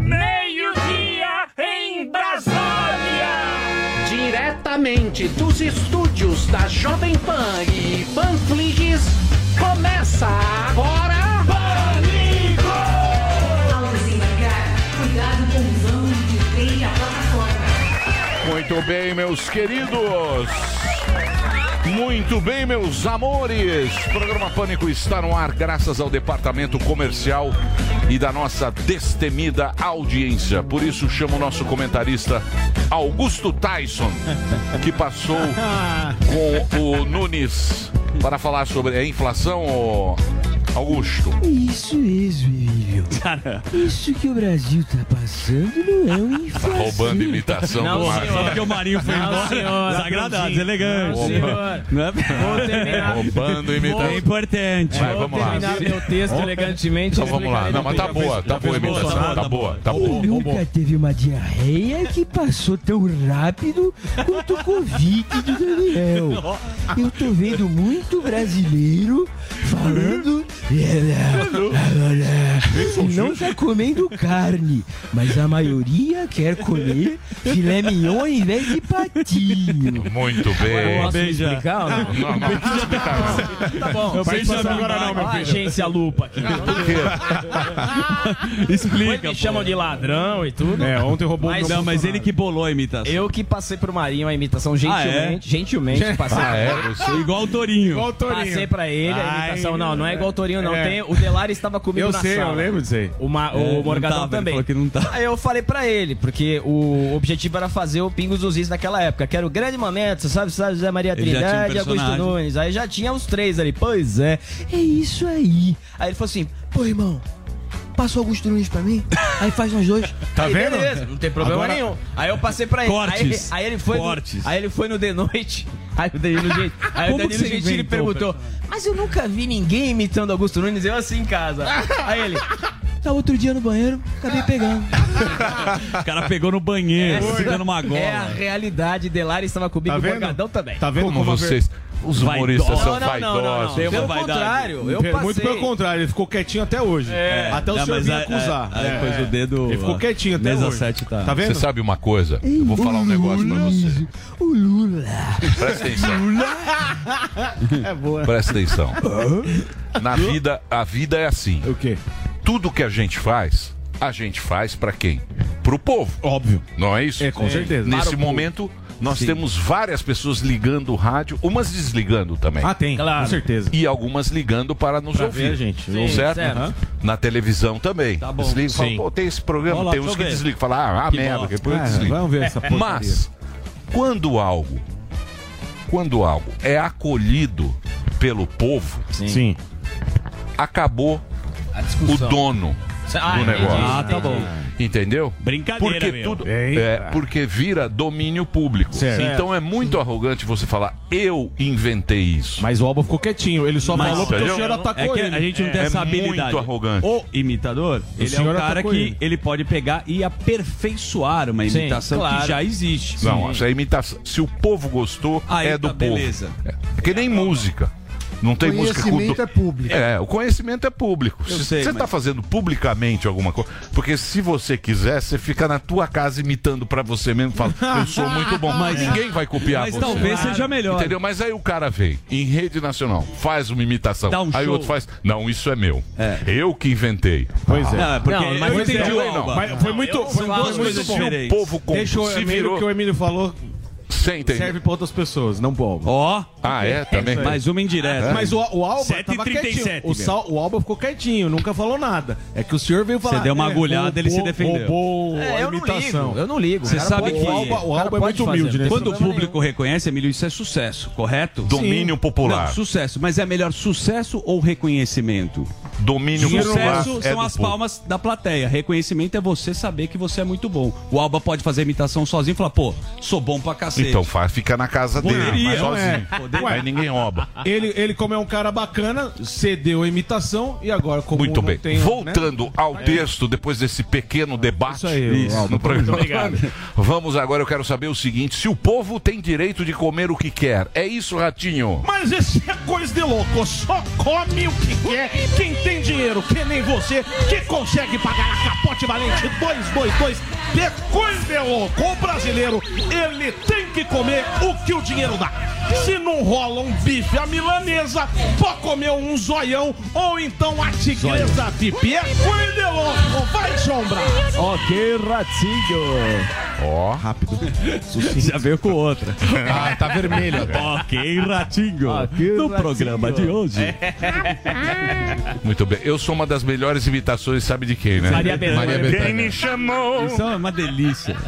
Meio-dia em Brasília! Diretamente dos estúdios da Jovem Pan e Panflix, começa agora... Muito bem, meus queridos. Muito bem, meus amores. O programa Pânico está no ar graças ao departamento comercial e da nossa destemida audiência. Por isso chamo o nosso comentarista Augusto Tyson, que passou com o Nunes para falar sobre a inflação, ô Augusto. Isso mesmo, Emílio. Isso que o Brasil tá passando não é um Tá inflação. roubando imitação Não, do Marinho. senhor. Porque o Marinho foi Não, embora. senhor. Desagradável, deselegante. Não, senhor. Não é? Vou terminar. Roubando imitação. É importante. Vai, vamos lá. terminar meu texto elegantemente. Então vamos lá. Não, mas tá boa, tá boa a imitação. Tá boa, tá boa. Nunca teve uma diarreia que passou tão rápido quanto o Covid do Daniel. Eu tô vendo muito brasileiro falando não tá comendo carne, mas a maioria quer comer filé mignon ao invés de patinho. Muito bem. Posso Beija. explicar ou não? Não, não precisa explicar, não. Tá bom. Eu Ó, agora não, meu filho. Agência Lupa aqui. Explica. Me chamam de ladrão e tudo. É, ontem roubou Mas- Não, mas ele que bolou a imitação. Eu que passei pro Marinho a imitação gentilmente. Gentilmente passei. Ah, é? Igual o Torinho. Igual o Torinho. Passei pra ele a Ai, imitação. Não, não é igual o Torinho, não. É. Tem, o Delari estava comigo Eu na sei, sala. eu lembro disso aí. O, Ma, É, o não Morgadão tava, ele também. falou que não tá. Aí eu falei pra ele, porque o objetivo era fazer o Pingos dos Is naquela época, que era o grande momento, você sabe, sabe José Maria Ele já tinha um Trindade e Augusto. Nunes. Aí já tinha os três ali. Pois é. É isso aí. Aí ele falou assim, pô, irmão, passa o Augusto Nunes pra mim, aí faz nós dois. Tá Aí, vendo? Beleza, não tem problema Agora- nenhum. Aí eu passei pra ele. Cortes. Aí, aí ele foi Cortes. No, aí ele foi no The Noite. Aí o Danilo Gente, aí o Como Danilo Gentili perguntou: Mas eu nunca vi ninguém imitando Augusto Nunes, eu assim em casa. Aí ele. Tá outro dia no banheiro, acabei pegando. O cara pegou no banheiro, Essa segurando uma gola. É a realidade. Delari estava comigo, Tá o vendo? Morgadão também. Tá vendo Como uma vocês, os humoristas são Não, não, não, não, não. vaidosos. Pelo vaidade. contrário, eu Muito passei. pelo contrário, ele ficou quietinho até hoje. Até o Não, senhor é- acusar. é- é, o dedo- Ele ficou quietinho até Mesa hoje. 7 tá. Tá vendo? Você sabe uma coisa? Eu vou falar um negócio pra você. O Lula. Presta atenção. É boa. Presta atenção. Na vida, a vida é assim. O quê? Tudo que a gente faz, a gente faz pra quem? Pro povo. Óbvio. Não é isso? É, com certeza. Nesse Para o povo. Nós temos várias pessoas ligando o rádio, umas desligando também. Ah, tem, Claro. com certeza. E algumas ligando para nos Pra ouvir. ver a gente. Sim, certo? certo. Aham. Na televisão também. Tá bom. Desliga, fala, Sim. pô, tem esse programa, lá, tem uns eu que ver. desligam. Fala, ah, ah Que merda, depois eu É, desligo. vamos ver essa porcaria. Mas, quando algo, quando algo é acolhido pelo povo, Sim. acabou A o dono Ah, do negócio. Ah, tá bom. Entendeu? Brincadeira, porque meu. tudo é, porque vira domínio público. Certo. Então é muito arrogante você falar eu inventei isso. Mas o Alba ficou quietinho. Ele só Mas- falou porque o senhor atacou É que ele. a gente não tem É essa muito habilidade. arrogante. O imitador, ele é um cara que ele. ele. pode pegar e aperfeiçoar uma Sim, imitação claro. que já existe. Não, essa imitação. Se o povo gostou, Aí é do tá, povo. beleza. É que nem música. Não tem música com Conhecimento do- é público. É, o conhecimento é público. Eu Se sei, você mas- está fazendo publicamente alguma coisa, porque se você quiser, você fica na tua casa imitando pra você mesmo, fala, eu sou muito bom, mas ninguém vai copiar Mas você. talvez seja melhor. Entendeu? Mas aí o cara vem em rede nacional, faz uma imitação, Dá um aí o outro faz, não, isso é meu. É. Eu que inventei. Pois é. Não, é porque Não, mas eu entendi não, o não. Mas foi muito, foi, muito coisas bom. diferentes. O povo com, Deixa o se Emílio, virou que o Emílio falou, sem entender. serve pra outras pessoas, não pro Alba. Ó, Ah, é? Também? mais uma indireta. Mas o, o Alba 7h37, tava quietinho. O. Sal, o Alba ficou quietinho, nunca falou nada. É que o senhor veio falar. Você deu uma é, agulhada, ele se defendeu. roubou É, a eu não imitação. ligo. Eu não ligo. Você sabe pode que-. O Alba- o Alba é muito humilde, né? Quando o público reconhece, Emílio, isso é sucesso, correto? Domínio popular. Não, sucesso. Mas é melhor sucesso ou reconhecimento? domínio popular Sucesso é são do as povo. palmas da plateia. Reconhecimento é você saber que você é muito bom. O Alba pode fazer imitação sozinho e falar, pô, sou bom pra cacete. Então faz, fica na casa dele, Poderia, mas não sozinho. é. Poderia. Aí ninguém rouba. Ele, ele, como é um cara bacana, cedeu a imitação e agora, como Muito bem. tem, né? Voltando ao texto, depois desse pequeno debate Isso aí, Isso, no programa. obrigado. Vamos agora, eu quero saber o seguinte: se o povo tem direito de comer o que quer. É isso, Ratinho? Mas isso é coisa de louco, só come o que quer quem tem dinheiro, que nem você, que consegue pagar a capote valente 222. É coisa de louco, o brasileiro, ele tem que comer o que o dinheiro dá. Se não rola um bife à milanesa, pode comer um zoião ou então a tigresa VIP. É coisa de louco, vai sombra. Ok, Ratinho. Ó. Rápido. Já veio com outra. Ah, tá vermelho. ok, Ratinho. Ok, no Ratinho. programa de hoje. Muito bem. Eu sou uma das melhores imitações, sabe de quem, né? Maria Bethânia. Quem me chamou? Isso é uma delícia.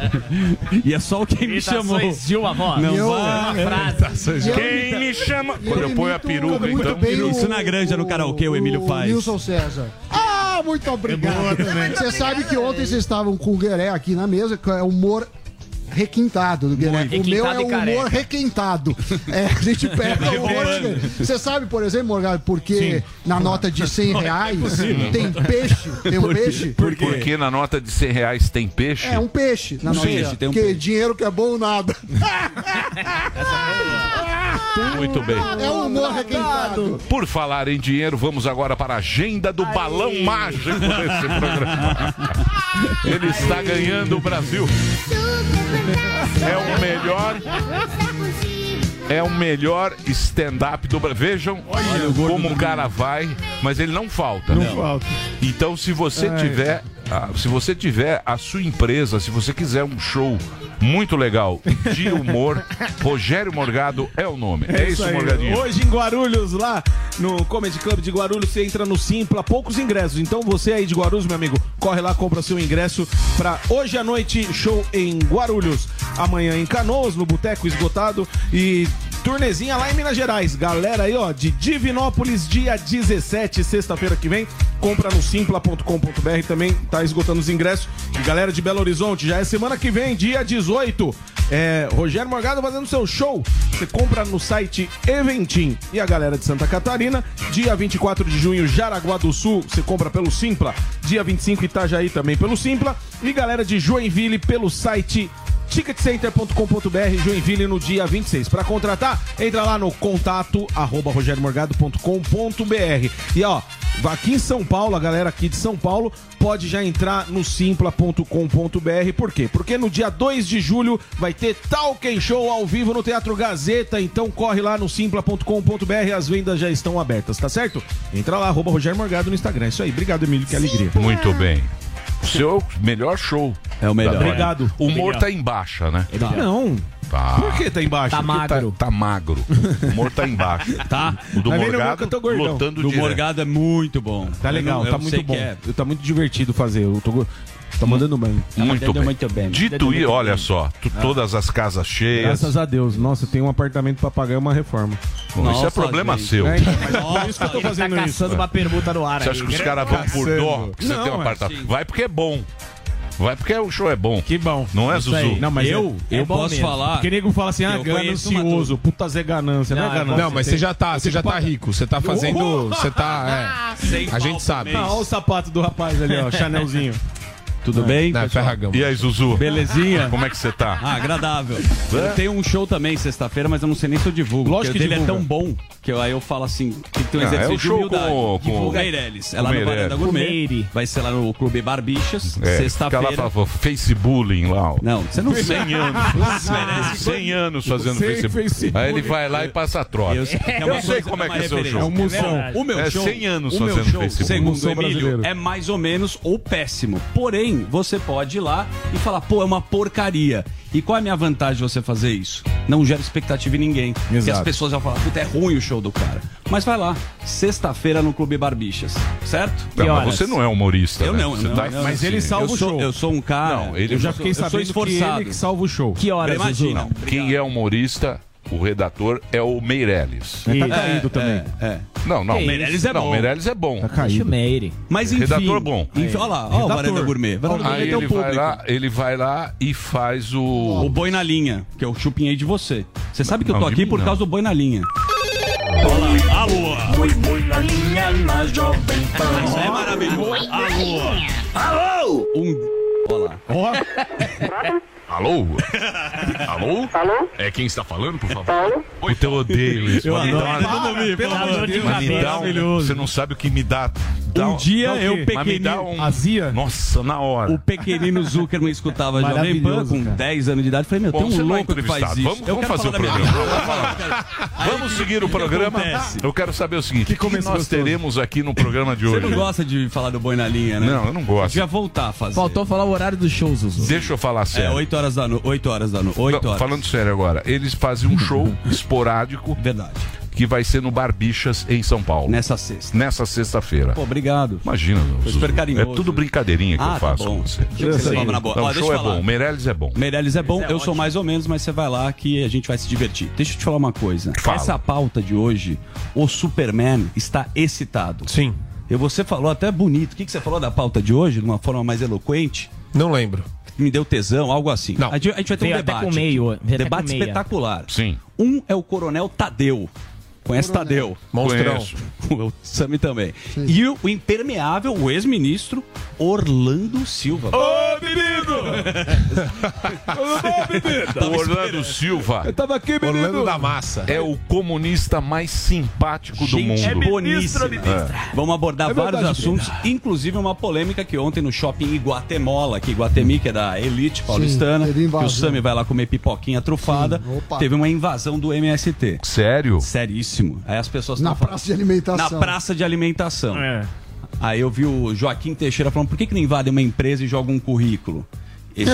E é só o quem me chamou. uma voz. Não Eu- vai. Frase. Quem me chama? Quando eu ponho a peruca, então. bem o- Isso na granja, no karaokê, o Emílio faz. Nilson César. Ah, muito obrigado. Você sabe que ontem vocês estavam com o Gueré aqui na mesa, que é humor requintado do Gueré. O meu é Requintado o humor careca. requintado. É, a gente pega o humor. Você sabe, por exemplo, Morgado, porque na nota de 100 reais tem peixe? Tem um peixe? Porque na nota de 100 reais tem peixe? É um peixe na nota. peixe, tem um Porque peixe. dinheiro que é bom nada. Muito bem. É um humor requintado. Por falar em dinheiro, vamos agora para a agenda do balão mágico desse programa. Ele está ganhando o Brasil. É o melhor. É o melhor stand-up do Brasil. Vejam como o cara vai, mas ele não falta. Não falta. Então, se você tiver, se você tiver a sua empresa, se você quiser um show muito legal de humor, Rogério Morgado é o nome. É, isso, aí. Morgadinho. Hoje em Guarulhos, lá no Comedy Club de Guarulhos, você entra no Simpla, poucos ingressos. Então você aí de Guarulhos, meu amigo, corre lá, compra seu ingresso pra hoje à noite, show em Guarulhos. Amanhã em Canoas, no Boteco Esgotado. E turnezinha lá em Minas Gerais. Galera aí, ó, de Divinópolis, dia 17, sexta-feira que vem. Compra no simpla.com.br também, tá esgotando os ingressos. E galera de Belo Horizonte, já é semana que vem, dia 18. É, Rogério Morgado fazendo seu show. Você compra no site Eventim. E a galera de Santa Catarina, dia 24 de junho, Jaraguá do Sul, você compra pelo Simpla. Dia 25, Itajaí também pelo Simpla. E galera de Joinville pelo site ticketcenter.com.br Joinville no dia 26. Para contratar, entra lá no contato arroba. E ó, aqui em São Paulo, a galera aqui de São Paulo pode já entrar no simpla.com.br. Por quê? Porque no dia 2 de julho vai ter Talken Show ao vivo no Teatro Gazeta. Então corre lá no simpla.com.br, as vendas já estão abertas, tá certo? Entra lá, arroba Rogério Morgado no Instagram. Isso aí. Obrigado, Emílio, que alegria. Muito bem. Seu melhor show. É o melhor. Obrigado. O humor tá em baixa, né? Não. Tá. Por que tá embaixo? Tá Porque magro. Tá magro. O humor tá embaixo. Tá? O do vendo Morgado eu tô gordão. lotando Do direto. Morgado é muito bom. Tá legal, Eu não- tá eu muito sei bom. que é. Tá muito divertido fazer. Eu tô, go- tá mandando bem. Muito mandando bem. muito bem. Dito isso, muito olha bem. só, tu- todas as casas cheias. Graças a Deus. Nossa, tem um apartamento pra pagar e uma reforma. Bom, isso é Nossa, problema gente. seu. É, então, mas por isso que eu tô tá fazendo isso. caçando uma permuta no ar Você aí. acha que os caras vão por dó? que Você Não, tem um é, apartamento. Vai porque é bom. Vai porque o show é bom. Que bom. Não é, Isso Zuzu? aí. Não, mas eu é- eu é bom posso mesmo. falar. Porque nego fala assim, ah, Eu ganancioso. Puta Zé ganância, não, Não, é é ganância. Não, mas você já tá, você já tá rico. Você tá fazendo. Você tá. É, a gente sabe. Ah, olha o sapato do rapaz ali, ó, Chanelzinho. Tudo bem? É Ferragamo. E aí, Zuzu? Belezinha? Como é que você tá? Ah, agradável. Eu tenho um show também sexta-feira, mas eu não sei nem se eu divulgo. Lógico que o dele divulga. é tão bom que eu- aí eu falo assim: tem que ter um Ah, exercício é o de show humildade. com o- com o- o Meirelles. É lá no Meirelles. Varanda Gourmet. Vai ser lá no Clube Barbixas, É, fica lá sexta-feira. pra Facebook lá. ó. Não, você não 100 anos. 100 anos fazendo Sem Facebook. Facebook. Aí ele vai lá e passa a troca. Eu, é Eu sei como é que é seu show. É um. O meu É show, 100 anos o meu fazendo show, Facebook. segundo Emílio, brasileiro. é mais ou menos ou péssimo. Porém, você pode ir lá e falar, pô, é uma porcaria. E qual é a minha vantagem de você fazer isso? Não gera expectativa em ninguém. Porque as Exato. pessoas vão falar, puta, é ruim o show do cara. Mas vai lá, sexta-feira no Clube Barbixas, certo? Não, mas você não é humorista. Eu né? não, não, tá- não, mas ele salva eu o sou, show. Eu sou um cara. Não, ele- Eu já eu fiquei sou sabendo que esforçado. ele que salva o show. Que horas, Zuzu? Imagina. Quem é humorista, o redator, é o Meirelles. Ele tá caído também. É, Não, não. Que Meirelles é não, bom. Meirelles é bom. Deixa o Meire. Mas enfim. Redator bom. Enfim, olha lá, ó, o Varanda Gourmet. Varanda Gourmet Aí ele vai, lá, ele vai lá e faz o. O boi na linha, que eu chupinhei de você. Você sabe que eu Não, tô de aqui por não. causa do boi na linha. Olha lá, alô. Boi, boi na linha na Jovem Pan. Isso é maravilhoso. Alô. Alô. Um. Olha lá. Alô? Alô? Alô? É quem está falando, por favor? Alô? Puta, eu odeio isso. Eu adoro. mundo, pelo amor de Deus. Um-. Você não sabe o que me dá. dá Um dia dá eu pequenino- um... Azia? Nossa, na hora. O pequenino Zuckerman escutava Jovem Pan com cara. 10 anos de idade. Falei, meu, Bom, tem você um é louco que faz entrevistado. isso. Vamos, vamos fazer o programa. Vamos seguir o programa. acontece? Eu quero saber o seguinte: o que, que nós gostoso. teremos aqui no programa de Você hoje? não gosta de falar do boi na linha, né? Não, eu não gosto. Vai voltar a fazer. Faltou falar o horário dos shows, Zuzu. Deixa eu falar É, sério. 8 horas da noite. 8 horas da noite. 8 Não, horas. Falando sério agora, eles fazem um show esporádico Verdade. que vai ser no Bar Bichas, em São Paulo. Nessa sexta. Nessa sexta-feira. Pô, obrigado. Imagina, Foi super carinhoso. é tudo brincadeirinha que Ah, eu tá faço bom. com você. Que você levava na boa. Não, Ó, o deixa show é falar. bom, o Meirelles é bom. Meirelles é bom, eu sou mais ou menos, mas você vai lá que a gente vai se divertir. Deixa eu te falar uma coisa. Fala. Essa pauta de hoje, o Superman está excitado. Sim. E você falou até bonito. O que, que você falou da pauta de hoje, de uma forma mais eloquente? Não lembro. Me deu tesão, algo assim. Não. A gente, vai ter Veio um debate. com meio, debate com meia. espetacular. Sim. Um é o Coronel Tadeu. Conhece Tadeu? Monstrão. Conheço. O Sami também. E o, o impermeável, o ex-ministro Orlando Silva. Ô, menino! O Orlando Silva Tava aqui, menino. Orlando da Massa. é o comunista mais simpático do Gente mundo. boníssima. Vamos abordar É vários verdade, assuntos, inclusive uma polêmica que ontem no shopping Iguatemola, que Iguatemi, que é da elite paulistana, teve que o Sami vai lá comer pipoquinha trufada, Sim, teve uma invasão do MST. Sério? Seríssimo. Aí as pessoas Na tão falando- praça de alimentação. Na praça de alimentação. É. Aí eu vi o Joaquim Teixeira falando, por que, que não invadem uma empresa e jogam um currículo? Esse-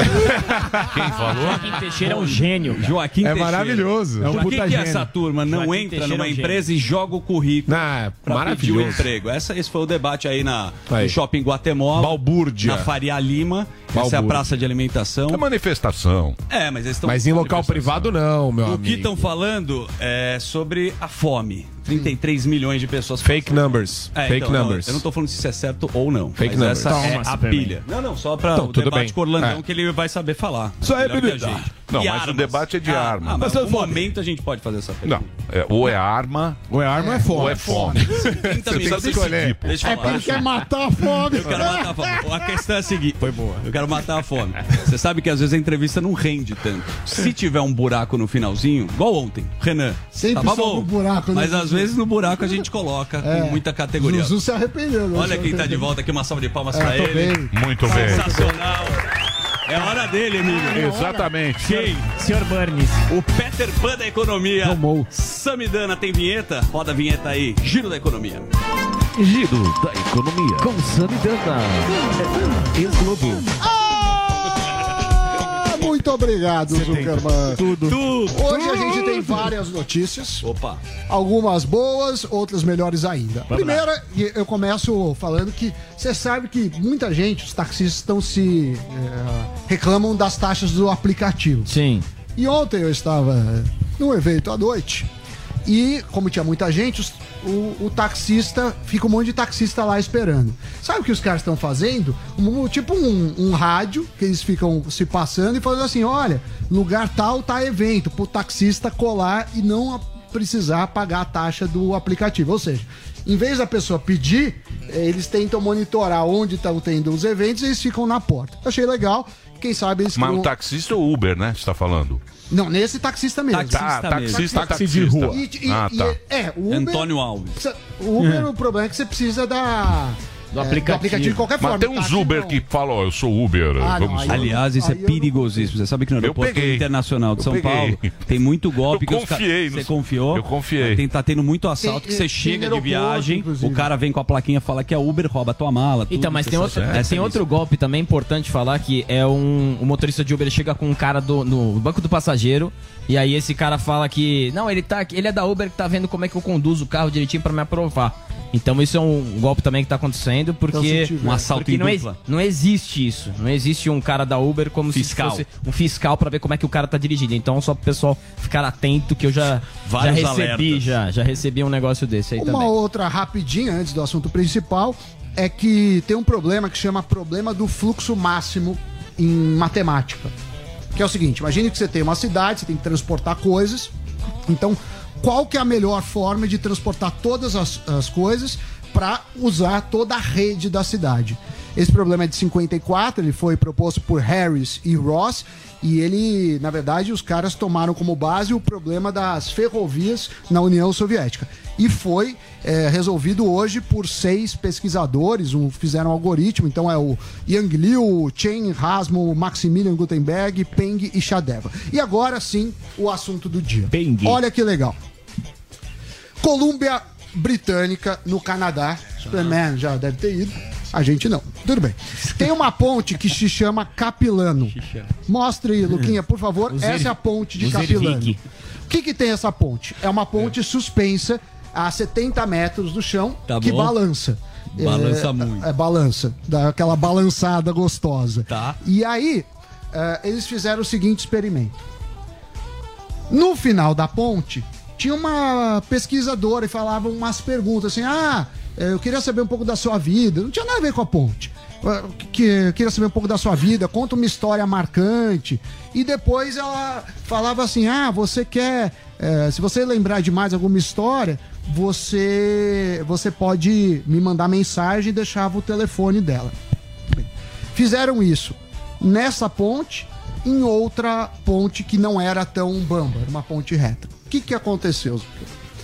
Quem falou? Joaquim Teixeira é um gênio. cara. Joaquim É Teixeira. maravilhoso. É um Por que, que gênio. essa turma não Joaquim entra Teixeira numa é um gênio. empresa e joga o currículo Não, é pra pedir o maravilhoso. emprego? Essa, esse foi o debate aí na, Aí. no Shopping Guatemala. Balbúrdia. Na Faria Lima. Essa é a praça de alimentação. É manifestação. É, mas eles estão... Mas em local privado não, meu O amigo. que estão falando é sobre a fome. 33 milhões de pessoas. Fake numbers. É, Fake então, não, numbers. eu não tô falando se isso é certo ou não. Fake numbers. essa Toma, é a pilha. Não, não, só pra Então, o tudo debate bem. com o Orlandão É. que ele vai saber falar. Isso que a bebida. gente. Não, E mas o armas? debate é de Ah, arma. Ah, mas Mas no momento a gente pode fazer essa Não, pergunta. é, ou é arma Ou é arma ou é fome. ou é fome. 30 Você decidir, pô. Deixa eu É falar. porque ele quer matar a fome. Eu quero matar a fome. A questão é a seguinte. Foi boa. Eu quero matar a fome. Você sabe que às vezes a entrevista não rende tanto. Se tiver um buraco no finalzinho, igual ontem, Renan. Sempre tava sobra bom. um buraco, né, Mas às vezes no buraco a gente coloca É. com muita categoria. Zuzu se arrependeu. né? Olha quem tá de volta aqui, uma salva de palmas É, pra ele. bem. Muito bem. Sensacional. É hora dele, Emílio. Exatamente. Quem? Senhor Burns. O Peter Pan da economia. Tomou. Samidana tem vinheta? Roda a vinheta aí. Giro da economia. Giro da economia. Com Samidana. Ex-Globo. Ah, muito obrigado, Zuckerman. Tudo. Hoje a gente tem várias notícias. Opa. Algumas boas, outras melhores ainda. Primeira, e eu começo falando que você sabe que muita gente, os taxistas, estão se. eh, reclamam das taxas do aplicativo. Sim. E ontem eu estava num evento à noite e, como tinha muita gente, os- o, o taxista, fica um monte de taxista lá esperando. Sabe o que os caras estão fazendo? Um- tipo um, um rádio que eles ficam se passando e falando assim: olha, lugar tal tá evento, pro taxista colar e não precisar pagar a taxa do aplicativo. Ou seja, em vez da pessoa pedir, eh, eles tentam monitorar onde estão tendo os eventos e eles ficam na porta. Achei legal. Quem sabe eles Mas criam- o taxista ou Uber, né? Você tá falando? Não, nesse taxista mesmo. Taxista Tá, mesmo. taxista, de rua. E- e- Ah, e- tá. é, o Uber, Antônio Alves. precisa- O Uber, o problema é que você precisa da, Do é, aplicativo. de qualquer forma. Mas tem uns Táxi Uber não. que falam, ó, eu sou Uber. Ah, não, vamos aí- Aliás, isso é perigosíssimo. Você sabe que no aeroporto peguei. internacional de São peguei. Paulo tem muito golpe Eu confiei Você confiou? Eu confiei. Tem, tá tendo muito assalto Tem- que você tem chega de viagem, inclusive. o cara vem com a plaquinha fala que é Uber, rouba a tua mala. tudo, Então, mas tem outro, É, tem outro golpe também importante falar que é um, o motorista de Uber chega com um cara do, no banco do passageiro E aí esse cara fala que. Não, ele tá. Ele é da Uber que tá vendo como é que eu conduzo o carro direitinho pra me aprovar. Então isso é um golpe também que tá acontecendo, porque. Então, Um assalto porque em não, ex- dupla. não existe isso. Não existe um cara da Uber como Fiscal. se fosse um fiscal pra ver como é que o cara tá dirigindo. Então só pro pessoal ficar atento que eu já, já Vários recebi, alertas. já. Já recebi um negócio desse aí Uma também. outra rapidinha antes do assunto principal é que tem um problema que chama problema do fluxo máximo em matemática. Que é o seguinte, imagine que você tem uma cidade, você tem que transportar coisas. Então, qual que é a melhor forma de transportar todas as, as coisas para usar toda a rede da cidade? Esse problema é de 54, ele foi proposto por Harris e Ross, e ele, na verdade, os caras tomaram como base o problema das ferrovias na União Soviética. E foi é, resolvido hoje por seis pesquisadores, um, fizeram um algoritmo, então é o Yang Liu, Chen Rasmo, Maximilian Gutenberg, Peng e Shadeva. E agora sim, o assunto do dia. Olha que legal. Colômbia Britânica, no Canadá. Superman já deve ter ido. A gente não. Tudo bem. Tem uma ponte que se chama Capilano. Mostre aí, Luquinha, por favor. Essa é a ponte de Capilano. O que, que tem essa ponte? É uma ponte suspensa a 70 metros do chão Tá que balança. Balança é, muito. É, balança. Dá aquela balançada gostosa. Tá. E aí, eh, eles fizeram o seguinte experimento. No final da ponte, tinha uma pesquisadora e falava umas perguntas assim: ah, eu queria saber um pouco da sua vida. Não tinha nada a ver com a ponte. Que, eu queria saber um pouco da sua vida, conta uma história marcante. E depois ela falava assim: ah, você quer. eh, se você lembrar de mais alguma história, você, você pode me mandar mensagem e deixava o telefone dela. Fizeram isso nessa ponte, em outra ponte que não era tão bamba, era uma ponte reta. O que, que aconteceu?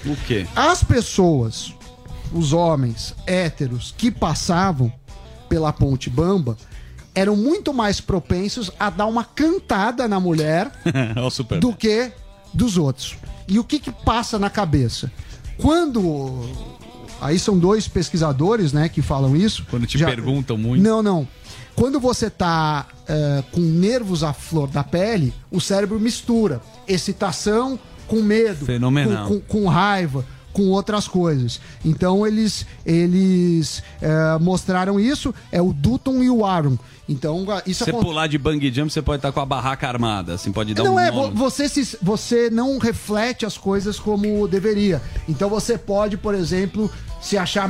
O quê? As pessoas, os homens héteros que passavam pela ponte bamba, eram muito mais propensos a dar uma cantada na mulher do que dos outros. E o que que passa na cabeça? Quando aí são dois pesquisadores, né, que falam isso. Quando te perguntam muito. Não, não. Quando você tá eh, com nervos à flor da pele, o cérebro mistura excitação com medo, Fenomenal. com, com- com raiva, com outras coisas. Então eles eles eh, mostraram isso. É o Dutton e o Aaron. Então isso você acon- pular de bang jump, você pode estar com a barraca armada. Assim, pode dar não um é, vo- você, se, você não reflete as coisas como deveria. Então você pode, por exemplo, se achar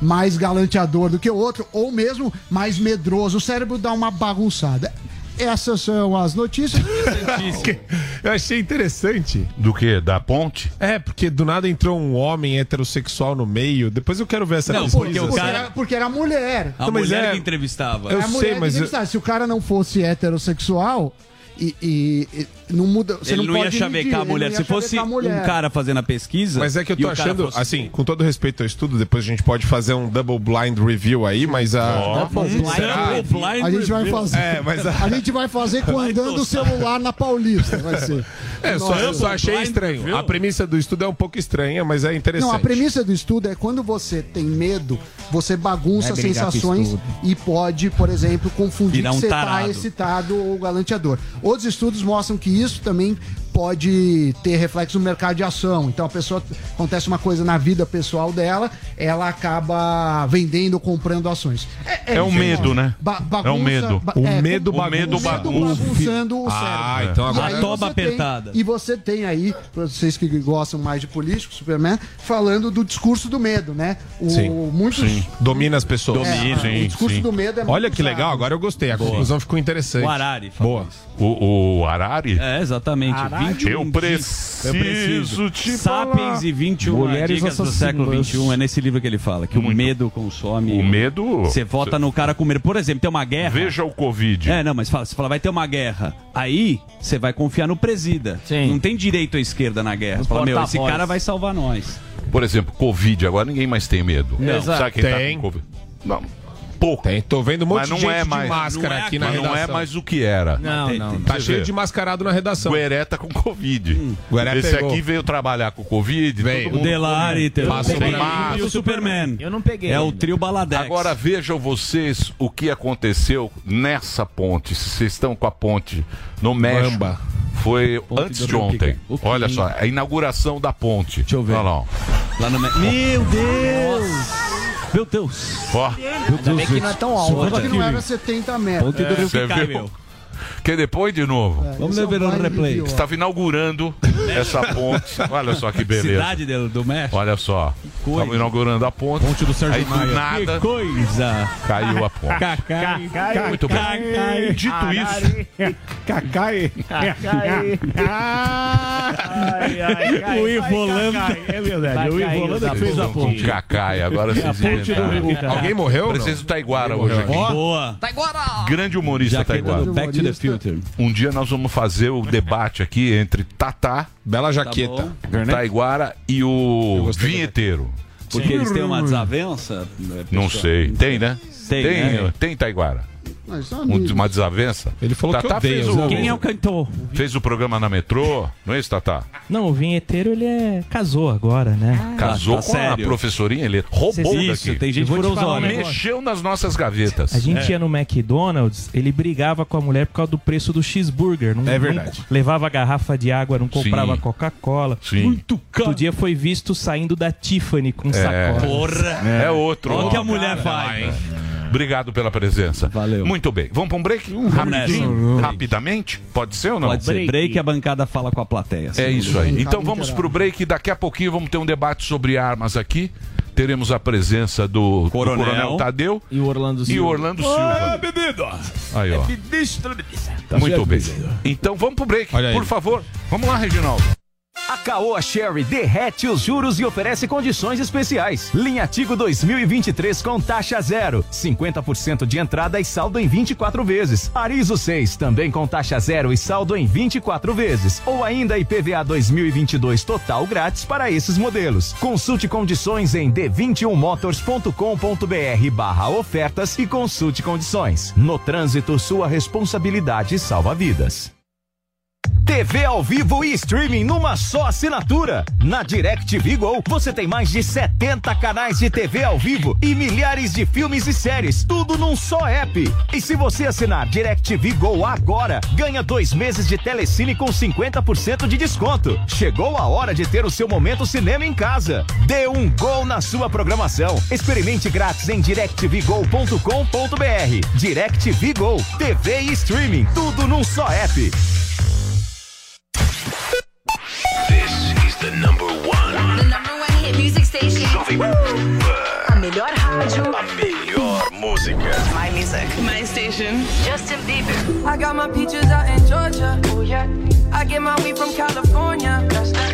mais galanteador do que o outro, ou mesmo mais medroso. O cérebro dá uma bagunçada. Essas são as notícias. Eu achei interessante. Do que? Da ponte? É, porque do nada entrou um homem heterossexual no meio. Depois eu quero ver essa Não, pesquisa. porque o Porque cara- era, porque era mulher. A Não, mas mulher é- que entrevistava. Eu Era a mulher sei, que mas. Se o cara não fosse heterossexual, e- e não muda. Você ele não, ia pode chavecar a mulher. não Se ia fosse mulher. um cara fazendo a pesquisa. Mas é que eu tô achando, fosse- assim, com todo respeito ao estudo, depois a gente pode fazer um double blind review aí, mas a. Double blind review. A gente vai fazer. É, mas a- A gente vai fazer com andando o celular na Paulista. Vai ser. É, só, eu só achei estranho. A premissa do estudo é um pouco estranha, mas é interessante. Não, a premissa do estudo é quando você tem medo, você bagunça com sensações e pode, por exemplo, confundir Virar que um você está tarado. excitado ou galanteador. Outros estudos mostram que isso também pode ter reflexo no mercado de ação. Então a pessoa acontece uma coisa na vida pessoal dela, ela acaba vendendo ou comprando ações. É o medo, né? Ba- É o medo. O é, medo bagunça. o medo bagunçando o cérebro. Ah, então E agora- A toba você tem- apertada. e você tem aí, pra vocês que gostam mais de político, Superman, falando do discurso do medo, né? O, Sim. muitos, Sim. Domina as pessoas. É, o discurso do medo é muito Olha que usado. legal, agora eu gostei. A conclusão ficou interessante. O falou Boa. O, o Arari? É, exatamente. Arari? 21 Eu dicas. preciso te Sapiens falar. e 21 Mulheres dicas do século assassinas. 21. É nesse livro que ele fala, que o medo consome. O medo- Você vota no cara com medo. Por exemplo, tem uma guerra. Veja o Covid. É, não, mas fala, você fala, vai ter uma guerra. Aí, você vai confiar no presida. Não tem direito à esquerda na guerra. Você fala, meu, esse cara vai salvar nós. Por exemplo, Covid, agora ninguém mais tem medo. Não. Sabe quem Tem. tá com Covid? Não. Pouco. Tem, tô vendo um monte Mas não de gente é de mais, máscara não é aqui na Mas não é redação. mais o que era. Não, Tem- não. tem- Tá cheio de mascarado na redação. Gueré tá com Covid. Gueré Esse pegou. aqui veio trabalhar com Covid. Veio. todo O Delari, o máscara. e o Superman. Eu não peguei. É o ainda. trio Baladex. Agora vejam vocês o que aconteceu nessa ponte. Se vocês estão com a ponte no México, Bamba. Foi antes de ontem. Olha só, a inauguração da ponte. Deixa eu ver. Olha lá. Lá no... Meu Deus! Meu Deus! Ó. Ainda bem que não é tão alto. Só que não era 70 metros. É, você viu? Que depois de novo. Vamos ver no replay. Estava inaugurando essa ponte. Olha só que beleza. Cidade do, do México. Olha só. Estava inaugurando a ponte. Ponte do Sérgio Aí do Maia. nada. Que coisa! Caiu a ponte. Cacai. Muito bem. Cacai. Dito isso. Cacai. O Ivolanda. É verdade, o Ivolanda que fez a ponte. Cacai, agora vocês do inventaram. Alguém morreu? Preciso Taiguara hoje aqui. Boa! Grande humorista Taiguara. do Back to the Future. Um dia nós vamos fazer o debate aqui entre Tatá, Bela Tá jaqueta. Taiguara e o vinheteiro. Porque eles têm uma desavença? Não sei. Tem, né? Tem, tem, né? tem Taiguara. Um- amigos. uma desavença? Ele falou que Tatá odeia fez o, Quem é o cantor? fez o programa na metrô, não é isso, Tatá? Não, o vinheteiro ele é... casou agora, né? Casou tá com sério. a professorinha, ele roubou Isso, daqui. tem gente os falar um. Mexeu nas nossas gavetas. A gente ia no McDonald's, ele brigava com a mulher por causa do preço do cheeseburger. Não, É verdade. não levava garrafa de água, não comprava. Coca-Cola. Muito caro. Outro dia foi visto saindo da Tiffany com sacola. Porra! É outro. Olha o que a mulher faz. Obrigado pela presença. Valeu. Muito bem. Vamos para um break? Rapidinho? Rapidamente? Pode ser ou não? Pode ser. Break. a bancada fala com a plateia. É isso aí. Então vamos interal. pro break. Daqui a pouquinho vamos ter um debate sobre armas aqui. Teremos a presença do do Coronel. Coronel, Tadeu E o Orlando e o Silva. Orlando Silva. Aí, ó. Tá Muito bem. Então vamos pro break, por favor. Vamos lá, Reginaldo. A Caoa Sherry derrete os juros e oferece condições especiais. Linha Tigo 2023 com taxa zero, 50% de entrada e saldo em 24 vezes. Arizo 6 também com taxa zero e saldo em 24 vezes. Ou ainda IPVA 2022 total grátis para esses modelos. Consulte condições em d21motors.com.br barra ofertas e consulte condições. No trânsito, sua responsabilidade salva vidas. TV ao vivo e streaming numa só assinatura. Na DirecTV Go, você tem mais de 70 canais de TV ao vivo e milhares de filmes e séries, tudo num só app. E se você assinar DirecTV Go agora, ganha dois meses de telecine com 50% de desconto. Chegou a hora de ter o seu momento cinema em casa. Dê um gol na sua programação. Experimente grátis em directvgo.com.br. DirecTV Go, TV e streaming, tudo num só app. This is the number one The number one hit music station. Jovem Pan. A melhor rádio. A melhor música. My music. My station. Justin Bieber. I got my peaches out in Georgia. Oh yeah. I get my weed from California. That's that.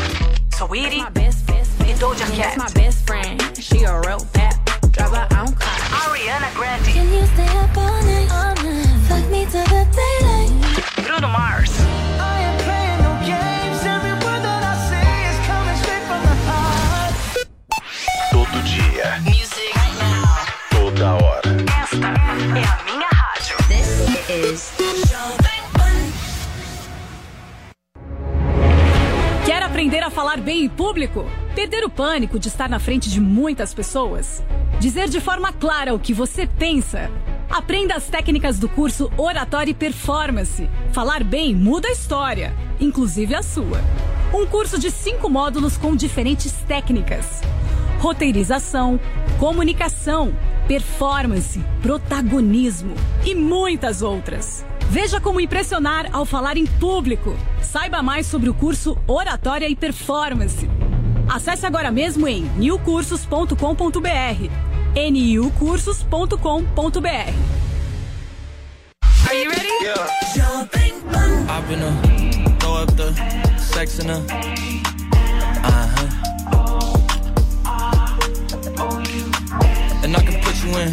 Sweetie. My best, best, best. Doja Cat. That's my best friend. She a real bad. Drive her own car. Ariana Grande. Can you stay up all night? All night. Fuck me to the daylight. Bruno Mars. Em público? Perder o pânico de estar na frente de muitas pessoas? Dizer de forma clara o que você pensa? Aprenda as técnicas do curso Oratória e Performance. Falar bem muda a história, inclusive a sua. Um curso de cinco módulos com diferentes técnicas: roteirização, comunicação, performance, protagonismo e muitas outras. Veja como impressionar ao falar em público. Saiba mais sobre o curso Oratória e Performance. Acesse agora mesmo em newcursos.com.br. niucursos.com.br. Are you ready? Hop in her, throw up the sex in her. Uh huh. And I can put you in.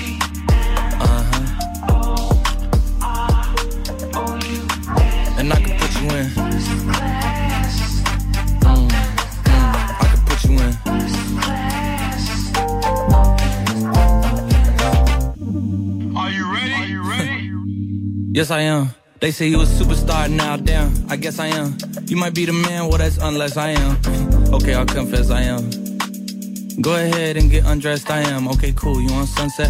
you in. Mm, mm, I can put you in. Are you ready? Are you ready? Yes, I am. They say you a superstar now, damn. I guess I am. You might be the man, well, that's unless I am. okay, I'll confess I am. Go ahead and get undressed, I am. Okay, cool. You on sunset?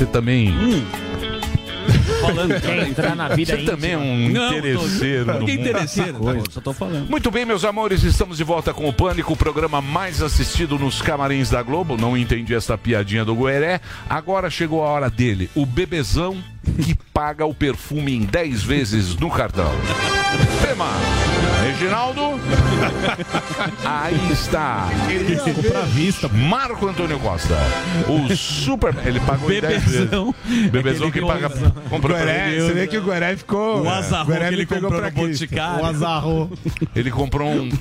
Você também. Falando quer entrar na vida Você também é um. Não, interesseiro. tô- no Que interesseiro, tá só tô falando. Muito bem, meus amores, estamos de volta com o Pânico, o programa mais assistido nos camarins da Globo. Não entendi essa piadinha do Gueré. Agora chegou a hora dele, o bebezão que paga o perfume em 10 vezes no cartão. Tema, Reginaldo. Aí está. Comprar vista. Marco Antônio Costa. O super. Ele pagou em 10 vezes. Bebezão. Bebezão É que que paga. pra Gueré, ele. você vê que o Gueré ficou. O azarro que ele pegou comprou pra no. Boticário. O azarro. Ele comprou um.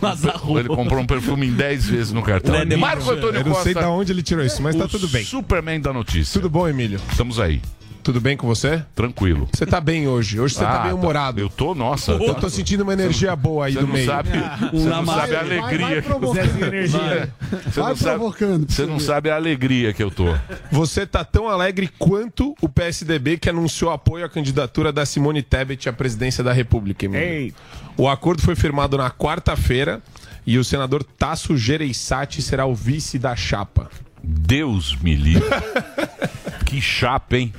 Ele comprou um perfume em 10 vezes no cartão. É Marco Antônio Eu não sei Costa. de onde ele tirou isso, mas tá tudo bem. Superman da notícia. Tudo bom, Emílio? Estamos aí. Tudo bem com você? Tranquilo. Você tá bem hoje. Hoje você Ah, tá bem tá. humorado. Eu tô, nossa. Eu tá- tô sentindo uma energia boa aí Você do não meio. sabe, você não sabe a alegria. vai que- provocando. Você Vai não sabe, você não sabe a alegria que eu tô. Você tá tão alegre quanto o PSDB que anunciou apoio à candidatura da Simone Tebet à presidência da República, Emílio. O acordo foi firmado na quarta-feira e o senador Tasso Gereissati será o vice da chapa. Deus me livre. que chapa, hein?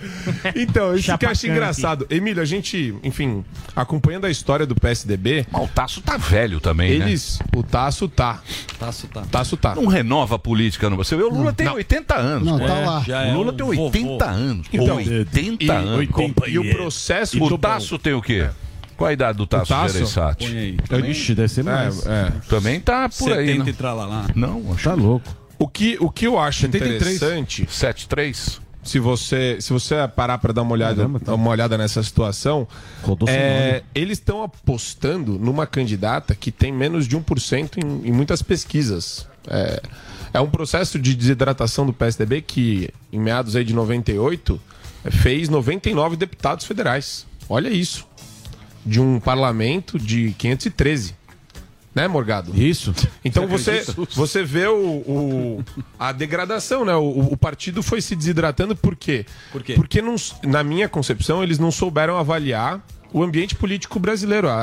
Então, isso que eu acho engraçado. Emílio, a gente, enfim, acompanhando a história do PSDB. o Tasso tá velho também, né? eles, O Tasso tá. Tasso tá. Tasso tá. Não renova a política, não. Você vê, o Lula tem 80 anos. Não, tá lá. É o Lula um tem vovô. 80 anos. Então, 80 e- anos. 80 e o processo O do- Tasso tem o quê? Qual a idade do Tasso? Gereissati? Também- Ixi, deve ser mais. É, é. Também tá por aí. 70 né? e tralalá. Não, acho Tá louco. O que, o que eu acho 73. interessante. 73. Se você, se você parar para dar uma olhada, tá. uma olhada nessa situação, é, eles estão apostando numa candidata que tem menos de 1% em, em muitas pesquisas. É, é um processo de desidratação do PSDB que, em meados aí de 98, fez 99 deputados federais. Olha isso. De um parlamento de 513. Né, Morgado? Isso. Então Você você, você vê o, o- a degradação, né? O, o partido foi se desidratando por quê? Por quê? Porque, não, na minha concepção, eles não souberam avaliar o ambiente político brasileiro, a,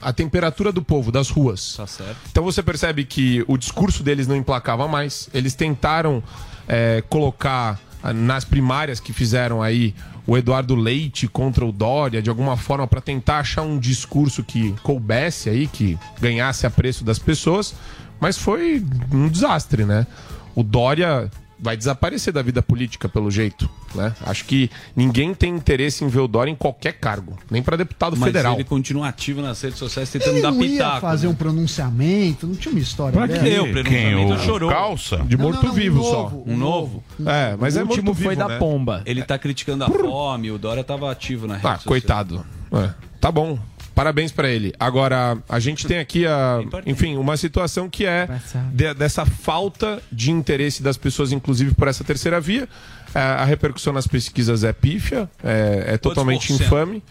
a, a temperatura do povo, das ruas. Tá certo. Então você percebe que o discurso deles não emplacava mais. Eles tentaram é, colocar ah, nas primárias que fizeram aí o Eduardo Leite contra o Dória, de alguma forma, para tentar achar um discurso que coubesse aí, que ganhasse apreço das pessoas, mas foi um desastre, né? O Dória vai desaparecer da vida política, pelo jeito, né? Acho que ninguém tem interesse em ver o Dória em qualquer cargo, nem para deputado Mas federal. ele continua ativo nas redes sociais tentando Ele dar não ia pitaco. fazer né? um pronunciamento, não tinha uma história Pra quê? O pronunciamento chorou. Calça? De morto-vivo um só. novo, Um novo? É, mas O é último foi da né? pomba. Ele tá criticando a fome, o Dória tava ativo na rede Ah, social. coitado. É, tá bom. Parabéns pra ele. Agora, a gente tem aqui, a, enfim, uma situação que é de- dessa falta de interesse das pessoas, inclusive por essa terceira via. É, a repercussão nas pesquisas é pífia, é, é totalmente infame.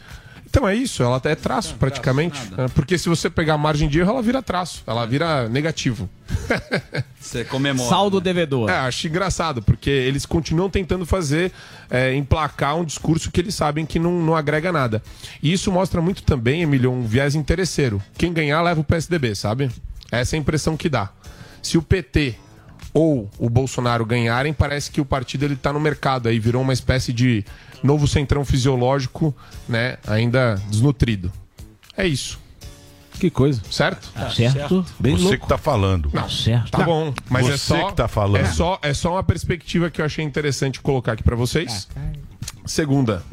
Então é isso, ela é traço praticamente. É, Porque se você pegar a margem de erro, ela vira traço, ela vira negativo. Você comemora. Saldo devedor. É, acho engraçado, porque eles continuam tentando fazer, é, emplacar um discurso que eles sabem que não, não agrega nada. E isso mostra muito também, Emílio, um viés interesseiro. Quem ganhar leva o PSDB, sabe? Essa é a impressão que dá. Se o PT ou o Bolsonaro ganharem, parece que o partido ele tá no mercado aí, virou uma espécie de novo centrão fisiológico, né, ainda desnutrido. É isso. Que coisa. Certo? Tá certo. Bem Você que tá falando. Não, certo. Tá bom, mas Você é só que tá falando. É só, é só uma perspectiva que eu achei interessante colocar aqui pra vocês. Segunda,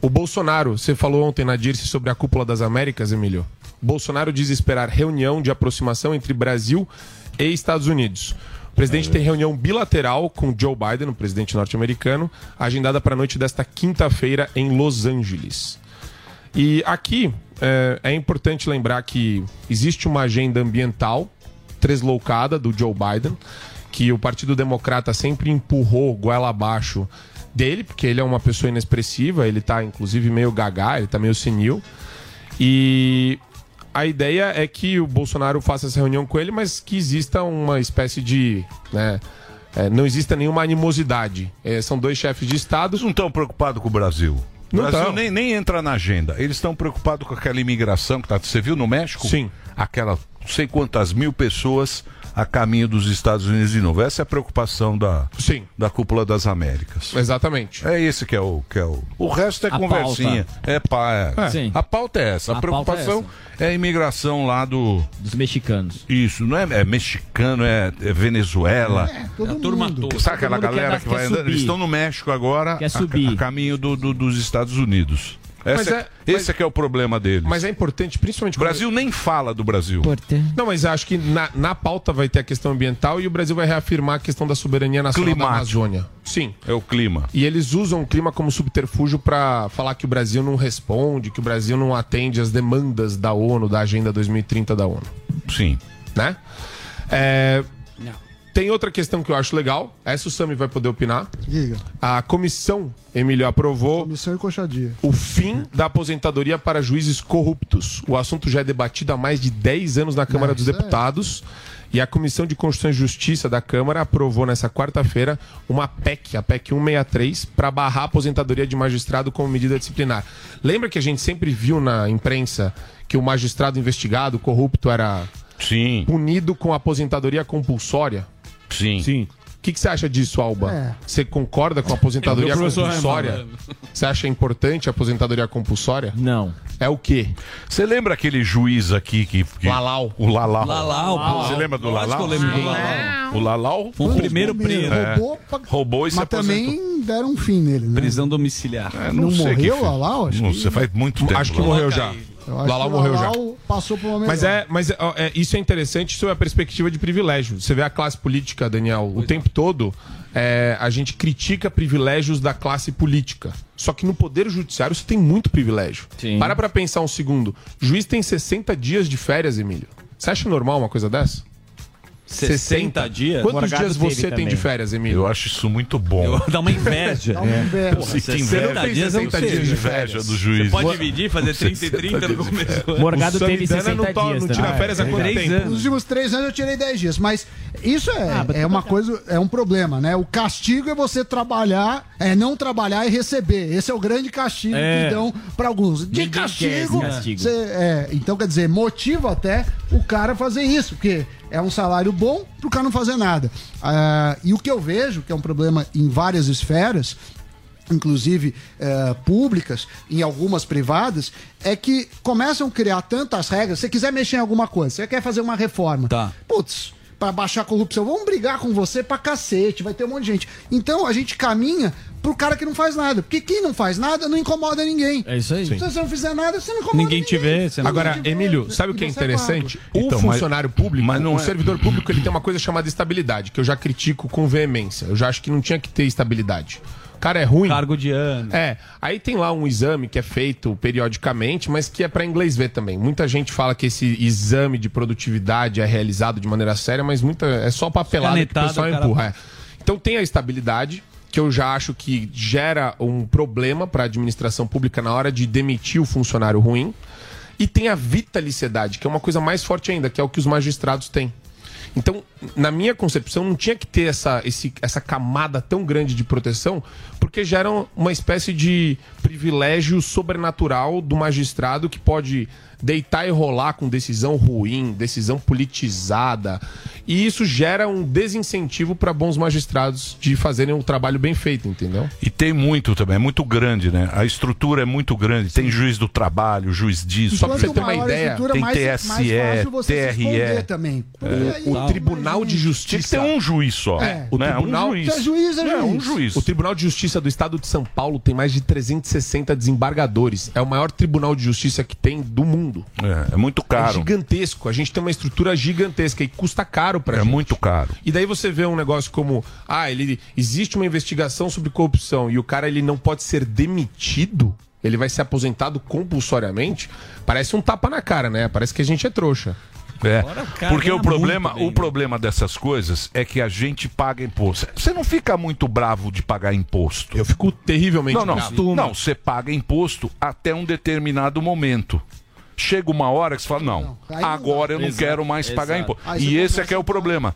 o Bolsonaro, você falou ontem na Dirce sobre a cúpula das Américas, Emílio. Bolsonaro diz esperar reunião de aproximação entre Brasil e Estados Unidos. Presidente tem reunião bilateral com Joe Biden, o presidente norte-americano, agendada para a noite desta quinta-feira em Los Angeles. E aqui é, é importante lembrar que existe uma agenda ambiental tresloucada do Joe Biden, que o Partido Democrata sempre empurrou goela abaixo dele, porque ele é uma pessoa inexpressiva, ele tá inclusive meio gaga, ele tá meio senil. E a ideia é que o Bolsonaro faça essa reunião com ele, mas que exista uma espécie de. Né, é, não exista nenhuma animosidade. É, são dois chefes de Estado. Eles não estão preocupados com o Brasil. O Não Brasil tão. nem, nem entra na agenda. Eles estão preocupados com aquela imigração que tá. Você viu no México? Sim. Aquela não sei quantas mil pessoas a caminho dos Estados Unidos de novo. Essa é a preocupação da, Sim. da cúpula das Américas. Exatamente. É esse que é o. Que é o... o resto é A conversinha. É, pá, é. É. Sim. A pauta é essa. A, A pauta é preocupação é, a imigração lá do. Dos mexicanos. Isso, não é, é mexicano, é, é Venezuela. É, todo A turma mundo. toda. Sabe aquela galera quer que vai andando? subir. Eles estão no México agora, Quer a, subir. a caminho do- do- dos Estados Unidos. Mas Esse é, é- esse é que é o problema deles. Mas é importante, principalmente. O Brasil nem fala do Brasil. Não, mas acho que na, na pauta vai ter a questão ambiental e o Brasil vai reafirmar a questão da soberania nacional da Climático. Amazônia. Sim. É o clima. E eles usam o clima como subterfúgio para falar que o Brasil não responde, que o Brasil não atende às demandas da ONU, da Agenda 2030 da ONU. Sim. Né? É, Tem outra questão que eu acho legal. Essa o Sami vai poder opinar. Diga. A comissão, Emílio, aprovou Comissão e coxadia. o fim da aposentadoria para juízes corruptos. O assunto já é debatido há mais de 10 anos na Câmara Não, dos é- Deputados. E a Comissão de Constituição e Justiça da Câmara aprovou nessa quarta-feira uma PEC, a PEC 163, para barrar a aposentadoria de magistrado como medida disciplinar. Lembra que a gente sempre viu na imprensa que o magistrado investigado, corrupto, era Sim. punido com aposentadoria compulsória? Sim. Sim. O que, que você acha disso, Alba? É. Você concorda com a aposentadoria compulsória? Você acha importante a aposentadoria compulsória? Não. É o quê? Você lembra aquele juiz aqui que. que- Lalau. O Lalau. Lalau, pô. Você lembra do Lalau? eu lembro do Lalau. O Lalau Foi o primeiro preso. É. Roubou, pra- roubou e se mas aposentou. também deram um fim nele, né? Prisão domiciliar. É, Não que morreu fez. Lalau? Acho Não que- sei, faz muito tempo. Acho que morreu já. Lalau morreu já. Passou por uma Mas é, mas é, é, isso é interessante sob a perspectiva de privilégio. Você vê a classe política, Daniel, o tempo todo é, a gente critica privilégios da classe política. Só que no poder judiciário você tem muito privilégio. Sim. Para pra pensar um segundo. Juiz tem 60 dias de férias, Emílio. Você acha normal uma coisa dessa? 60 dias? Quantos dias você tem de também. férias, Emílio? Eu acho isso muito bom. Eu, dá uma inveja. Dá uma inveja. Porra, Sim, 60 inveja. dias eu não 60 sei. dias de inveja do juiz. Pode dividir, fazer 30 e 30 no começo. Morgado teve Samidana 60 não tá- dias não tira também. férias há quanto Três tempo? anos. Nos últimos três anos eu tirei 10 dias, mas isso é, Ah, é uma coisa, é um problema, né? O castigo é você trabalhar, é não trabalhar e receber. Esse é o grande castigo É. que dão pra alguns. De Ninguém castigo, castigo. você- é, então quer dizer, motiva até o cara fazer isso, porque é um salário bom pro cara não fazer nada. Ah, e o que eu vejo, que é um problema em várias esferas, inclusive eh, públicas, em algumas privadas, é que começam a criar tantas regras. Se você quiser mexer em alguma coisa, você quer fazer uma reforma. Tá. Putz, pra baixar a corrupção, vamos brigar com você pra cacete, vai ter um monte de gente. Então a gente caminha pro cara que não faz nada. Porque quem não faz nada não incomoda ninguém. É isso aí. Se você não fizer nada, você não incomoda Agora, Emílio, sabe o que é você interessante? paga. O Então, mas- funcionário público, mas não o é- servidor público, ele tem uma coisa chamada estabilidade, que eu já critico com veemência. Eu já acho que não tinha que ter estabilidade. O cara é ruim. Cargo de ano. É, aí tem lá um exame que é feito periodicamente, mas que é para inglês ver também. Muita gente fala que esse exame de produtividade é realizado de maneira séria, mas muita é só papelada que o Canetado, pessoal o cara- empurra. é. Então tem a estabilidade, que eu já acho que gera um problema para a administração pública na hora de demitir o funcionário ruim. E tem a vitaliciedade, que é uma coisa mais forte ainda, que é o que os magistrados têm. Então, na minha concepção, não tinha que ter essa, esse- essa camada tão grande de proteção, porque gera uma espécie de privilégio sobrenatural do magistrado que pode deitar e rolar com decisão ruim, decisão politizada. E isso gera um desincentivo para bons magistrados de fazerem o trabalho bem feito, entendeu? E tem muito também, é muito grande, né? A estrutura é muito grande. Tem juiz do trabalho, juiz disso. Quanto juiz- maior a estrutura, tem mais- TSE, mais fácil você se esconder TRE. também. É. O Tribunal de Justiça. Tinha que ter um juiz só. É, né? Tribunal- um juiz. É juiz, é É, um juiz. juiz. O Tribunal de Justiça do Estado de São Paulo tem mais de 360 desembargadores. É o maior tribunal de justiça que tem do mundo. É, é muito É caro. gigantesco. A gente tem uma estrutura gigantesca e custa caro pra É gente. muito caro. E daí você vê um negócio como, ah, ele existe uma investigação sobre corrupção e o cara ele não pode ser demitido, ele vai ser aposentado compulsoriamente. Parece um tapa na cara, né? Parece que a gente é trouxa. É, cara porque o problema, bem, o problema dessas coisas é que a gente paga imposto. Você não fica muito bravo de pagar imposto. Eu fico terrivelmente não, não, bravo. Não, você paga imposto até um determinado momento. Chega uma hora que você fala, não, agora eu não Exato, quero mais pagar imposto. E esse é que é o problema.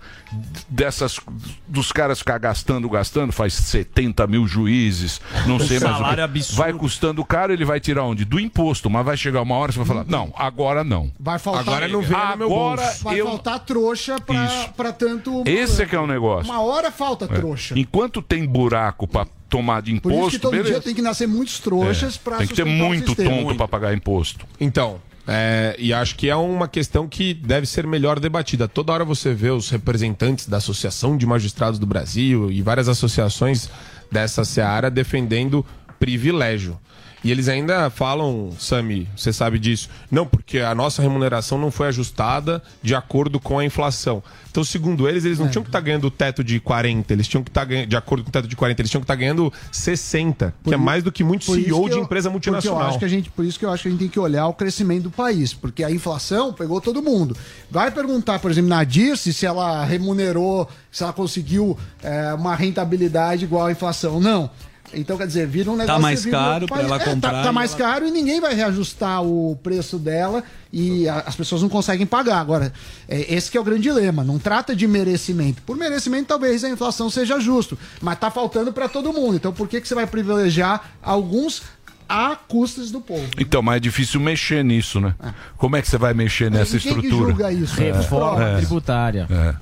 Dessas, dos caras ficar gastando, gastando, faz 70 mil juízes, não sei mais o absurdo. Vai custando caro, ele vai tirar onde? Do imposto, mas vai chegar uma hora que você vai falar, não, agora não. Vai faltar, Agora não vem no meu Agora bolso. vai eu- faltar trouxa pra, Isso. pra tanto. Esse é que é o negócio. Uma hora falta É. trouxa. Enquanto tem buraco pra tomar de Por isso imposto, que todo beleza. dia tem que nascer muitos trouxas É, pra Tem que ter muito tonto pra pagar imposto. Então, é, e acho que é uma questão que deve ser melhor debatida. Toda hora você vê os representantes da Associação de Magistrados do Brasil e várias associações dessa seara defendendo privilégio. E eles ainda falam, Sami, você sabe disso, não, porque a nossa remuneração não foi ajustada de acordo com a inflação. Então, segundo eles, eles não tinham que estar ganhando o teto de 40, eles tinham que estar ganhando, de acordo com o teto de 40, eles tinham que estar ganhando 60, que é mais do que muito Por isso CEO que de eu- empresa porque eu multinacional. acho que a gente, por isso que eu acho que a gente tem que olhar o crescimento do país, porque a inflação pegou todo mundo. Vai perguntar, por exemplo, na Dirce se ela remunerou, se ela conseguiu é, uma rentabilidade igual à inflação. Não. Então, quer dizer, vira um negócio... mais vira um caro pra ela é, comprar Tá, tá mais ela- caro e ninguém vai reajustar o preço dela e a- as pessoas não conseguem pagar. Agora, é, esse que é o grande dilema. Não trata de merecimento. Por merecimento, talvez a inflação seja justo, mas tá faltando para todo mundo. Então, por que, que você vai privilegiar alguns a custas do povo? Então, mas é difícil mexer nisso, né? Como é que você vai mexer nessa e quem que estrutura? julga isso? Reforma É. tributária. É.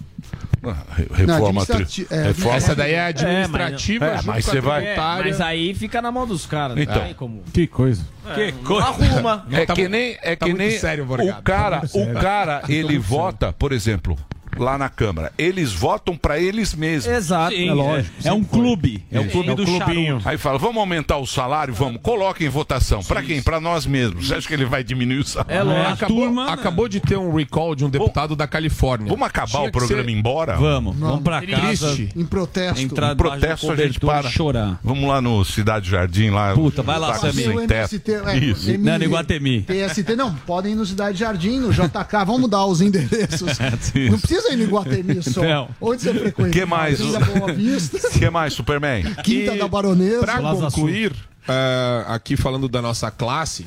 Re- Reforma, tri... administrati- é, reforma essa daí é administrativa, É, mas, mas você vai. É, mas aí fica na mão dos caras. não Então. tem como. Que coisa. Que coisa. Arruma. É Tá que nem, é tá que nem sério, o Morgado. cara, Tá o cara, Tá ele vota, por exemplo, lá na Câmara. Eles votam pra eles mesmos. Exato. Sim, é lógico, é um clube. É o clube do charuto. Aí fala, vamos aumentar o salário? Vamos. Coloca em votação. Pra quem? Pra nós mesmos. Você acha que ele vai diminuir o salário? É lógico. Acabou, acabou de ter um recall de um deputado da Califórnia. Vamos acabar Tinha o programa ser- e ir embora? Vamos, vamos pra casa. Triste. Em protesto. Entrar Em protesto a gente para. chorar. Vamos lá no Cidade Jardim lá. Puta, vai lá, Tá Samir. é, Isso. Não, no Iguatemi. TST, não, podem ir no Cidade Jardim, no JK, vamos mudar os endereços. Não precisa ir no Iguatemi só. Não. Onde você frequenta? Que mais? Martins da Boa Vista, que mais, Superman? Quinta da Baronesa. Pra concluir, eh, aqui falando da nossa classe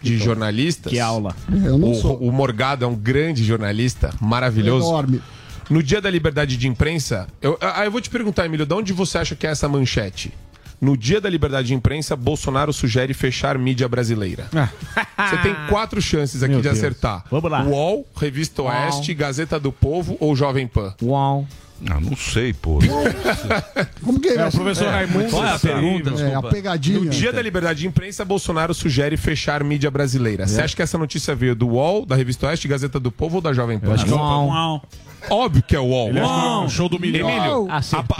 de jornalistas. Que aula. Eu não o, sou. o Morgado é um grande jornalista, maravilhoso. Enorme. No dia da liberdade de imprensa, eu, ah, eu vou te perguntar, Emílio, de onde você acha que é essa manchete? No dia da liberdade de imprensa, Bolsonaro sugere fechar mídia brasileira. Você tem quatro chances aqui Meu de Deus. acertar. Vamos lá. UOL, Revista Uau. Oeste, Gazeta do Povo ou Jovem Pan? Uau. Ah, não sei, pô. Como que É, vai o professor Raimundo Qual é a pergunta? É, a pegadinha. No dia da liberdade de imprensa, Bolsonaro sugere fechar mídia brasileira. Você acha que essa notícia veio do UOL, da Revista Oeste, Gazeta do Povo ou da Jovem Pan? acho que é o- Uau. Óbvio que é o UOL. Ele que é o show do milhão. Emílio, a,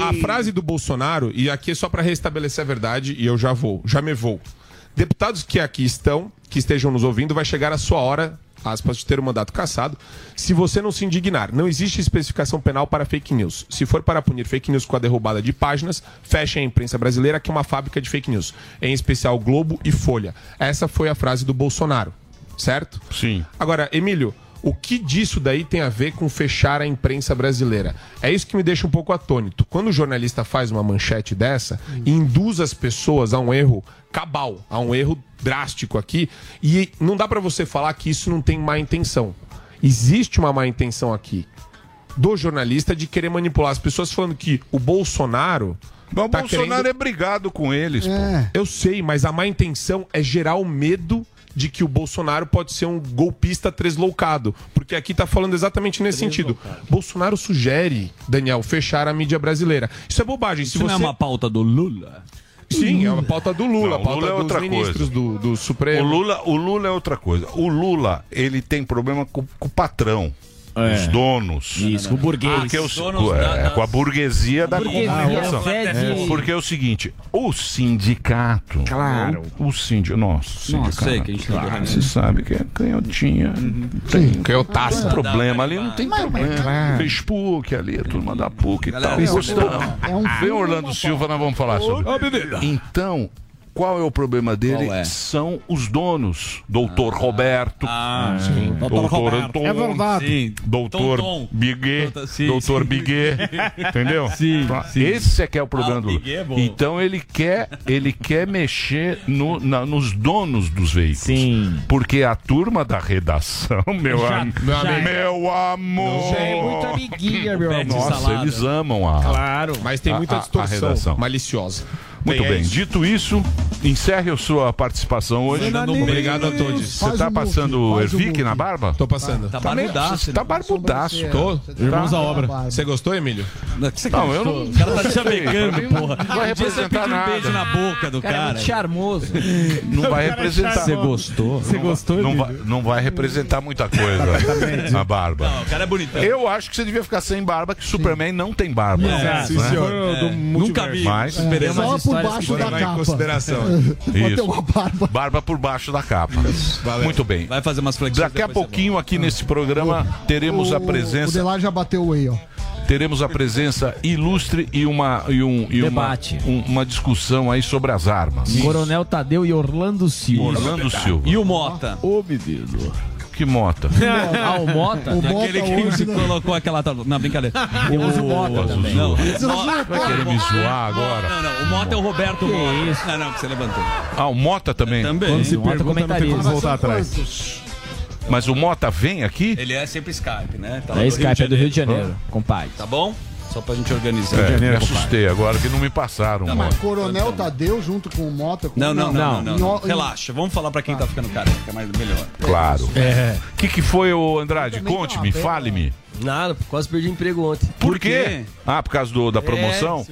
a frase do Bolsonaro, e aqui é só para restabelecer a verdade, e eu já vou, já me vou. Deputados que aqui estão, que estejam nos ouvindo, vai chegar a sua hora, aspas, de ter o mandato cassado, se você não se indignar. Não existe especificação penal para fake news. Se for para punir fake news com a derrubada de páginas, fechem a imprensa brasileira, que é uma fábrica de fake news. Em especial Globo e Folha. Essa foi a frase do Bolsonaro, certo? Sim. Agora, Emílio, o que disso daí tem a ver com fechar a imprensa brasileira? É isso que me deixa um pouco atônito. Quando o jornalista faz uma manchete dessa e induz as pessoas a um erro cabal, a um erro drástico aqui, e não dá pra você falar que isso não tem má intenção. Existe uma má intenção aqui do jornalista de querer manipular as pessoas falando que o Bolsonaro Mas o tá Bolsonaro querendo- é brigado com eles, pô. eu sei, mas a má intenção é gerar o medo de que o Bolsonaro pode ser um golpista tresloucado. Porque aqui tá falando exatamente nesse sentido. Bolsonaro sugere, Daniel, fechar a mídia brasileira. Isso é bobagem. Se Isso não você... é uma pauta do Lula? Sim, é uma pauta do Lula, Não, a pauta Lula é dos outra ministros coisa. do, do O Supremo. Lula, o Lula é outra coisa. O Lula, ele tem problema com, com o patrão. É. Os donos. Isso, com o burguês. Porque os- Donos é, da- da- com a burguesia da Burguesia, comunicação. fede- Porque é o seguinte, o sindicato. Claro. O sindicato. Nossa, o Nossa, sindicato. sei que a gente claro, ligou, né? Você sabe que é canhotinha. Tem, canhotaço. Não tem problema ali, não tem Mas- problema. mas- Fez PUC ali, a turma da PUC e Galera, tal. Gostamos. é um Vem Orlando Silva, nós vamos falar sobre. Então, qual é o problema dele? É? São os donos. Doutor Roberto. Ah, sim. Doutor Roberto. Anton. É verdade. Sim. Doutor Tom. Biguet. Doutor- sim, Doutor sim. Biguet. Entendeu? Sim, sim. Esse é que é o problema Ah, o do. Biguet é. Então ele quer, ele quer mexer no- na- nos donos dos veículos. Sim. Porque a turma da redação, meu, Já- am- já é. meu amor. Já é muito amiguinha, meu amor. Nossa, salada. eles amam a. Claro. Mas tem A- muita a- a distorção redação. maliciosa. Muito é bem. isso. Dito isso, encerre a sua participação hoje. Obrigado a todos. Você tá o passando o Ervic na barba? Tô passando. Tá meio- barbudaço. Você tá barbudaço. Tô? Irmãos à obra. Você gostou, Emílio? Não, eu não. O cara tá te chamegando, mim não porra. vai representar pediu um nada. beijo na boca do cara é charmoso. Não vai representar. Você gostou? Você gostou, Não Emílio? vai, não vai representar muita coisa a barba. Não, o cara é bonitão. Eu acho que você devia ficar sem barba, que Superman não tem barba. É, né? É, Do Nunca vi. Mas- por baixo da em capa. consideração. Isso. uma barba. Barba por baixo da capa. Muito bem. Vai fazer umas flexões. Daqui a você pouquinho aqui nesse programa teremos a O presença Delar já bateu o aí, ó. teremos a presença ilustre e uma e um e Debate. Uma, um- uma discussão aí sobre as armas. Coronel Tadeu e Orlando Silva. Orlando Silva. E o Mota? Ô, menino. Que mota. Ah, o Mota? O Mota Aquele que hoje, se né? colocou aquela. Não, brincadeira. Temos o Mota também. Não, Vai querer me zoar agora? não, não. O Mota é o Roberto Mota. isso? Não, não, que você levantou. Ah, o Mota também. Também. Quando se Mota pergunta, não tem como voltar atrás. Mas o Mota vem aqui? Ele é sempre Skype, né? Tá É Skype, é do Rio de Janeiro. Compadre. Tá bom? Só pra gente organizar. É, me assustei agora que não me passaram. Tá Mota. Coronel Tadeu junto com o Mota. com- Não, não, não, não, não, Relaxa, vamos falar pra quem tá ficando careca, é mais melhor. Claro. O É. que, que foi, o Andrade? Conte-me, fale-me. Nada, quase perdi emprego ontem. Por quê? Ah, por causa do, da promoção?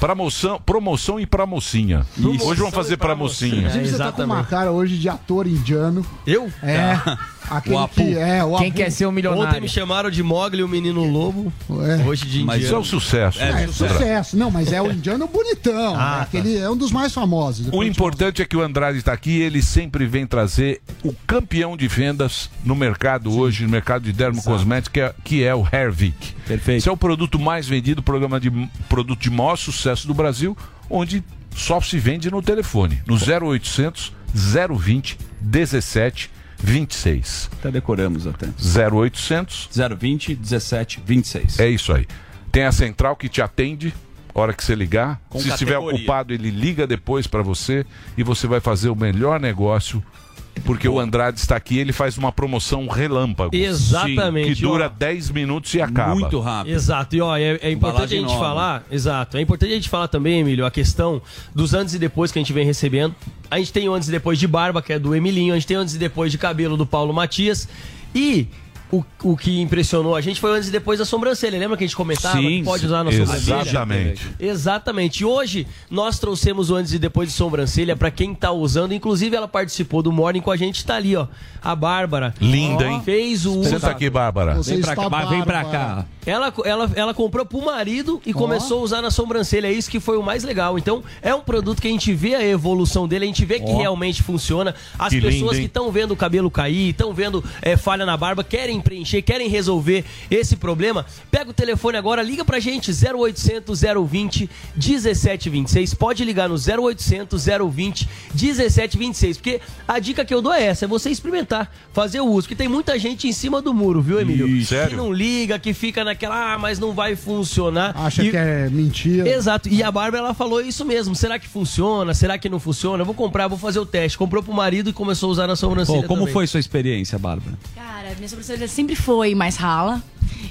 Promoção, promoção e pra mocinha. Hoje vamos fazer pra mocinha. Inclusive, você tá com uma cara hoje de ator indiano. Eu? É. Aquele O Apu. que é, o Quem Apu. quer ser um milionário? Ontem me chamaram de Mogli, o menino lobo. É. Hoje de Mas isso é indiano. um sucesso. É, é sucesso. Não, mas é o indiano bonitão. Ah, é, aquele, é um dos mais famosos. O importante é que o Andrade está aqui e ele sempre vem trazer o campeão de vendas no mercado hoje, no mercado de dermocosméticos, que é, que é o Hervik. Perfeito. Esse é o produto mais vendido, programa de produto de maior sucesso do Brasil, onde só se vende no telefone, no 0800 020 17 26. Até decoramos até. 0800 020 17 26. É isso aí. Tem a central que te atende. Hora que você ligar, Com se estiver categoria. ocupado, ele liga depois para você e você vai fazer o melhor negócio, porque o Andrade está aqui, ele faz uma promoção relâmpago. Exatamente, Que dura ó. 10 minutos e acaba. Muito rápido. Exato, e ó, é, é importante a gente nova. falar, exato, é importante a gente falar também, Emílio, a questão dos antes e depois que a gente vem recebendo. A gente tem o antes e depois de barba, que é do Emilinho, a gente tem o antes e depois de cabelo do Paulo Matias. E o, o que impressionou a gente foi antes e depois da sobrancelha. Lembra que a gente comentava Sim, que pode usar na sobrancelha? Exatamente. Exatamente. E hoje nós trouxemos o antes e depois de sobrancelha pra quem tá usando. Inclusive ela participou do Morning com a gente, tá ali, ó. A Bárbara. Linda, Ó, hein? Fez o uso. Senta aqui, Bárbara. Você Vem pra está cá, vem pra bárbara. cá. Ela, ela, ela comprou pro marido e começou a usar na sobrancelha. É isso que foi o mais legal. Então, é um produto que a gente vê a evolução dele, a gente vê que Ó. realmente funciona. As Que pessoas lindo, que estão vendo o cabelo cair, estão vendo é, falha na barba, querem preencher, querem resolver esse problema, pega o telefone agora, liga pra gente, 0800 020 1726. Pode ligar no 0800 020 1726, porque a dica que eu dou é essa, é você experimentar, fazer o uso, porque tem muita gente em cima do muro, viu, Emílio? Ih, Que sério? não liga, que fica naquela, ah, mas não vai funcionar. Acha E- que é mentira. Exato. E a Bárbara ela falou isso mesmo. Será que funciona? Será que não funciona? Eu vou comprar, vou fazer o teste. Comprou pro marido e começou a usar na sobrancelha. Pô, como também. foi sua experiência, Bárbara? Cara, minha sobrancelha sempre foi mais rala.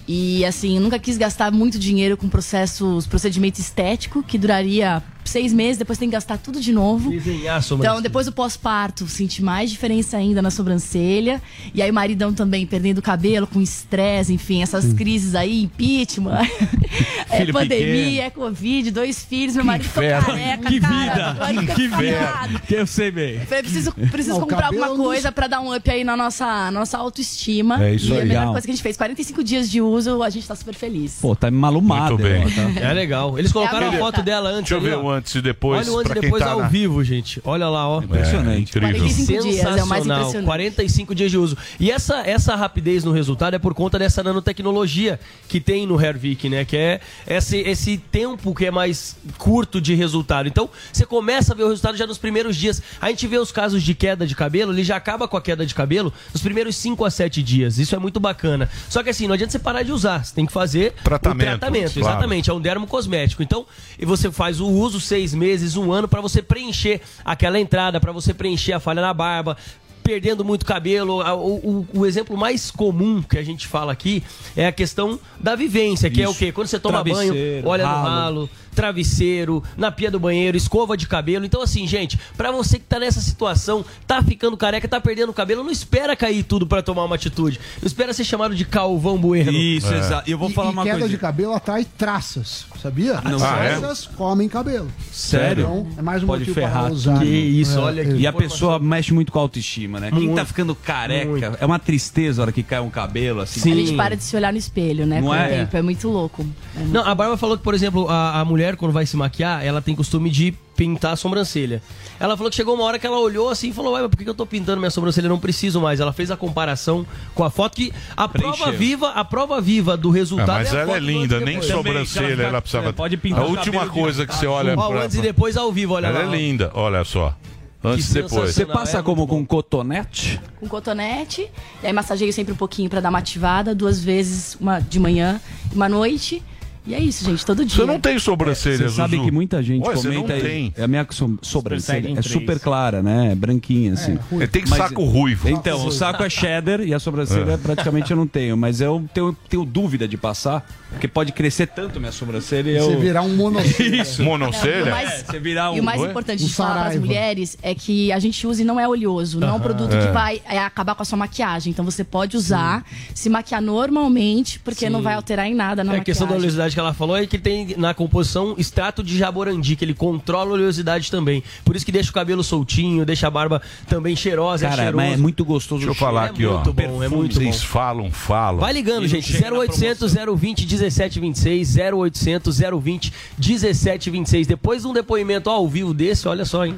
E assim, nunca quis gastar muito dinheiro com processos, procedimento estético, que duraria seis meses, depois tem que gastar tudo de novo. Desenhar a sobrancelha. Então, depois do pós-parto, senti mais diferença ainda na sobrancelha. E aí, o maridão também perdendo o cabelo, com estresse, enfim, essas crises aí, impeachment, é, Filho pandemia, é Covid, dois filhos, meu marido ficou careca, Que cara, vida. Que vida. Que eu sei bem. Eu falei, preciso, preciso Não, comprar alguma é um dos- coisa pra dar um up aí na nossa, na nossa autoestima. É isso e aí. a melhor Legal. coisa que a gente fez. 45 dias de uso, a gente tá super feliz. Pô, tá malumado. Muito bem. ela, tá? É legal. Eles colocaram É a a foto dela antes. Deixa eu ver ó. o antes e depois. Olha o antes e quem depois tá ao na- vivo, gente. Olha lá, ó. Impressionante. incrível. 45 dias, é o mais Sensacional. impressionante. 45 dias de uso. E essa, essa rapidez no resultado é por conta dessa nanotecnologia que tem no Hervik, né? Que é esse, esse tempo que é mais curto de resultado. Então, você começa a ver o resultado já nos primeiros dias. A gente vê os casos de queda de cabelo, ele já acaba com a queda de cabelo nos primeiros 5 a 7 dias. Isso é muito bacana. Só que assim, não adianta você parar de usar. Você tem que fazer Tratamento, o tratamento. claro. Exatamente. É um dermocosmético. Então, e você faz o uso seis meses, um ano, para você preencher aquela entrada, para você preencher a falha na barba. Perdendo muito cabelo. O, o- o exemplo mais comum que a gente fala aqui é a questão da vivência, que é o Isso. quê? Quando você toma banho, Travesseiro, olha ralo. no ralo, travesseiro, na pia do banheiro, escova de cabelo. Então, assim, gente, pra você que tá nessa situação, tá ficando careca, tá perdendo cabelo, não espera cair tudo pra tomar uma atitude. Não espera ser chamado de calvão bueno. Isso, É. exato. E eu vou falar e uma queda coisa. de cabelo atrai traças, sabia? não As sabia. traças comem cabelo. Sério? Então, é mais um Pode motivo ferrar para usar. Que isso, É, olha é. aqui. E a pessoa mexe muito com a autoestima, né? Quem Muito. tá ficando careca, Muito. é uma tristeza a hora que cai um cabelo, assim. Sim. A gente para de se olhar no espelho, né? Não é? o tempo. É muito louco. É muito- Não, a Bárbara falou que, por exemplo, a, a mulher, quando vai se maquiar, ela tem costume de pintar a sobrancelha. Ela falou que chegou uma hora que ela olhou assim e falou: Ué, mas por que eu tô pintando minha sobrancelha? Eu não preciso mais. Ela fez a comparação com a foto que a prova Preencheu. viva, a prova viva do Ah, resultado. mas é a ela é linda, nem depois. sobrancelha ela precisava. Pode pintar A última coisa que você olha. Ó, pra- antes e depois ao vivo, olha Ela lá. é ó. linda, olha só. Antes e depois. Você sensacional. passa é como com cotonete? Com cotonete. E aí massageio sempre um pouquinho pra dar uma ativada. Duas vezes, uma de manhã e uma noite. E é isso, gente, todo dia. Você não tem sobrancelha, Você sabe Zuzu? que muita gente Ué, você comenta não aí. tem. É A minha so- sobrancelha é super clara, né? É branquinha, assim. É, tem Mas- saco ruivo. Então, o saco é cheddar e a sobrancelha praticamente eu não tenho. Mas eu tenho, tenho dúvida de passar, porque pode crescer tanto minha sobrancelha e eu... Você virar um monocelha. Isso. Monocelha? E o mais- É, você virar um... E o mais Oi? importante Um de falar para as mulheres é que a gente use não é oleoso, não é um produto É. que vai é, acabar com a sua maquiagem. Então você pode usar, se maquiar normalmente, porque Sim. não vai alterar em nada na É, a maquiagem. questão da oleosidade que ela falou é que tem na composição extrato de jaborandi, que ele controla a oleosidade também. Por isso que deixa o cabelo soltinho, deixa a barba também cheirosa, é Cara, cheiroso. mas é muito gostoso. Deixa eu falar É aqui, ó. muito bom, é muito Vocês bom. falam, falam. Vai ligando, E gente. chega na 0800 020 1726, 0800 020 1726. Depois de um depoimento ao vivo desse, olha só, hein?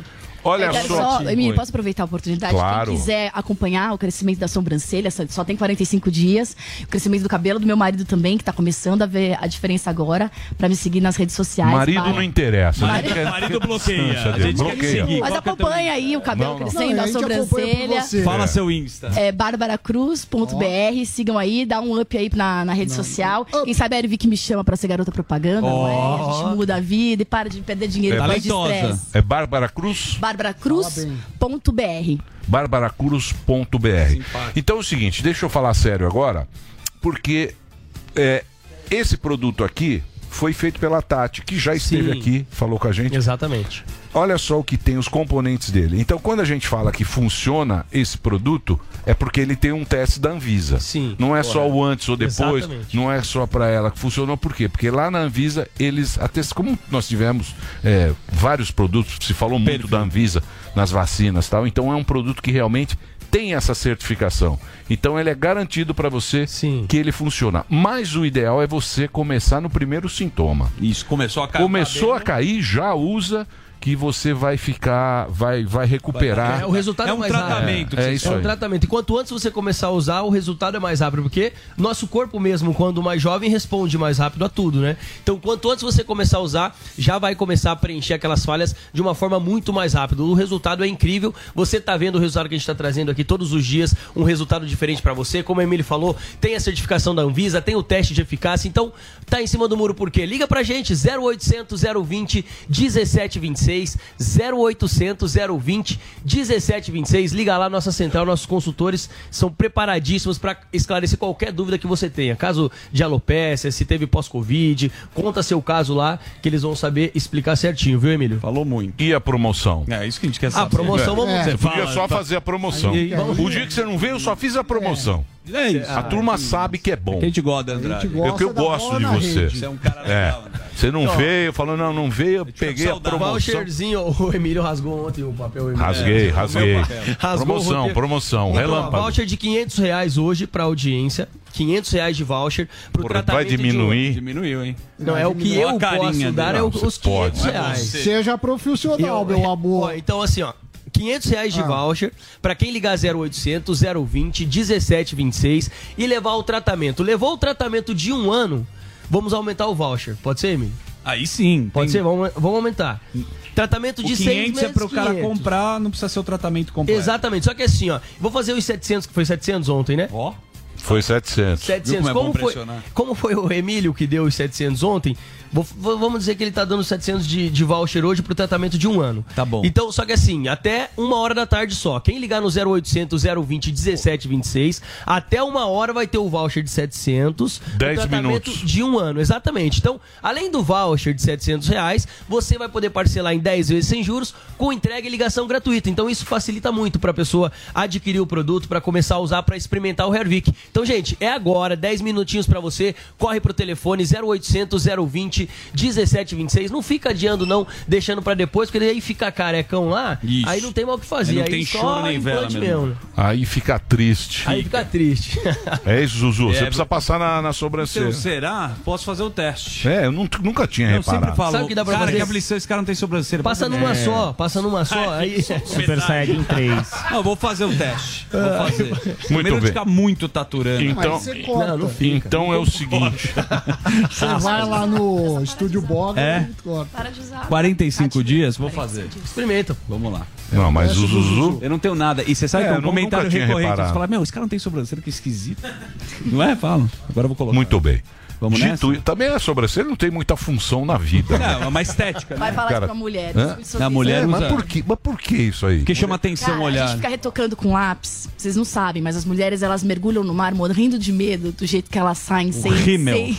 Olha quero só. só, Emílio, posso aproveitar a oportunidade? Claro. Quem quiser acompanhar o crescimento da sobrancelha, só, tem 45 dias. O crescimento do cabelo do meu marido também, que tá começando a ver a diferença agora, pra me seguir nas redes sociais. Marido Para- não interessa. A Marido- quer- Marido bloqueia. A gente quer bloqueia. seguir. Mas é acompanha aí o cabelo Não, não. crescendo, Não, a a sobrancelha. Fala seu Insta. É barbaracruz.br, sigam aí, dá um up aí na, na rede social. Quem sabe a Ervic me chama pra ser garota propaganda, não é? A gente muda a vida e para de perder dinheiro É de talentosa. estresse. É Bárbara Cruz? barbaracruz.br barbaracruz.br. Então é o seguinte, deixa eu falar sério agora, porque é, esse produto aqui foi feito pela Tati, que já esteve Sim. aqui, falou com a gente. Exatamente. Olha só o que tem os componentes dele. Então, quando a gente fala que funciona esse produto, é porque ele tem um teste da Anvisa. Sim. Não é só o antes ou depois, Exatamente. não é só para ela que funcionou. Por quê? Porque lá na Anvisa, eles até como nós tivemos é, vários produtos, se falou muito da Anvisa nas vacinas e tal, então é um produto que realmente tem essa certificação. Então ele é garantido para você que ele funciona. Mas o ideal é você começar no primeiro sintoma. Isso, começou a cair. Começou a cair, já usa que você vai ficar, vai, vai recuperar. É, o resultado é, mais rápido. É, é isso é um aí. tratamento. E quanto antes você começar a usar, o resultado é mais rápido. Porque nosso corpo mesmo, quando mais jovem, responde mais rápido a tudo, né? Então, quanto antes você começar a usar, já vai começar a preencher aquelas falhas de uma forma muito mais rápida. O resultado é incrível. Você tá vendo o resultado que a gente está trazendo aqui todos os dias, um resultado diferente para você. Como a Emílio falou, tem a certificação da Anvisa, tem o teste de eficácia. Então, tá em cima do muro por quê? Liga pra gente, 0800 020 1726, 0800 020 1726. Liga lá, nossa central, nossos consultores são preparadíssimos para esclarecer qualquer dúvida que você tenha. Caso de alopécia, se teve pós-Covid, conta seu caso lá, que eles vão saber explicar certinho, viu, Emílio? Falou muito. E a promoção? É isso que a gente quer Ah, promoção, vamos Você ver. podia só fazer a promoção. O dia que você não veio, eu só fiz a promoção. É isso. A turma sabe que é bom. Que a gente gosta, Andrade. É que eu gosto de você. Você é um cara É. legal, Você não Ó. veio, falou, não, não veio, eu peguei a O promoção. voucherzinho, o Emílio rasgou ontem o papel. Emílio. Rasguei, É, rasguei. Rasgou o Promoção, promoção, Então, relâmpago. Voucher de 500 reais hoje pra audiência. 500 reais de voucher pro Porra, tratamento vai diminuir? de Diminuiu, hein? Não, é o que eu posso dar, é o- Não, os você pode, 500 não é reais. Seja profissional, meu amor. Ó, então, assim, ó. 500 reais de Ah. voucher pra quem ligar 0800 020 1726 e levar o tratamento. Levou o tratamento de um ano, vamos aumentar o voucher. Pode ser, Emílio? Aí sim. Pode tem- ser, vamos, vamos aumentar. Tratamento de o 6 500 meses. é pro cara 500. comprar, não precisa ser o tratamento completo. Exatamente. Só que assim, ó, vou fazer os 700, que foi 700 ontem, né? Ó. Foi 700. 700. é como, foi, como foi o Emílio que deu os 700 ontem, vou- vamos dizer que ele tá dando 700 de, de voucher hoje pro tratamento de um ano. Tá bom. Então, só que assim, até uma hora da tarde só. Quem ligar no 0800 020 1726, até uma hora vai ter o voucher de 700. pro 10 tratamento minutos. de um ano, exatamente. Então, além do voucher de 700 reais, você vai poder parcelar em 10 vezes sem juros, com entrega e ligação gratuita. Então, isso facilita muito para a pessoa adquirir o produto, para começar a usar, para experimentar o Hervik. Então, gente, é agora, 10 minutinhos para você. Corre pro telefone 0800 020 1726. Não fica adiando, não, deixando para depois, porque aí fica carecão lá, Isso. aí não tem mais o que fazer. Aí Aí, não tem só choro nem vela mesmo. mesmo. Aí fica triste. Aí fica triste. É isso, Zuzu. É, Você precisa passar na, na sobrancelha. Então, será? Posso fazer o teste. É, eu nu- nunca tinha Eu reparado. sempre falo, Sabe o que dá pra cara, fazer? que aflição, esse cara não tem sobrancelha. Passa numa É. só, passa numa só. Aí... Super Saiyajin 3. Não, vou fazer o teste. Vou fazer. Muito Primeiro bem. ficar muito taturando. Então, corta. Não, então é o seguinte. Você vai lá no Estúdio Boga É? Para de usar. 45 dias, vou fazer. Experimenta. Vamos lá. Não, mas o Zuzu. Eu não tenho nada. E você sabe É, que é um comentário tinha recorrente. reparado. Você fala, meu, esse cara não tem sobrancelha, que esquisito. Não é? Fala. Agora eu vou colocar. Muito bem. Vamos Dito, i- também a sobrancelha não tem muita função na vida. né? Não, é uma estética. Vai falar Cara, isso pra mulher. hã? sobre A mulher É, mas por que, mas por que isso aí? Porque chama atenção Cara, o a olhar. gente fica retocando com lápis. Vocês não sabem, mas as mulheres elas mergulham no mar morrendo de medo do jeito que elas saem sem, rímel. sem,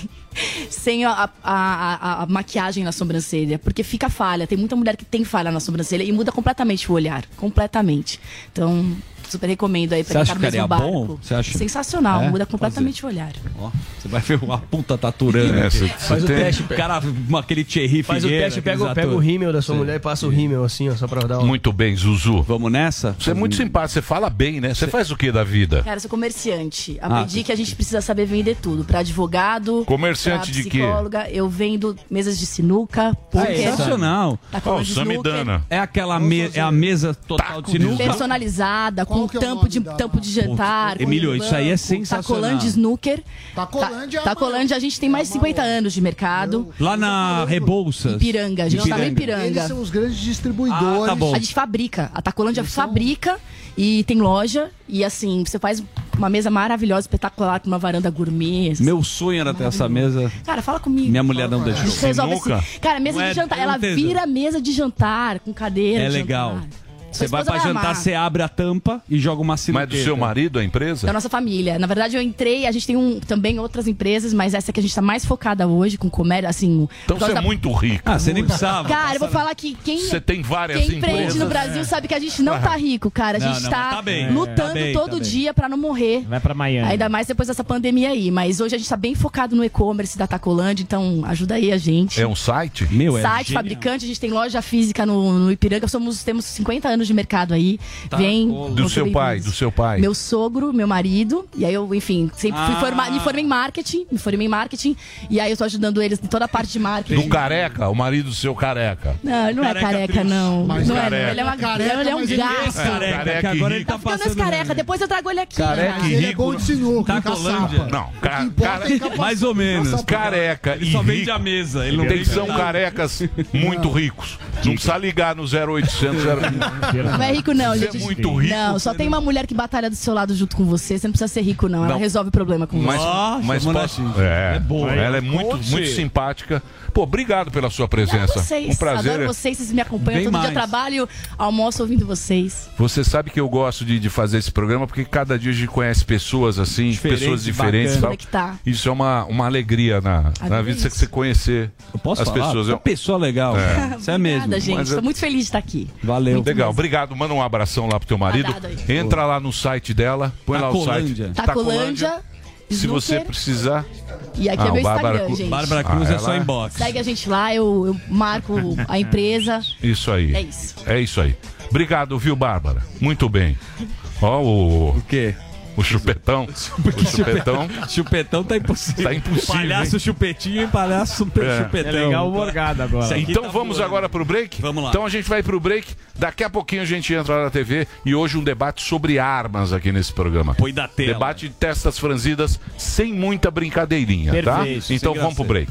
sem a- a- a- a maquiagem na sobrancelha. Porque fica falha. Tem muita mulher que tem falha na sobrancelha e muda completamente o olhar. Completamente. Então, super recomendo aí pra quem tá no que mesmo barco. bom? Você acha? Sensacional, É? muda completamente o olhar. Ó, você vai ver uma puta taturando. É, você- Faz você o tem- teste, O cara, aquele Thierry Faz o Figueira, teste, pega, o- pega o rímel da sua mulher e passa o rímel assim, ó, só pra dar um. Muito bem, Zuzu. Vamos nessa? Você é muito simpático, você fala bem, né? Você faz o que da vida? Cara, eu sou comerciante. Ah, Aprendi que a gente precisa saber vender tudo. Pra advogado, Comerciante pra de quê? psicóloga. Eu vendo mesas de sinuca, poker, Sensacional. Tá Ó, com o de Samidana. É aquela me- é a mesa total de sinuca. personalizada, Qual com é tampo de, da- tampo de jantar. com Emílio, isso aí é sensacional. Tacolândia snooker. Tacolândia é a Tacolândia, a gente tem mais de 50 anos de mercado. Lá na Rebouças. Ipiranga, a gente tá no Eles Ipiranga. são os grandes distribuidores. Ah, tá bom. A gente fabrica. A Tacolândia fabrica e tem loja. E assim, você faz uma mesa maravilhosa, espetacular, com uma varanda gourmet. Meu sonho era ter essa mesa. Cara, fala comigo. Minha mulher não deixou. resolve assim. Cara, mesa Não é- de jantar. Ela vira mesa de jantar, com cadeira. É de legal. jantar. Você vai pra vai jantar, você abre a tampa e joga uma sinuqueta. Mas é do seu marido, a empresa? Da nossa família. Na verdade, eu entrei, a gente tem um, também outras empresas, mas essa que a gente tá mais focada hoje, com comércio, assim... Então você é da- muito rico. Ah, você nem precisava. Cara, eu vou falar que quem, Você tem várias quem empreende empresas. no Brasil sabe que a gente não tá rico, cara. A Não, gente não, tá, mas tá bem. lutando Tá bem, todo tá dia pra não morrer. Vai pra Miami. Ainda mais depois dessa pandemia aí. Mas hoje a gente tá bem focado no e-commerce da Tacolândia, então ajuda aí a gente. É um site? Meu, Site, fabricante, a gente tem loja física no, no Ipiranga, somos, temos 50 anos de mercado aí. Vem. Do seu pai, do seu pai. Meu sogro, meu marido, e aí eu, enfim, sempre fui Ah. formar, me formei em marketing, me formei em marketing, e aí eu tô ajudando eles em toda a parte de marketing. Do careca, o marido do seu careca. Não, não é careca, não. Mas não é, careca. não. Ele é, uma, Careca, ele é um ele é gato. careca, Careca agora ele tá tá ficando careca, depois eu trago ele aqui. Careca e Ele é rico. bom de sinuca, Tá não Tacolândia. caçapa. Não, ca- importa cara- é capaz- Mais ou menos. Careca Ele e só vende a mesa, ele não Tem que são carecas muito ricos. Não precisa ligar no 0800. Não é rico, não, Você gente. é muito rico. Não, só tem uma mulher que batalha do seu lado junto com você. Você não precisa ser rico, não. Ela Não. resolve o problema com Mas, você. mas chamou posso... na é, É boa. Ela é muito, muito simpática. Pô, obrigado pela sua presença. Vocês, um prazer. adoro vocês, vocês me acompanham Vem todo dia. mais. Eu trabalho, almoço ouvindo vocês. Você sabe que eu gosto de, de fazer esse programa porque cada dia a gente conhece pessoas assim, Diferentes, pessoas diferentes. tal. Conectar. Isso é uma, uma alegria na, na vida, você, isso. você conhecer Posso as falar? pessoas. É uma pessoa legal. É. Você é mesmo. Obrigada, gente. Mas Estou eu- muito feliz de estar aqui. Valeu. Legal, obrigado. Manda um abração lá pro teu marido. Tá. Entra lá no site dela, põe lá o Tacolândia. site. Tacolândia. Se você precisar. E aqui é Ah, meu o Bárbara Instagram, Cru- gente. Bárbara Cruz Ah, é só inbox. Segue a gente lá, eu, eu marco a empresa. Isso aí. É isso. É isso aí. Obrigado, viu, Bárbara? Muito bem. Ó, o. O quê? O chupetão. O chupetão. Chupetão tá impossível. Tá impossível, Palhaço hein? chupetinho e palhaço É. chupetão. É legal o morgado agora. Isso aqui Então tá vamos voando. agora pro break? Vamos lá. Então a gente vai pro break. Daqui a pouquinho a gente entra lá na TV e hoje um debate sobre armas aqui nesse programa. Põe da tela. Debate de testas franzidas sem muita brincadeirinha, tá? Perfeito, Então sem vamos pro break.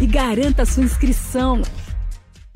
e garanta sua inscrição.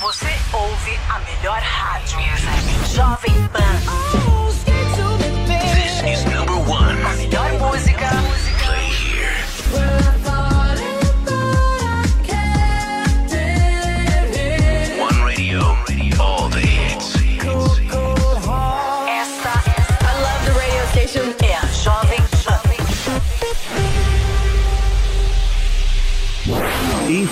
Você ouve a melhor rádio. Jovem Pan.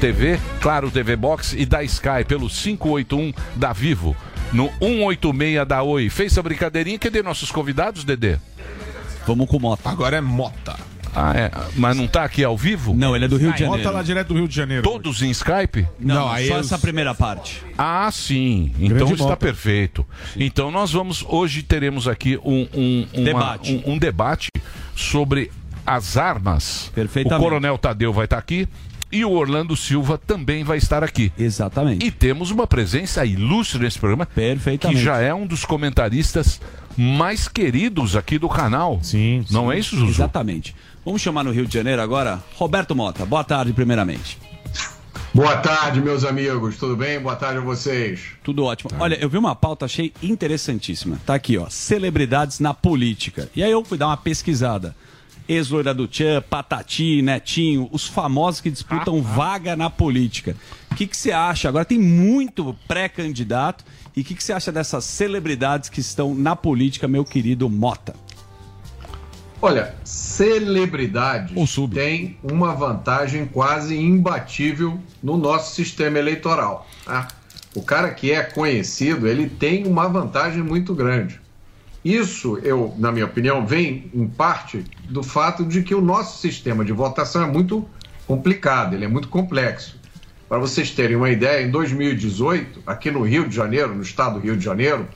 TV, Claro TV Box e da Sky pelo 581 da Vivo. No 186 da Oi. Fez a brincadeirinha? Cadê nossos convidados, Dedê? Vamos com Mota. Agora é Mota. Ah, é. Mas não tá aqui ao vivo? Não, ele é do Rio de Janeiro. Bota lá direto do Rio de Janeiro. Todos em Skype? Não, só essa primeira parte. Ah, sim. Então Grande está Mota. perfeito. Então nós vamos hoje teremos aqui um, um, uma- Debate. um, um debate sobre as armas. Perfeitamente. O Coronel Tadeu vai estar aqui. E o Orlando Silva também vai estar aqui. Exatamente. E temos uma presença ilustre nesse programa. Perfeitamente. Que já é um dos comentaristas mais queridos aqui do canal. Sim. Não é isso, Zuzu? Exatamente. Vamos chamar no Rio de Janeiro agora Roberto Mota. Boa tarde, primeiramente. Boa tarde, meus amigos. Tudo bem? Boa tarde a vocês. Tudo ótimo. Olha, eu vi uma pauta, achei interessantíssima. Tá aqui, ó. Celebridades na política. E aí eu fui dar uma pesquisada. Ex-loira do Tchan, Patati, Netinho, os famosos que disputam vaga na política. O que que você acha? Agora tem muito pré-candidato. E o que que você acha dessas celebridades que estão na política, meu querido Mota? Olha, celebridades têm uma vantagem quase imbatível no nosso sistema eleitoral. tá? O cara que é conhecido, ele tem uma vantagem muito grande. Isso, eu, na minha opinião, vem em parte do fato de que o nosso sistema de votação é muito complicado, ele é muito complexo. Para vocês terem uma ideia, em 2018, aqui no Rio de Janeiro, no estado do Rio de Janeiro,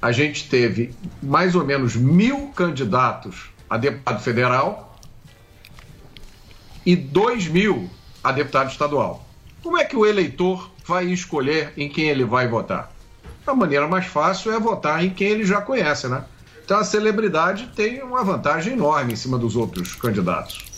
a gente teve mais ou menos mil candidatos a deputado federal e dois mil a deputado estadual. Como é que o eleitor vai escolher em quem ele vai votar? A maneira mais fácil é votar em quem ele já conhece, né? Então a celebridade tem uma vantagem enorme em cima dos outros candidatos.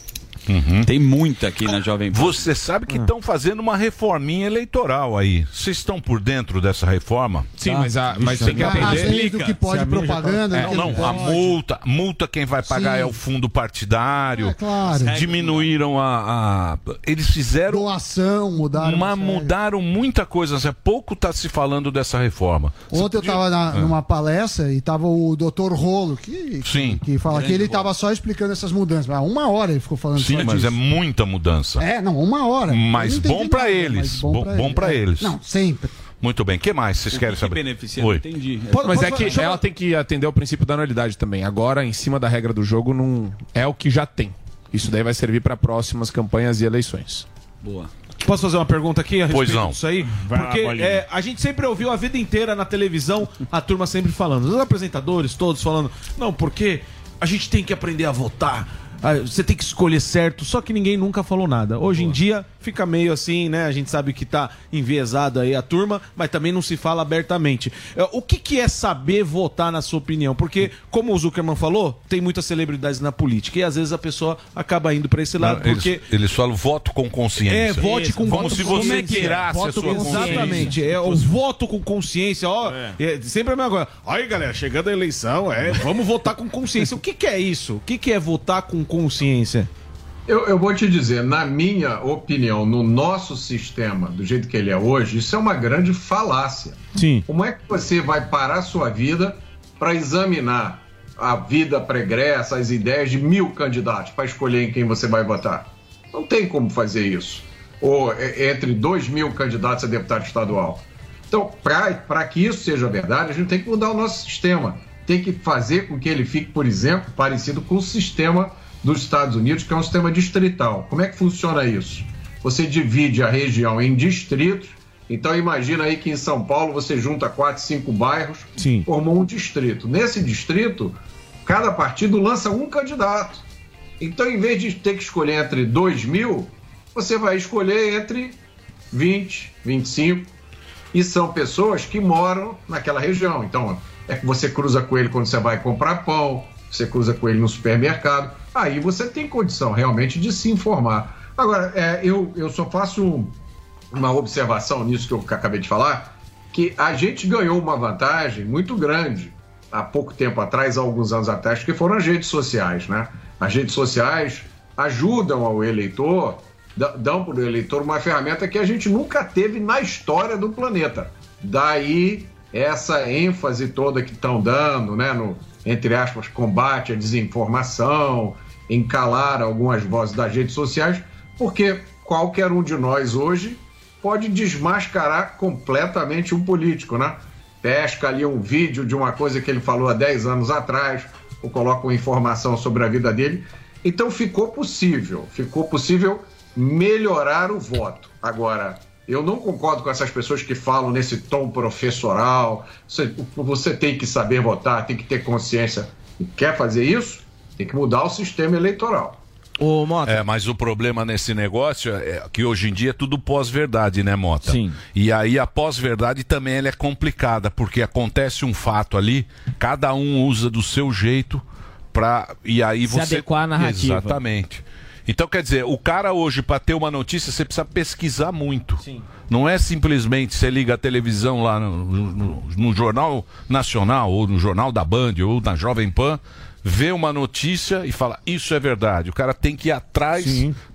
Tem muita aqui na Jovem Pan. Você sabe que estão fazendo uma reforminha eleitoral aí. Vocês estão por dentro dessa reforma? Sim, mas a- mas tem que aprender- As leis do que pode Se a minha já tá- propaganda, É, que não, não a multa, multa quem vai pagar Sim. é o fundo partidário. É, claro. Diminuíram a, a- eles fizeram doação, mudaram. mas mudaram muita coisa. Zé. Pouco está se falando dessa reforma. Ontem eu estava Ah. numa palestra e tava o doutor Rolo, que, Sim. que fala que ele estava só explicando essas mudanças. Mas uma hora ele ficou falando Sim, só mas disso. é muita mudança. É, não, uma hora. Mas bom pra nada, eles. mas Bom, pra bom eles. pra É. eles. Não, sempre. Muito bem. O que mais vocês querem saber? beneficia, Oi. entendi. Mas é que ela tem que atender ao princípio da anualidade também. Agora, em cima da regra do jogo, não é o que já tem. Isso daí vai servir para próximas campanhas e eleições. Boa. Posso fazer uma pergunta aqui a respeito Pois não. disso aí? Vai lá, Porque Bolinha. é, a gente sempre ouviu a vida inteira na televisão a turma sempre falando, os apresentadores todos falando, não, porque a gente tem que aprender a votar. Ah, Você tem que escolher certo, só que ninguém nunca falou nada. Hoje em dia fica meio assim, né? A gente sabe que tá enviesado aí a turma, mas também não se fala abertamente. É, O que, que é saber votar, na sua opinião? Porque, como o Zuckerman falou, tem muitas celebridades na política e às vezes a pessoa acaba indo para esse lado. Não, eles, porque eles falam voto com consciência. é, vote com Como voto se você consciência. tirasse a Voto sua com- consciência. Exatamente, é o voto com consciência, ó. É. sempre a mesma coisa. Aí, galera, chegando a eleição, é, vamos votar com consciência. O que, que é isso? O que, que é votar com consciência? Eu, eu vou te dizer, na minha opinião, no nosso sistema, do jeito que ele é hoje, isso é uma grande falácia. Sim. Como é que você vai parar a sua vida para examinar a vida pregressa, as ideias de mil candidatos para escolher em quem você vai votar? Não tem como fazer isso. Ou é, entre dois mil candidatos a deputado estadual. Então, para que isso seja verdade, a gente tem que mudar o nosso sistema. Tem que fazer com que ele fique, por exemplo, parecido com o sistema dos Estados Unidos, que é um sistema distrital. Como é que funciona isso? Você divide a região em distritos. Então imagina aí que em São Paulo você junta quatro, cinco bairros, Sim. formou um distrito. Nesse distrito, cada partido lança um candidato. Então, em vez de ter que escolher entre 2 mil, você vai escolher entre 20, 25. E são pessoas que moram naquela região. Então, é que você cruza com ele quando você vai comprar pão, você cruza com ele no supermercado. Aí você tem condição realmente de se informar. Agora, é, eu, eu só faço um- uma observação nisso que eu acabei de falar, que a gente ganhou uma vantagem muito grande há pouco tempo atrás, há alguns anos atrás, que foram as redes sociais, né? As redes sociais ajudam ao eleitor, dão para o eleitor uma ferramenta que a gente nunca teve na história do planeta. Daí essa ênfase toda que estão dando, né, no, entre aspas, combate à desinformação, em calar algumas vozes das redes sociais, porque qualquer um de nós hoje pode desmascarar completamente um político, né? Pesca ali um vídeo de uma coisa que ele falou há 10 anos atrás, ou coloca uma informação sobre a vida dele. Então ficou possível, ficou possível melhorar o voto. Agora, eu não concordo com essas pessoas que falam nesse tom professoral. Você, você tem que saber votar, tem que ter consciência. E quer fazer isso? Tem que mudar o sistema eleitoral. Ô, Mota. É, mas o problema nesse negócio é que hoje em dia é tudo pós-verdade, né, Mota? Sim. E aí a pós-verdade também ela é complicada, porque acontece um fato ali, cada um usa do seu jeito pra. E aí Se você. adequar à narrativa. Exatamente. Então, quer dizer, o cara hoje, para ter uma notícia, você precisa pesquisar muito. Não é simplesmente você liga a televisão lá no, no- no Jornal Nacional, ou no Jornal da Band, ou na Jovem Pan, vê uma notícia e fala, isso é verdade. O cara tem que ir atrás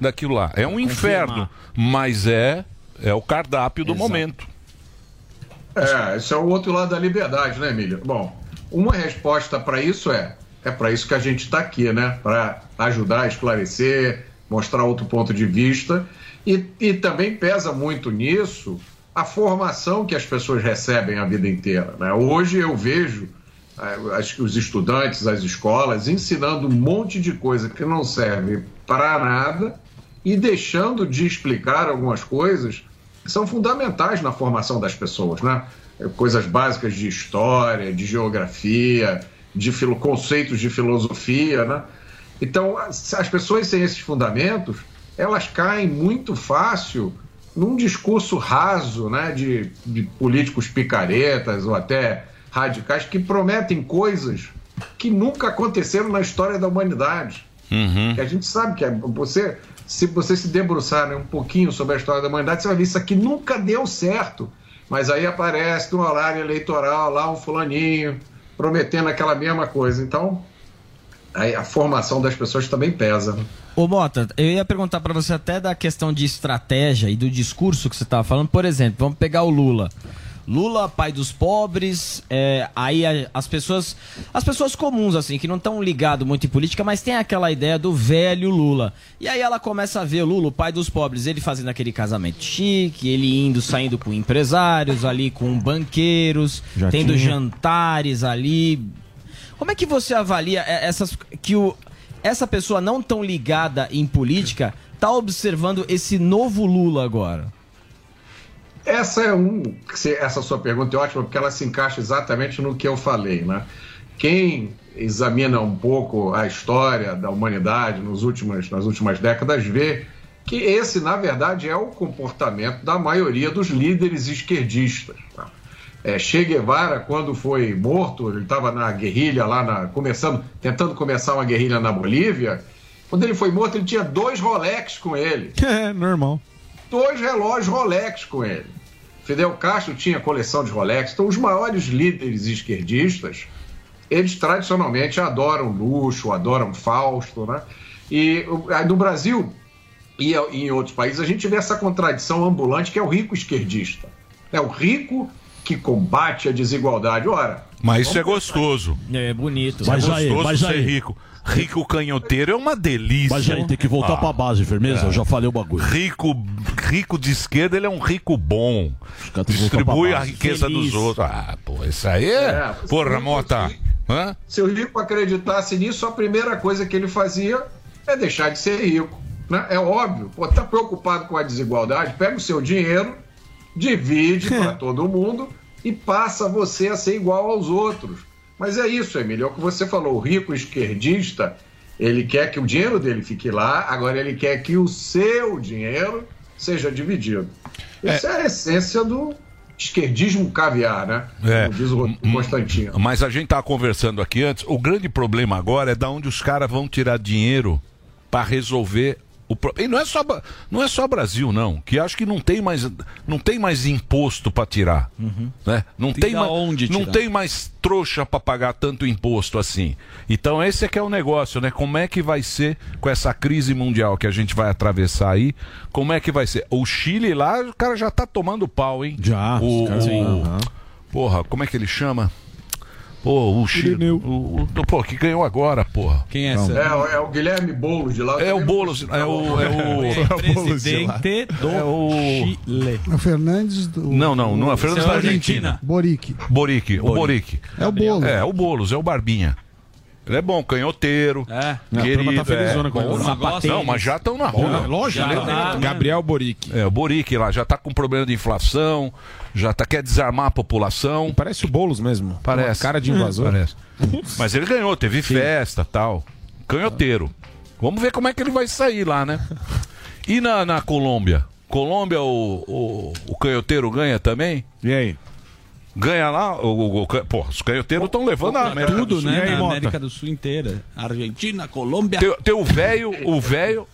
daquilo lá. É um inferno, mas é, é o cardápio do momento. É, esse é o outro lado da liberdade, né, Emílio? Bom, uma resposta para isso é: é para isso que a gente está aqui, né? Para ajudar esclarecer, mostrar outro ponto de vista. E, e também pesa muito nisso a formação que as pessoas recebem a vida inteira. Né? Hoje eu vejo eh, as- os estudantes, as escolas, ensinando um monte de coisa que não serve para nada e deixando de explicar algumas coisas que são fundamentais na formação das pessoas, né? Coisas básicas de história, de geografia, de conceitos de filosofia, né? Então, as as pessoas sem esses fundamentos, elas caem muito fácil num discurso raso, né, de, de políticos picaretas ou até radicais que prometem coisas que nunca aconteceram na história da humanidade. Que a gente sabe que é, você, se você se debruçar né, um pouquinho sobre a história da humanidade, você vai ver isso aqui nunca deu certo. Mas aí aparece no horário eleitoral lá um fulaninho prometendo aquela mesma coisa. Então, aí a formação das pessoas também pesa. né? Ô Mota, eu ia perguntar pra você até da questão de estratégia e do discurso que você tava falando. Por exemplo, vamos pegar o Lula. Lula, pai dos pobres, é, aí as pessoas, as pessoas comuns assim, que não estão ligados muito em política, mas tem aquela ideia do velho Lula. E aí ela começa a ver Lula, o pai dos pobres, ele fazendo aquele casamento chique, ele indo, saindo com empresários ali, com banqueiros, Já tendo tinha. jantares ali. Como é que você avalia é, essas que o essa pessoa não tão ligada em política tá observando esse novo Lula agora? Essa é um, essa sua pergunta é ótima porque ela se encaixa exatamente no que eu falei, né? Quem examina um pouco a história da humanidade nos últimas, nas últimas décadas vê que esse, na verdade, é o comportamento da maioria dos líderes esquerdistas. tá? É, che Guevara, quando foi morto, ele estava na guerrilha lá, na- começando, tentando começar uma guerrilha na Bolívia. Quando ele foi morto, ele tinha dois Rolex com ele É, normal. dois relógios Rolex com ele. Fidel Castro tinha coleção de Rolex. Então, os maiores líderes esquerdistas, eles tradicionalmente adoram luxo, adoram Fausto, né? E aí no Brasil e em outros países a gente vê essa contradição ambulante que é o rico esquerdista. É o rico que combate a desigualdade. Ora, Mas isso é gostoso. É bonito. Isso é gostoso ser rico. Rico canhoteiro é uma delícia. Mas aí tem que voltar Ah. pra base, firmeza? É. Eu já falei o bagulho. Rico, rico de esquerda, ele é um rico bom. Distribui a riqueza Feliz. dos outros. Ah, pô, isso aí é. É, Porra, se- Mota. Hã? Se o rico acreditasse nisso, a primeira coisa que ele fazia é deixar de ser rico. Né? É óbvio. Pô, tá preocupado com a desigualdade? Pega o seu dinheiro, divide para todo mundo e passa você a ser igual aos outros. Mas é isso, Emílio, é o que você falou. O rico esquerdista, ele quer que o dinheiro dele fique lá, agora ele quer que o seu dinheiro seja dividido. Isso é, a essência do esquerdismo caviar, né? É. Como diz o Constantino. Mas a gente tava conversando aqui antes. O grande problema agora é da onde os caras vão tirar dinheiro para resolver pro... E não é só não é só Brasil não, que acho que não tem mais não tem mais imposto para tirar, né? Não Tem tem, mais onde não tirar. tem mais trouxa para pagar tanto imposto assim. Então esse é que é o negócio, né? Como é que vai ser com essa crise mundial que a gente vai atravessar aí? Como é que vai ser? O Chile lá, o cara já tá tomando pau, hein? Já. O, o-. Porra, como é que ele chama? Pô, o Chile. O, o- pô, que ganhou agora, porra. Quem É, o- é o Guilherme Boulos de lá. É o Boulos, é o. É o presidente do é o... Chile. É o Fernandes do. Não, não, não é Fernandes Seu da Argentina. Boric. Boric, o Boric. É o Boulos. É, o Boulos, é o Barbinha. Ele é bom, canhoteiro. É. Não, a querido, turma tá felizona é, com ele. bom, Sapatênis. Não, mas já estão na rua. lógico, Já né? tá, Gabriel Boric. É, o Boric lá já tá com problema de inflação, já tá, quer desarmar a população. Parece o Boulos mesmo. Parece. Uma cara de invasor. Parece. Mas ele ganhou, teve festa tal. Canhoteiro. Vamos ver como é que ele vai sair lá, né? E na, na Colômbia? Colômbia, o, o, o canhoteiro ganha também? E aí? Ganha lá? O, o, o, pô, os canhoteiros estão levando a América Tudo, do Sul. né? Aí, Na Mota? América do Sul inteira. Argentina, Colômbia. Tem, tem o velho, o velho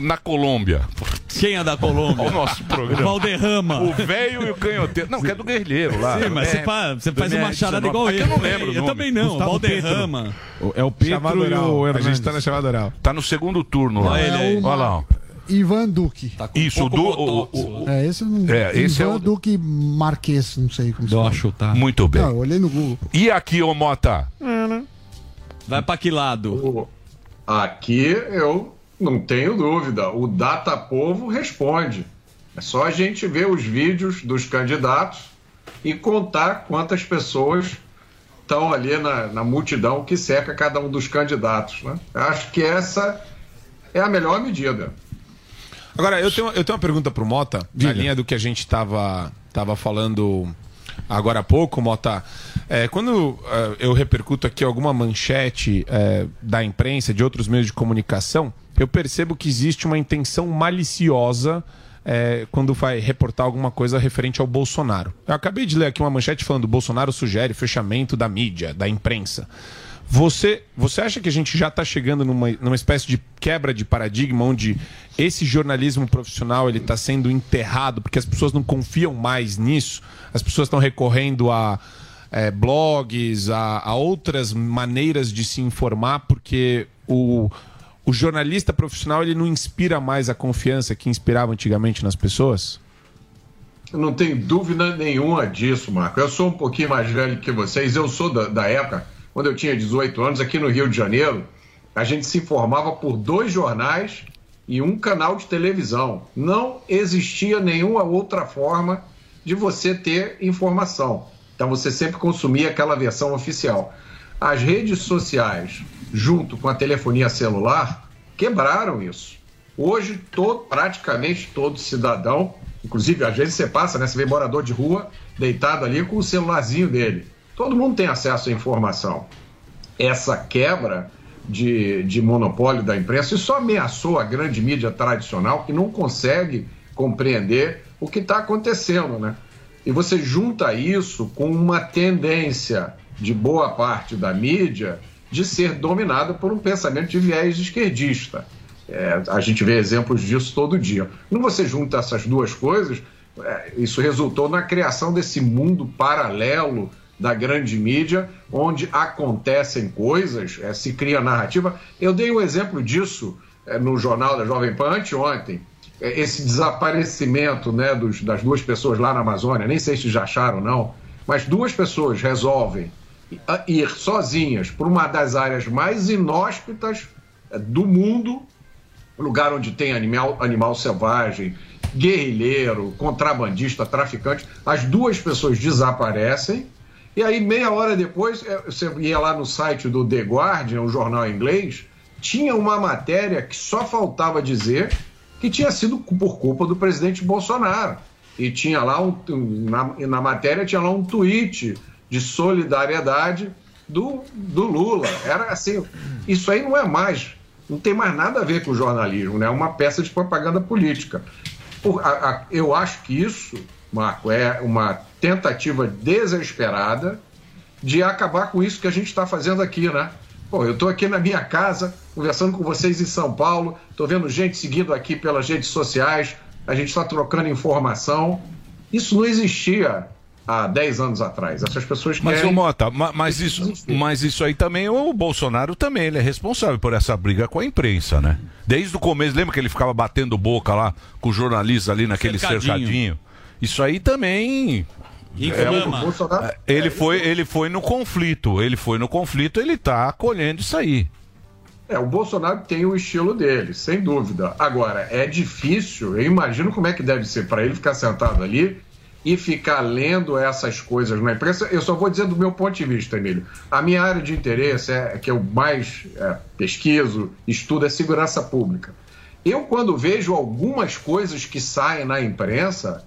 na Colômbia. Quem é da Colômbia? O nosso programa. O Valderrama. O velho e o canhoteiro. Não, que é do guerrilheiro lá. Sim, mas É, você fa- você faz uma MR19. charada igual É ele. Eu não lembro. Eu também não, Gustavo Valderrama. É o Pedro e o A Hernandes. gente tá na chamada oral. Tá no segundo turno lá. Olha ele aí. Olha lá. ó. Ivan Duque. Isso, o du, o, o- o- É, esse eu não. É, esse é Ivan o- Duque Marques, não sei como se fala. chutar. Muito bem. Não, eu olhei no Google. E aqui, ô Mota? Vai pra que lado? Aqui eu não tenho dúvida. O Data Povo responde. É só a gente ver os vídeos dos candidatos e contar quantas pessoas estão ali na, na multidão que cerca cada um dos candidatos. Né? Acho que essa é a melhor medida. Agora, eu tenho, eu tenho uma pergunta pro Mota, na linha do que a gente tava, tava falando agora há pouco, Mota. É, quando é, eu repercuto aqui alguma manchete é, da imprensa, de outros meios de comunicação, eu percebo que existe uma intenção maliciosa é, quando vai reportar alguma coisa referente ao Bolsonaro. Eu acabei de ler aqui uma manchete falando Bolsonaro sugere fechamento da mídia, da imprensa. Você, você acha que a gente já está chegando numa, numa espécie de quebra de paradigma onde esse jornalismo profissional ele está sendo enterrado porque as pessoas não confiam mais nisso? As pessoas estão recorrendo a é, blogs, a, a outras maneiras de se informar porque o, o jornalista profissional ele não inspira mais a confiança que inspirava antigamente nas pessoas? Eu não tenho dúvida nenhuma disso, Marco. Eu sou um pouquinho mais velho que vocês. Eu sou da, da época, quando eu tinha 18 anos, aqui no Rio de Janeiro, a gente se informava por dois jornais e um canal de televisão. Não existia nenhuma outra forma de você ter informação. Então você sempre consumia aquela versão oficial. As redes sociais, junto com a telefonia celular, quebraram isso. Hoje, todo, praticamente todo cidadão, inclusive às vezes você passa, né? Você vê morador de rua deitado ali com o celularzinho dele. Todo mundo tem acesso à informação. Essa quebra de, de monopólio da imprensa, isso ameaçou a grande mídia tradicional que não consegue compreender o que está acontecendo, né? E você junta isso com uma tendência de boa parte da mídia de ser dominada por um pensamento de viés esquerdista. É, a gente vê exemplos disso todo dia. Quando você junta essas duas coisas, é, isso resultou na criação desse mundo paralelo da grande mídia, onde acontecem coisas, é, se cria narrativa. Eu dei um exemplo disso eh, no jornal da Jovem Pan anteontem eh, esse desaparecimento né, dos- das duas pessoas lá na Amazônia, nem sei se já acharam não, mas duas pessoas resolvem a- ir sozinhas por uma das áreas mais inóspitas eh, do mundo, lugar onde tem animal, animal selvagem, guerrilheiro, contrabandista, traficante. As duas pessoas desaparecem. E aí, meia hora depois, eh, você ia lá no site do The Guardian, o jornal inglês, tinha uma matéria que só faltava dizer que tinha sido por culpa do presidente Bolsonaro. E tinha lá um, na, na matéria tinha lá um tweet de solidariedade do, do Lula. Era assim, isso aí não é mais, não tem mais nada a ver com o jornalismo, né? É uma peça de propaganda política. Eu acho que isso, Marco, é uma tentativa desesperada de acabar com isso que a gente está fazendo aqui, né? Pô, eu estou aqui na minha casa, conversando com vocês em São Paulo, estou vendo gente seguindo aqui pelas redes sociais, a gente está trocando informação. Isso não existia há 10 anos atrás. Essas pessoas Mas, querem... ô Mota, ma- mas isso, mas isso aí também, o Bolsonaro também, ele é responsável por essa briga com a imprensa, né? Desde o começo, lembra que ele ficava batendo boca lá com os jornalistas ali naquele Cercadinho. cercadinho? Isso aí também. Inflama. É, Bolsonaro- ele, foi, ele foi no conflito, ele foi no conflito, ele tá acolhendo isso aí. É, o Bolsonaro tem o estilo dele, sem dúvida. Agora, é difícil, eu imagino como é que deve ser para ele ficar sentado ali e ficar lendo essas coisas na imprensa. Eu só vou dizer do meu ponto de vista, Emílio. A minha área de interesse, é, que eu mais é, pesquiso, estudo, é segurança pública. Eu, quando vejo algumas coisas que saem na imprensa,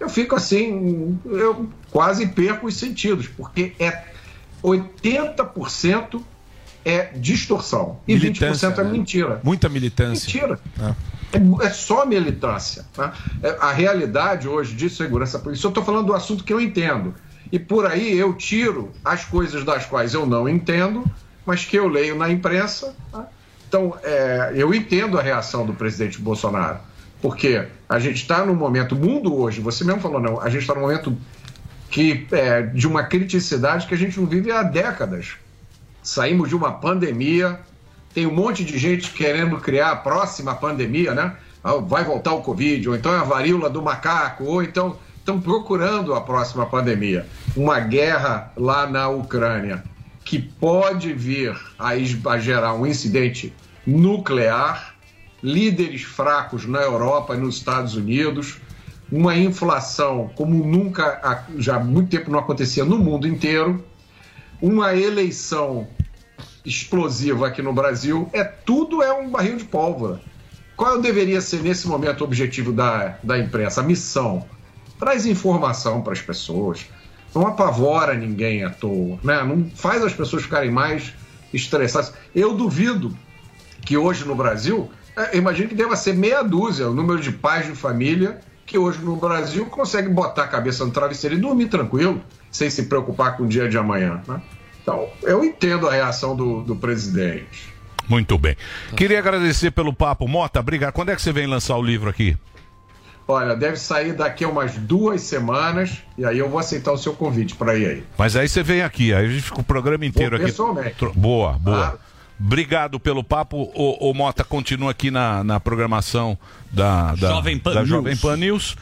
eu fico assim, eu quase perco os sentidos, porque é 80% é distorção e Militância, 20% é né? mentira. Muita militância. Mentira. É. É, é só militância. tá? É, A realidade hoje de segurança pública, isso eu estou falando do assunto que eu entendo. E por aí eu tiro as coisas das quais eu não entendo, mas que eu leio na imprensa. tá? Então, é, eu entendo a reação do presidente Bolsonaro, porque a gente está num momento, mundo hoje, você mesmo falou, não, a gente está num momento que, é, de uma criticidade que a gente não vive há décadas. Saímos de uma pandemia, tem um monte de gente querendo criar a próxima pandemia, né? Ah, Vai voltar o Covid, ou então é a varíola do macaco, ou então estão procurando a próxima pandemia. Uma guerra lá na Ucrânia, que pode vir a, a gerar um incidente nuclear, líderes fracos na Europa e nos Estados Unidos, uma inflação como nunca, já há muito tempo não acontecia no mundo inteiro, uma eleição explosiva aqui no Brasil, é tudo é um barril de pólvora. Qual deveria ser nesse momento o objetivo da, da imprensa? A missão. Traz informação para as pessoas. Não apavora ninguém à toa, né? Não faz as pessoas ficarem mais estressadas. Eu duvido que hoje no Brasil, eu imagino que deva ser meia dúzia o número de pais de família que hoje no Brasil consegue botar a cabeça no travesseiro e dormir tranquilo, sem se preocupar com o dia de amanhã. né? Então, eu entendo a reação do, do presidente. Muito bem. Queria agradecer pelo papo. Mota, obrigado. Quando é que você vem lançar o livro aqui? Olha, deve sair daqui a umas duas semanas e aí eu vou aceitar o seu convite para ir aí. Mas aí você vem aqui, aí a gente fica o programa inteiro aqui. pessoalmente. Boa, boa. Claro. Obrigado pelo papo. O, o Mota continua aqui na, na programação da, da, Jovem Pan da News. Jovem Pan News,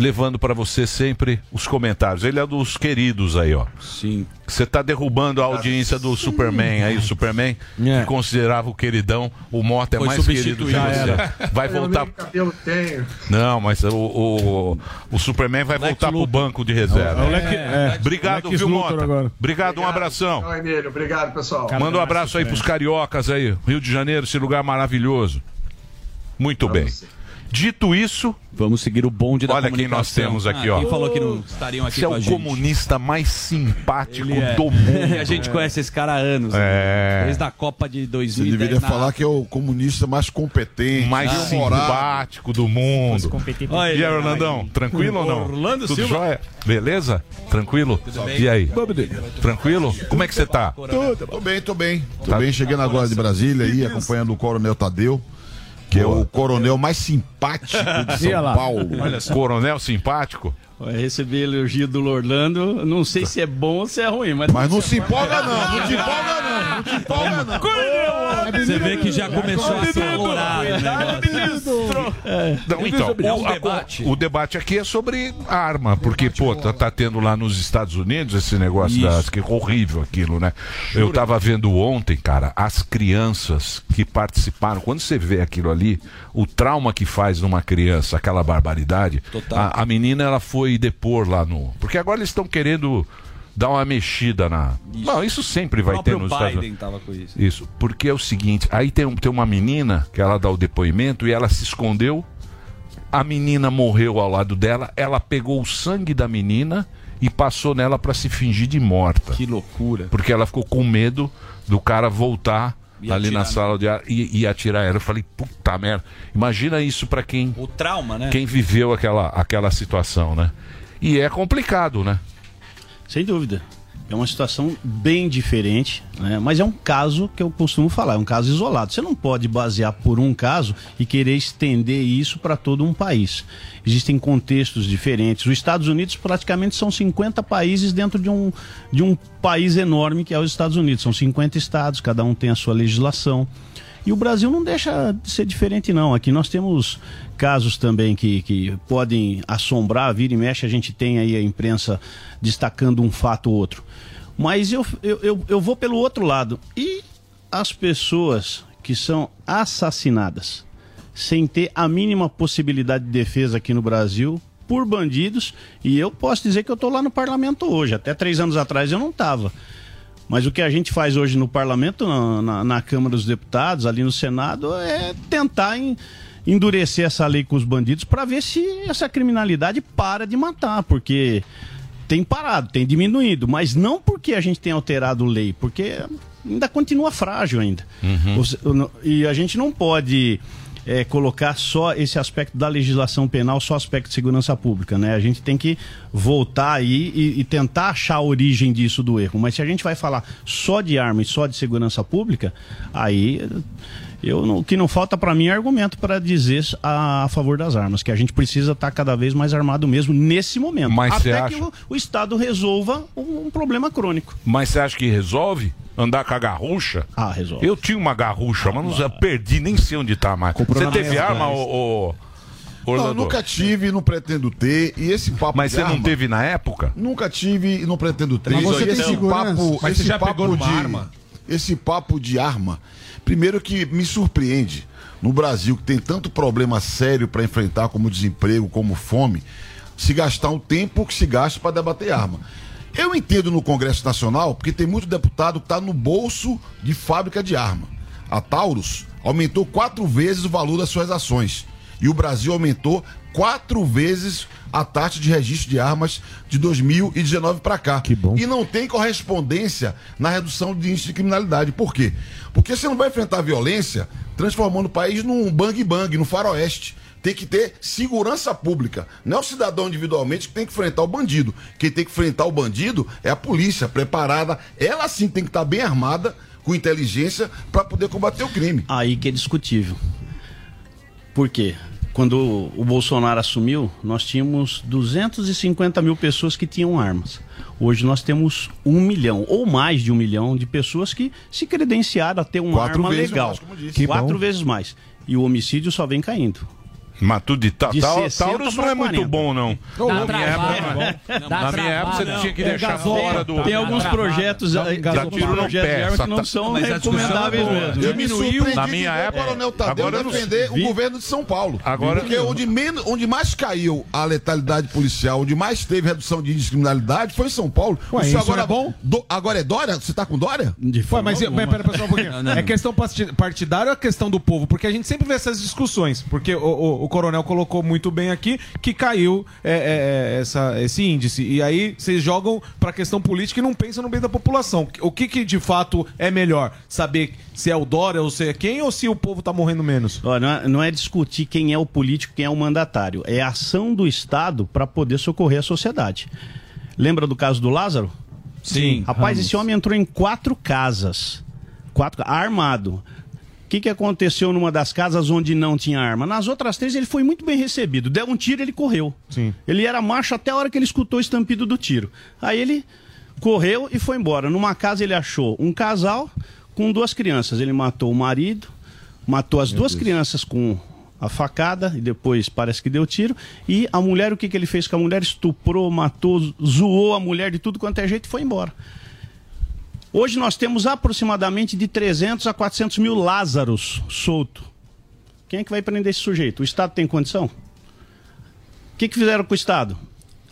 levando para você sempre os comentários. Ele é dos queridos aí, ó. Sim. Você tá derrubando a audiência do Superman aí, o Superman, que considerava o queridão, o Mota é Foi mais querido que você. era. Vai voltar. tenho. Não, mas o, o, o Superman vai voltar pro banco de reserva. É Lex- é. Obrigado, Lex viu, Luthor Mota? agora. Obrigado, um abração. Emílio. Obrigado, pessoal. Manda um abraço aí pros cariocas aí. Rio de Janeiro, esse lugar maravilhoso. Muito bem. Dito isso, vamos seguir o bonde da Olha quem nós temos aqui, Ah, ó. Quem falou que não estariam aqui Você é o gente? comunista mais simpático é. do mundo. A gente conhece esse cara há anos. É. né? Desde a Copa de Você 2010. deveria na- falar que é o comunista mais competente, mais bem-humorado. simpático do mundo. competente. E aí, Orlandão, tranquilo ou não? Orlando Tudo Silva. jóia? Beleza? Tranquilo? bem? E aí? Tranquilo? Como é que você tá? Tô, tô bem, tô bem. Tô bem, chegando agora de Brasília aí, acompanhando o Coronel Tadeu, que é o coronel mais simpático de São Paulo. Coronel simpático? Eu recebi elogio do Orlando, não sei se é bom ou se é ruim, mas. Mas não se empolga não, não te empolga não, não te empolga não. Você vê que já começou a o negócio. Não, então, É um o, a- debate. o debate aqui é sobre arma, porque, pô, tá, tá tendo lá nos Estados Unidos esse negócio Isso. das, que é horrível aquilo, né? Eu tava vendo ontem, cara, as crianças que participaram, quando você vê aquilo ali, o trauma que faz numa criança, aquela barbaridade, a, a menina ela foi depor lá no. Porque agora eles estão querendo dar uma mexida na. Não, isso sempre vai ter nos Estados Biden Unidos. tava com isso. Isso, porque é o seguinte, aí tem, um- tem uma menina que ela dá o depoimento e ela se escondeu, a menina morreu ao lado dela, ela pegou o sangue da menina e passou nela pra se fingir de morta. Que loucura. Porque ela ficou com medo do cara voltar Ali na sala de ar e, e atirar ela. Eu falei, puta merda. Imagina isso pra quem O trauma, né? quem viveu aquela, aquela situação, né? E é complicado, né? Sem dúvida. É uma situação bem diferente, né? mas é um caso que eu costumo falar, é um caso isolado. Você não pode basear por um caso e querer estender isso para todo um país. Existem contextos diferentes. Os Estados Unidos praticamente são 50 países dentro de um, de um país enorme que é os Estados Unidos. São 50 estados, cada um tem a sua legislação. E o Brasil não deixa de ser diferente, não. Aqui nós temos casos também que, que podem assombrar, vira e mexe, a gente tem aí a imprensa destacando um fato ou outro. Mas eu, eu, eu, eu vou pelo outro lado. E as pessoas que são assassinadas sem ter a mínima possibilidade de defesa aqui no Brasil por bandidos, e eu posso dizer que eu estou lá no parlamento hoje. Até três anos atrás eu não estava. Mas o que a gente faz hoje no parlamento, na, na- na Câmara dos Deputados, ali no Senado, é tentar em- endurecer essa lei com os bandidos para ver se essa criminalidade para de matar, porque tem parado, tem diminuído, mas não porque a gente tem alterado lei, porque ainda continua frágil ainda. Você- E a gente não pode é, colocar só esse aspecto da legislação penal, só aspecto de segurança pública, né? A gente tem que voltar aí e, e tentar achar a origem disso do erro. Mas se a gente vai falar só de arma e só de segurança pública, aí eu não- o que não falta para mim é argumento para dizer a, a favor das armas, que a gente precisa estar cada vez mais armado mesmo nesse momento. Mas até acha- que o, o Estado resolva um, um problema crônico. Mas você acha que resolve? Andar com a garrucha? Ah, resolve. Eu tinha uma garrucha, mas não sei, eu perdi, nem sei onde tá mais. Você teve arma, ô, Não, nunca tive, não pretendo ter. E esse papo Mas você não arma, teve na época? Nunca tive e não pretendo ter. Mas você E tem esse papo, Mas esse você já papo pegou de, arma? Esse papo de arma, primeiro que me surpreende no Brasil que tem tanto problema sério para enfrentar como desemprego, como fome, se gastar um tempo que se gasta para debater arma. Eu entendo no Congresso Nacional, porque tem muito deputado que está no bolso de fábrica de arma. A Taurus aumentou quatro vezes o valor das suas ações. E o Brasil aumentou quatro vezes a taxa de registro de armas de 2019 para cá. Que bom. E não tem correspondência na redução de índice de criminalidade. Por quê? Porque você não vai enfrentar a violência transformando o país num bang-bang, no faroeste. Tem que ter segurança pública. Não é o cidadão individualmente que tem que enfrentar o bandido. Quem tem que enfrentar o bandido é a polícia preparada. Ela sim tem que estar bem armada, com inteligência, para poder combater o crime. Aí que é discutível. Por quê? Quando o Bolsonaro assumiu, nós tínhamos 250 mil pessoas que tinham armas. Hoje nós temos um milhão, ou mais de um milhão, de pessoas que se credenciaram a ter uma Quatro arma legal. mais, Quatro bom. vezes mais. E o homicídio só vem caindo. Mas tudo de, ta De ta 60 Taurus não é muito 40. bom, não. Dá na minha trabalho. época, não é bom. Dá Na minha época você tinha que É deixar fora do. Tem alguns projetos, eh, tiro no de pé. que essa não são recomendáveis é mesmo. Surpreendi na de minha época. o Coronel Tadeu agora eu não- defender vi- o governo de São Paulo. Agora- Porque onde, menos, onde mais caiu a letalidade policial, onde mais teve redução de de criminalidade foi em São Paulo. Ué, O senhor isso agora, é bom? Do- agora é Dória? Você tá com Dória? Ué, mas, mas pera, só um pouquinho. É questão parti- partidária ou é questão do povo? Porque a gente sempre vê essas discussões. Porque o, o- o coronel colocou muito bem aqui que caiu é, é, é, essa, esse índice. E aí vocês jogam pra questão política e não pensam no bem da população. O que, que de fato é melhor? Saber se é o Dória ou se é quem ou se o povo tá morrendo menos? Ó, não, é, não é discutir quem é o político, quem é o mandatário. É a ação do Estado para poder socorrer a sociedade. Lembra do caso do Lázaro? Sim. Rapaz, Ramos. esse homem entrou em quatro casas. Quatro, armado. O que, que aconteceu numa das casas onde não tinha arma? Nas outras três ele foi muito bem recebido. Deu um tiro ele correu. Sim. Ele era macho até a hora que ele escutou o estampido do tiro. Aí ele correu e foi embora. Numa casa ele achou um casal com duas crianças. Ele matou o marido, matou as duas crianças com a facada e depois parece que deu tiro. E a mulher, o que, que ele fez com a mulher? Estuprou, matou, zoou a mulher de tudo quanto é jeito e foi embora. Hoje nós temos aproximadamente de 300 a 400 mil Lázaros solto. Quem é que vai prender esse sujeito? O Estado tem condição? O que, que fizeram com o Estado?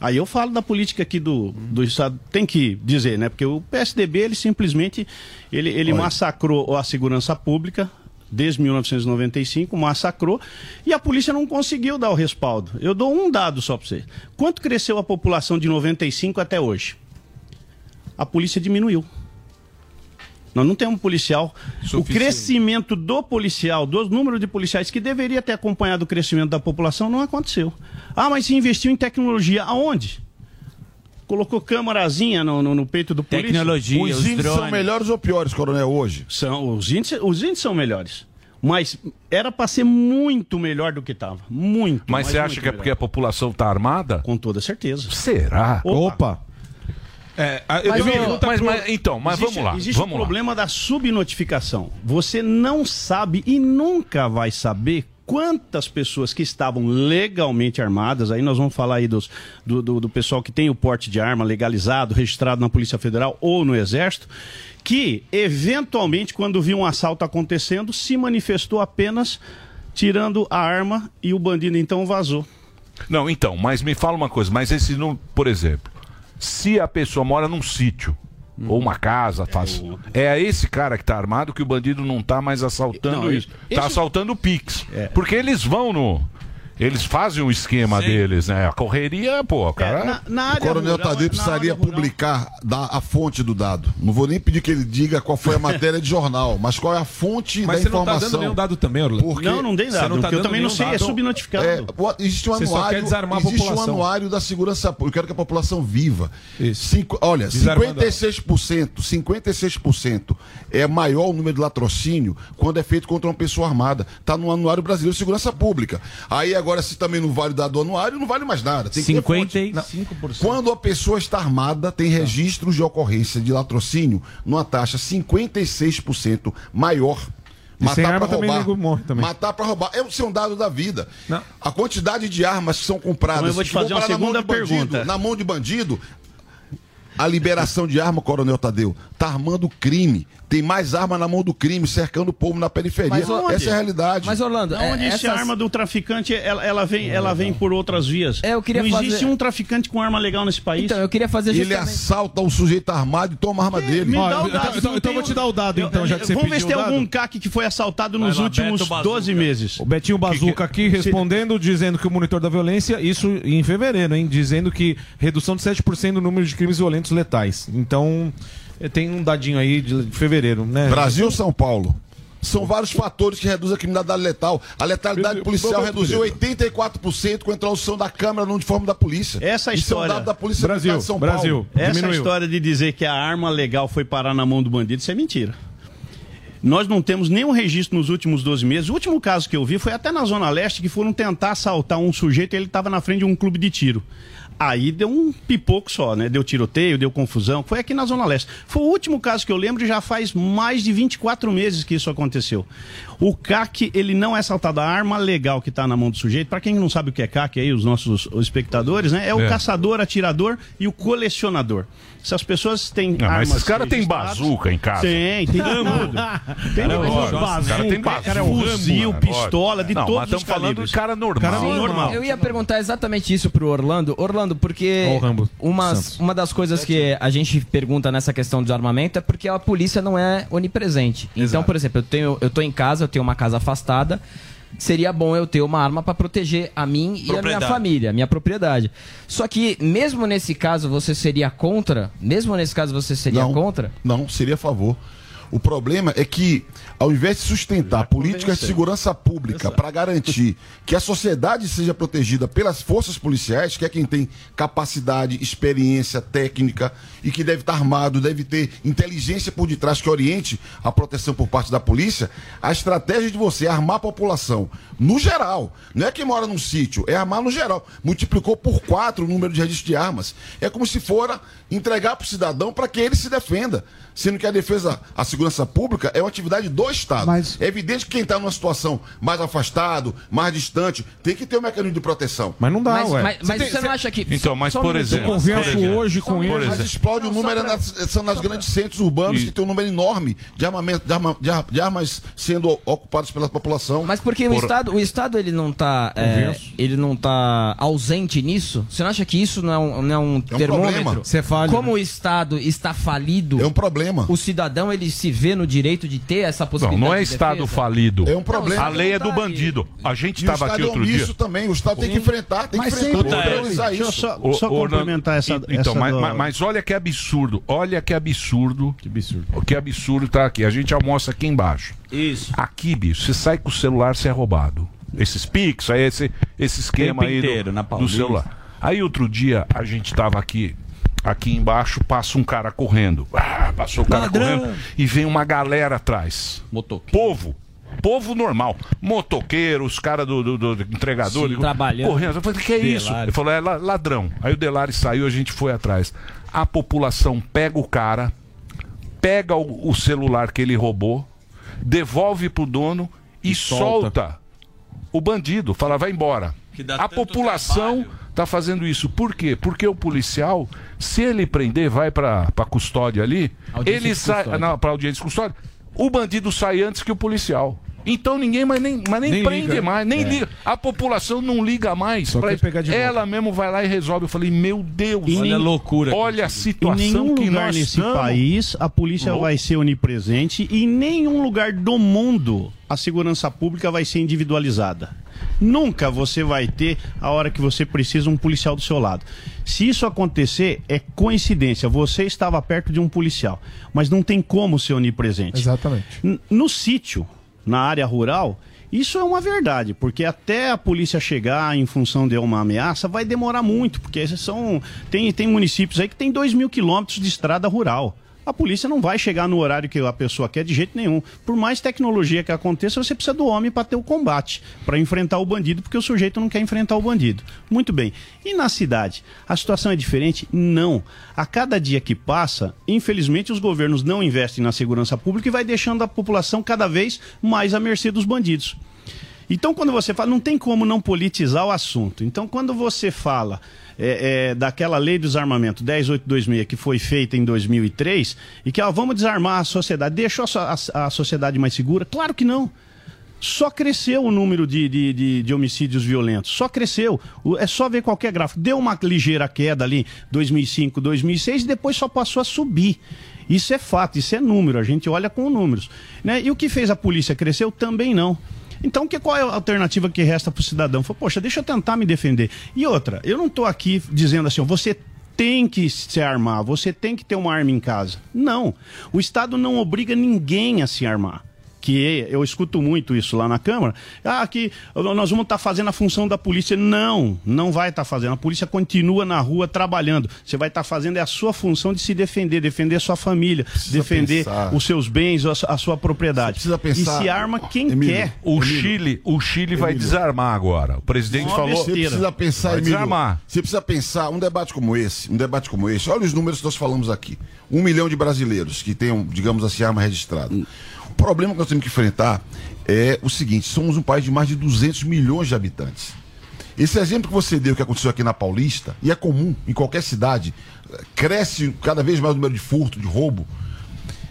Aí eu falo da política aqui do, do Estado, tem que dizer, né? Porque o PSDB, ele simplesmente, ele, ele Olha. massacrou a segurança pública desde 1995, massacrou, e a polícia não conseguiu dar o respaldo. Eu dou um dado só para você. Quanto cresceu a população de 95 até hoje? A polícia diminuiu. Nós não temos policial. O crescimento do policial, do número de policiais que deveria ter acompanhado o crescimento da população, não aconteceu. Ah, mas se investiu em tecnologia. Aonde? Colocou câmarazinha no, no, no peito do polícia? Os índices são melhores ou piores, coronel, hoje? São, os, índices, os índices são melhores. Mas era para ser muito melhor do que estava. Muito. Mas você acha que é porque a população está armada? Com toda certeza. Será? Opa. É, Mas, mas, ô, mas, mas- então, mas existe, vamos lá. Existe vamos o lá. problema da subnotificação. Você não sabe e nunca vai saber quantas pessoas que estavam legalmente armadas, aí nós vamos falar aí dos, do, do, do pessoal que tem o porte de arma legalizado, registrado na Polícia Federal ou no Exército, que eventualmente, quando viu um assalto acontecendo, se manifestou apenas tirando a arma e o bandido então vazou. Não, então, mas me fala uma coisa, mas esse não, por exemplo, se a pessoa mora num sítio ou uma casa, faz, é a esse cara que tá armado que o bandido não tá mais assaltando Não, isso. esse- Tá assaltando o Pix. Porque eles vão no eles fazem o esquema deles, né? A correria, pô, cara. o coronel Tadeu precisaria publicar da, a fonte do dado. Não vou nem pedir que ele diga qual foi a matéria de jornal, mas qual é a fonte Mas da você não tá informação. dando nenhum dado também, Orlando? Porque Não, não tem dado, Você porque eu também não sei, é dado. subnotificado. É, existe um Você só anuário, quer desarmar a existe um anuário da segurança pública. Eu quero que a população viva. Cinco- olha, Desarmando 56%, 56% é maior o número de latrocínio quando é feito contra uma pessoa armada. Está no anuário brasileiro de segurança pública. Aí agora, se também não vale o dado do anuário, não vale mais nada. Tem que ter fonte. 55%. Quando a pessoa está armada, tem registros de ocorrência de latrocínio numa taxa 56% maior. E pra também roubar. também. Matar para roubar. É, isso é um dado da vida. A quantidade de armas que são compradas. Então eu vou te fazer uma parar na mão segunda de bandido, pergunta. Na mão de bandido, a liberação de arma, Coronel Tadeu, tá armando o crime. Tem mais arma na mão do crime, cercando o povo na periferia. Mas onde? Essa é a realidade. Mas, Orlando, onde é, existe a essas- arma do traficante, ela, ela vem, ela vem por outras vias. É, eu queria não existe fazer- um traficante com arma legal nesse país. Então, eu queria fazer Ele assalta o sujeito armado e toma a arma dele. Me dá o então- dado. então- então vou te dar o dado, Eu- então, já que você Vamos ver se tem algum CAC que foi assaltado nos lá, últimos Beto Bazuca. 12 meses. O Betinho Bazuca aqui respondendo, dizendo que o monitor da violência, isso em fevereiro, hein? Dizendo que redução de 7% no número de crimes violentos letais. Então, tem um dadinho aí de fevereiro, né? Brasil ou São Paulo? São vários fatores que reduzem a criminalidade letal. A letalidade policial reduziu 84% com a introdução da câmera no uniforme da polícia. Essa Isso é um história. dado da Polícia Militar de São Paulo. Essa história de dizer que a arma legal foi parar na mão do bandido, isso é mentira. Nós não temos nenhum registro nos últimos 12 meses. O último caso que eu vi foi até na Zona Leste, que foram tentar assaltar um sujeito e ele estava na frente de um clube de tiro. Aí deu um pipoco só, né? Deu tiroteio, deu confusão. Foi aqui na Zona Leste. Foi o último caso que eu lembro e já faz mais de 24 meses que isso aconteceu. O CAC, ele não é assaltado. A arma legal que está na mão do sujeito, para quem não sabe o que é CAC aí, os nossos os espectadores, né? É o É. caçador, atirador e o colecionador. Se as pessoas têm Não, mas armas esses caras têm bazuca em casa. Tem, tem tudo. Tem Cara. Bazuca, Cara, tem bazuca, cara, é um fuzil, pistola, de Não, mas todos estamos os falando calibres. de cara normal. Cara normal. Eu ia perguntar exatamente isso pro Orlando. Orlando, porque umas- uma das coisas que a gente pergunta nessa questão de armamento é porque a polícia não é onipresente. Então, por exemplo, eu, tenho, eu tô em casa, eu tenho uma casa afastada. Seria bom eu ter uma arma para proteger a mim e a minha família, a minha propriedade. Só que, mesmo nesse caso, você seria contra? Mesmo nesse caso, você seria Não. contra? Não, seria a favor. O problema é que, ao invés de sustentar políticas de segurança pública para garantir que a sociedade seja protegida pelas forças policiais, que é quem tem capacidade, experiência técnica e que deve estar armado, deve ter inteligência por detrás que oriente a proteção por parte da polícia, a estratégia de você armar a população no geral, não é quem mora num sítio, é armar no geral. Multiplicou por quatro o número de registro de armas. É como se fora entregar para o cidadão para que ele se defenda. Sendo que a defesa, a segurança segurança pública é uma atividade do Estado. É evidente que quem está numa situação mais afastado, mais distante, tem que ter um mecanismo de proteção. Mas não dá, Mas- ué. mas- mas você não acha que- Então, mas um por exemplo. Eu converso por hoje com por ele. Mas explode o número nas, são nas grandes centros urbanos que tem um número enorme de, armamento, de, arma- de ar- de armas sendo ocupadas pela população. Mas porque o Estado, o Estado ele não tá, é, ele não tá ausente nisso? Você não acha que isso não é um, não é um termômetro? problema. Você fala. Como o Estado está falido, É um problema. o cidadão ele se vê no direito de ter essa Não, possibilidade não é de Estado defesa? falido. É um problema. A lei é do Não bandido. A gente estava aqui é outro dia. também. O Estado tem que enfrentar, tem que Mas enfrentar, que Deixa eu isso. só, só complementar não- essa. Então, essa mas, do- mas- mas olha que absurdo. Olha que absurdo. Que absurdo. O que absurdo tá aqui. A gente almoça aqui embaixo. Isso. Aqui, bicho, você sai com o celular, você é roubado. Esses Pix, aí esse, esse esquema aí do, na do celular. Aí outro dia a gente tava aqui, aqui embaixo, passa um cara correndo. Ah, passou o cara Ladrão. correndo e vem uma galera atrás. Motoqueiro. Povo. Povo normal. Motoqueiro, os caras do, do, do entregador. Sim, digo, trabalhando. Correndo. Eu falei, que é isso? Delari. Ele falou, é la- ladrão. Aí o Delari saiu, a gente foi atrás. A população pega o cara, pega o, o celular que ele roubou, devolve pro dono e, E solta. solta. o bandido. Fala, vai embora. Que dá A população tá fazendo isso. Por quê? Porque o policial, se ele prender, vai pra custódia ali, Audiência ele sai. pra audiência de custódia, o bandido sai antes que o policial. Então ninguém mais nem, mas nem, Nem prende liga, mais, nem É. liga. A população não liga mais. Só pra quer isso. pegar de volta. Ela mesmo vai lá e resolve. Eu falei, meu Deus, E olha a loucura. Olha a Em situação nenhum que lugar nós nesse estamos. país a polícia Louco. vai ser onipresente e em nenhum lugar do mundo a segurança pública vai ser individualizada. Nunca você vai ter a hora que você precisa um policial do seu lado. Se isso acontecer, é coincidência. Você estava perto de um policial, mas não tem como ser onipresente. Exatamente. N- No sítio, na área rural, isso é uma verdade, porque até a polícia chegar em função de uma ameaça vai demorar muito, porque são tem, tem municípios aí que tem 2 mil quilômetros de estrada rural. A polícia não vai chegar no horário que a pessoa quer de jeito nenhum. Por mais tecnologia que aconteça, você precisa do homem para ter o combate, para enfrentar o bandido, porque o sujeito não quer enfrentar o bandido. Muito bem. E na cidade? A situação é diferente? Não. A cada dia que passa, infelizmente, os governos não investem na segurança pública e vai deixando a população cada vez mais à mercê dos bandidos. Então, quando você fala, não tem como não politizar o assunto. Então, quando você fala é, é, daquela lei do desarmamento 10826 que foi feita em 2003 e que ó, vamos desarmar a sociedade, deixou a, a- a sociedade mais segura? Claro que não. Só cresceu o número de, de, de- de homicídios violentos. Só cresceu. É só ver qualquer gráfico. Deu uma ligeira queda ali, 2005, 2006, e depois só passou a subir. Isso é fato, isso é número. A gente olha com números. Né? E o que fez a polícia cresceu? Também não. Então, que, qual é a alternativa que resta para o cidadão? Fala, Poxa, deixa eu tentar me defender. E outra, eu não estou aqui dizendo assim, você tem que se armar, você tem que ter uma arma em casa. Não. O Estado não obriga ninguém a se armar. Que eu escuto muito isso lá na Câmara. Ah, que nós vamos estar fazendo a função da polícia. Não, não vai estar fazendo. A polícia continua na rua trabalhando. Você vai estar fazendo é a sua função de se defender, defender a sua família, defender pensar. os seus bens, a sua- a sua propriedade. precisa pensar- E se arma quem Emílio, quer. O Chile, o Chile vai Emílio. desarmar agora. O presidente Uma falou. Você precisa pensar, Vai Emílio, desarmar. Você precisa pensar, um debate como esse, um debate como esse, olha os números que nós falamos aqui. Um milhão de brasileiros que tenham, digamos assim, arma registrada. O problema que nós temos que enfrentar é o seguinte: somos um país de mais de 200 milhões de habitantes. Esse exemplo que você deu que aconteceu aqui na Paulista, e é comum em qualquer cidade, cresce cada vez mais o número de furto, de roubo.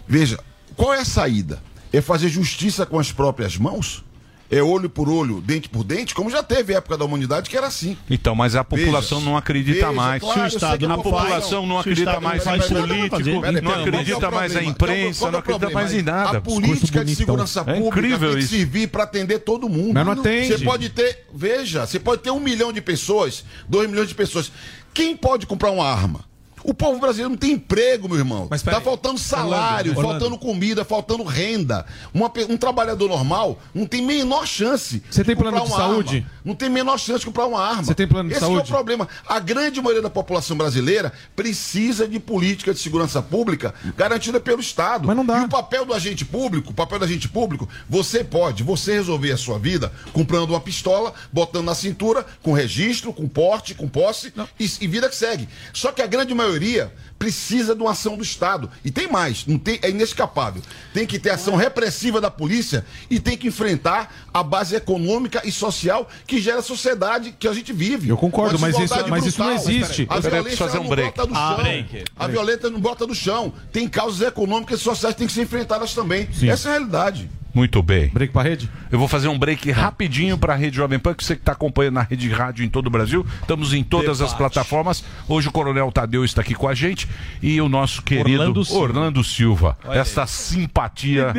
Veja, qual é a saída? É fazer justiça com as próprias mãos? É olho por olho, dente por dente? Como já teve época da humanidade que era assim. Então, mas a população Veja, não acredita veja, mais. claro, Se o Estado que não a população não acredita mais em político, fazer. não acredita é mais em problema? imprensa, é não acredita mais em nada. A política de segurança É pública tem que isso. servir para atender todo mundo. Mas não atende. Você pode ter, veja, você pode ter um milhão de pessoas, dois milhões de pessoas. Quem pode comprar uma arma? O povo brasileiro não tem emprego, meu irmão. Mas tá faltando salário, Orlando, faltando Orlando. comida, faltando renda. Uma um trabalhador normal não tem menor chance. Você tem plano de saúde? arma. Não tem menor chance de comprar uma arma. Você tem plano de Esse que é saúde? o problema. A grande maioria da população brasileira precisa de política de segurança pública garantida pelo Estado. Mas não dá. E o papel do agente público, o papel do agente público, você pode, você resolver a sua vida comprando uma pistola, botando na cintura, com registro, com porte, com posse e, e vida que segue. Só que a grande maioria maioria precisa de uma ação do Estado. E tem mais, não tem, é inescapável. Tem que ter ação repressiva da polícia e tem que enfrentar a base econômica e social que gera a sociedade que a gente vive. Eu concordo, mas isso- mas isso não existe. A Peraí, violência fazer um não break. brota do Ah, chão. break. A violência não brota do chão. Tem causas econômicas e sociais que têm que ser enfrentadas também. Essa é a realidade. Muito bem. Break pra rede? Eu vou fazer um break rapidinho para a Rede Jovem Pan, que você que está acompanhando na Rede Rádio em todo o Brasil. Estamos em todas as Debate. plataformas. Hoje o Coronel Tadeu está aqui com a gente e o nosso querido Orlando Orlando Silva. Silva. Olha Essa simpatia,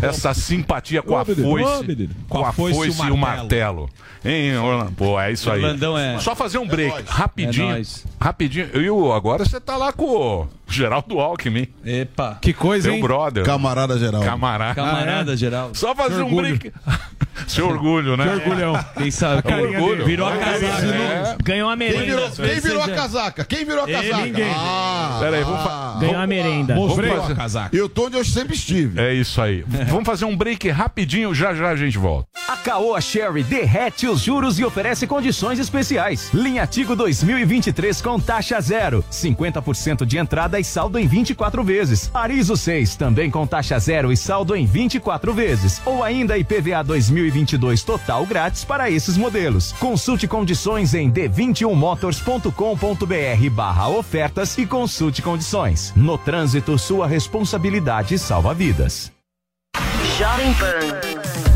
essa simpatia com a foice, com a foice e o martelo. Hein, Orlando? Pô, é isso aí. Orlandão é- Só fazer um break nóis. rapidinho. É rapidinho. E o- agora você tá lá com Geraldo Alckmin. Epa. Que coisa, Meu hein? brother. Camarada Geraldo. Camarada. Camarada, Geraldo. Só fazer um orgulho. Seu orgulho, né? Que orgulhão. Quem sabe? É carinha orgulho. Virou a É. casaca. É. Ganhou a Quem merenda. virou, quem virou a casaca? Quem virou a Ele, casaca? ninguém. Ah, Peraí, vamos fa- Ganhou a merenda. Vamos Mostrei fazer- a casaca. Eu tô onde eu sempre estive. É isso aí. Vamos fazer um break rapidinho, já já a gente volta. A Caoa Sherry derrete os juros e oferece condições especiais. Linha Tigo 2023 com taxa zero, 50% de entrada e saldo em 24 vezes. Arizo 6 também com taxa zero e saldo em 24 vezes. Ou ainda IPVA 2022 total grátis para esses modelos. Consulte condições em d21motors.com.br barra ofertas e consulte condições. No trânsito, sua responsabilidade salva vidas. Jovem Pan.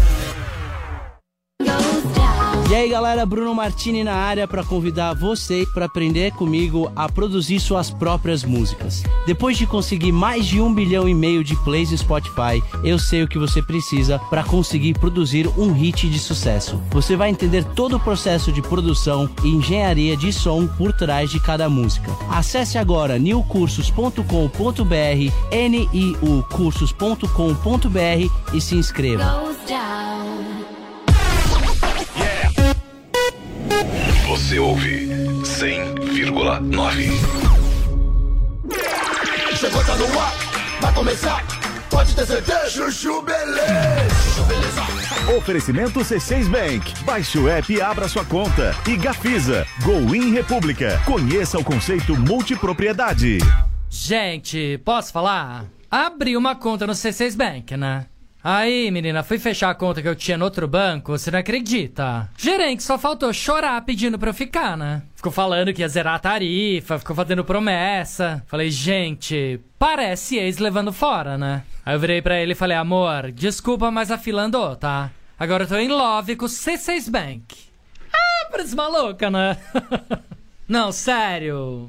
E aí galera, Bruno Martini na área para convidar você para aprender comigo a produzir suas próprias músicas. Depois de conseguir mais de um bilhão e meio de plays no Spotify, eu sei o que você precisa para conseguir produzir um hit de sucesso. Você vai entender todo o processo de produção e engenharia de som por trás de cada música. Acesse agora newcursos.com.br, niucursos.com.br e se inscreva. Você ouve 100,9. Chegou, tá no ar, vai começar. Pode ter certeza. Chuchu Beleza. Chuchu Beleza. Oferecimento C6 Bank. Baixe o app e abra sua conta. E Gafisa, Go In República. Conheça o conceito multipropriedade. Gente, posso falar? Abri uma conta no C6 Bank, né? Aí, menina, fui fechar a conta que eu tinha no outro banco, você não acredita? Gerente só faltou chorar pedindo pra eu ficar, né? Ficou falando que ia zerar a tarifa, ficou fazendo promessa. Falei, gente, parece ex levando fora, né? Aí eu virei pra ele e falei, amor, desculpa, mas a fila andou, tá? Agora eu tô em love com o C6 Bank. Ah, parece maluca, né? Não, sério.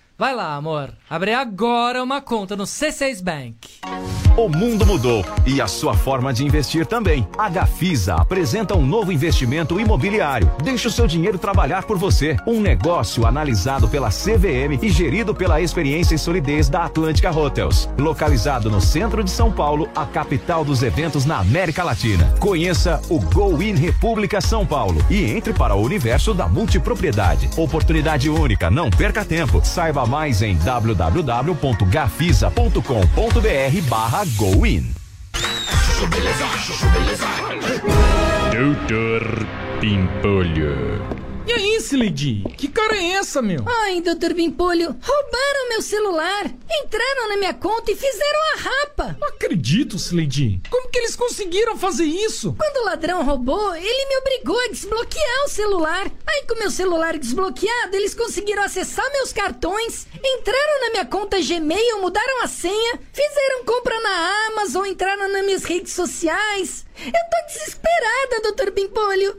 Vai lá, amor. Abre agora uma conta no C6 Bank. O mundo mudou e a sua forma de investir também. A Gafisa apresenta um novo investimento imobiliário. Deixe o seu dinheiro trabalhar por você. Um negócio analisado pela CVM e gerido pela experiência e solidez da Atlântica Hotels. Localizado no centro de São Paulo, a capital dos eventos na América Latina. Conheça o Go In República São Paulo e entre para o universo da multipropriedade. Oportunidade única, não perca tempo. Saiba mais em www.gafisa.com.br barra Go In. Chuchu Beleza. Chuchu Beleza. Doutor Pimpolho. E aí, Slade? Que cara é essa, meu? Ai, doutor Bimpolho, roubaram meu celular, entraram na minha conta e fizeram a rapa. Não acredito, Slade. Como que eles conseguiram fazer isso? Quando o ladrão roubou, ele me obrigou a desbloquear o celular. Aí, com meu celular desbloqueado, eles conseguiram acessar meus cartões, entraram na minha conta Gmail, mudaram a senha, fizeram compra na Amazon, entraram nas minhas redes sociais. Eu tô desesperada, doutor Bimpolho.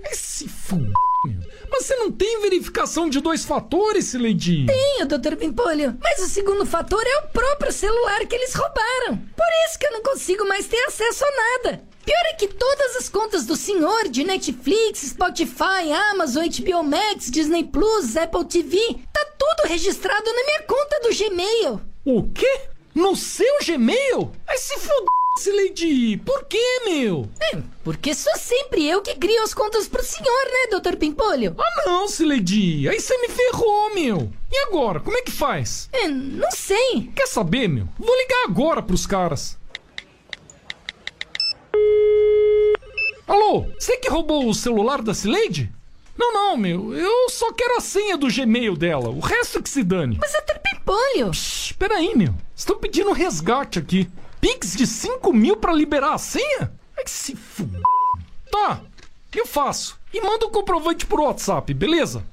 Verificação de dois fatores, Slade? Tenho, doutor Pimpolho. Mas o segundo fator é o próprio celular que eles roubaram. Por isso que eu não consigo mais ter acesso a nada. Pior é que todas as contas do senhor de Netflix, Spotify, Amazon, HBO Max, Disney Plus, Apple TV, tá tudo registrado na minha conta do Gmail. O quê? No seu Gmail? Ai, se fuder, Lady. Por quê, meu? É, porque sou sempre eu que crio as contas pro senhor, né, doutor Pimpolho? Ah, não, Lady. Aí você me ferrou, meu. E agora? Como é que faz? É, não sei. Quer saber, meu? Vou ligar agora pros caras. Alô, você que roubou o celular da Cileide? Não, não, meu. Eu só quero a senha do Gmail dela. O resto que se dane. Mas doutor Pimpolho... Psh, peraí, meu. Estão pedindo resgate aqui. Pix de 5 mil pra liberar a senha? Ai, que se f... Tá, eu faço. E manda o comprovante pro WhatsApp, beleza?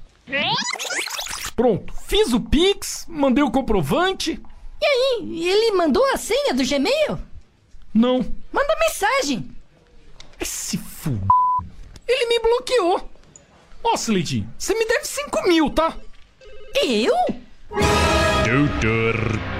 Pronto, fiz o Pix, mandei o comprovante. E aí, ele mandou a senha do Gmail? Não. Manda mensagem. Esse f... Ele me bloqueou. Ó, Slade, você me deve 5 mil, tá? Eu? Doutor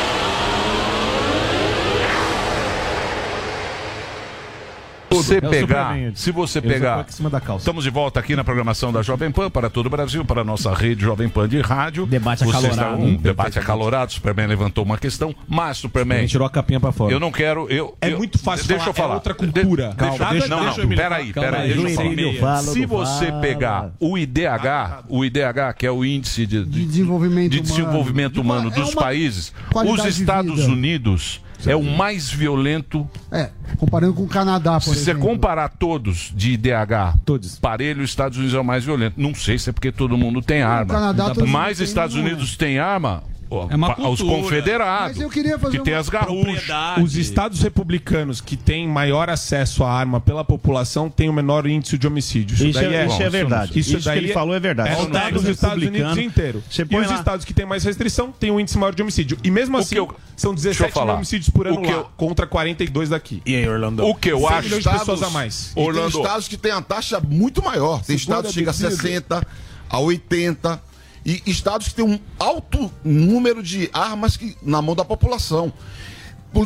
Você É pegar, se você pegar, coloco em cima da calça. estamos de volta aqui na programação da Jovem Pan para todo o Brasil, para a nossa rede Jovem Pan de rádio. Debate Você está- acalorado. um debate acalorado. Superman levantou uma questão, mas Superman, Ele tirou a capinha pra fora. eu não quero, eu É eu- muito fácil Deixa falar, eu falar. é outra cultura. De- Calma, deixa, deixa- não, não, peraí, peraí, deixa eu aí, falar. Se você fala. pegar o IDH, o IDH, que é o índice de, de- desenvolvimento de humano. desenvolvimento humano É dos países, os Estados. Unidos é o mais violento É, comparando com o Canadá, por se você exemplo. comparar todos de IDH, todos. parelho, os Estados Unidos é o mais violento. Não sei se é porque todo mundo tem arma. Canadá, todo mundo Mas tem, Estados não é. Unidos têm arma. É uma cultura. confederados. Mas eu queria fazer que tem as garruchas. Os estados republicanos que têm maior acesso à arma pela população têm o menor índice de homicídio. Isso daí é- isso é verdade. Isso, Isso que daí ele falou é verdade. É Os o dado estados dos Estados Unidos inteiro. você E os lá- estados que têm mais restrição têm um índice maior de homicídio. E mesmo assim, são eu 17 mil homicídios por ano lá, eu- contra 42 daqui. E aí, Orlando? O que eu 100 acho milhões de pessoas a mais. E tem Orlando. estados que tem a taxa muito maior. Tem estados que chega a 60, a 80. E estados que têm um alto número de armas que, na mão da população.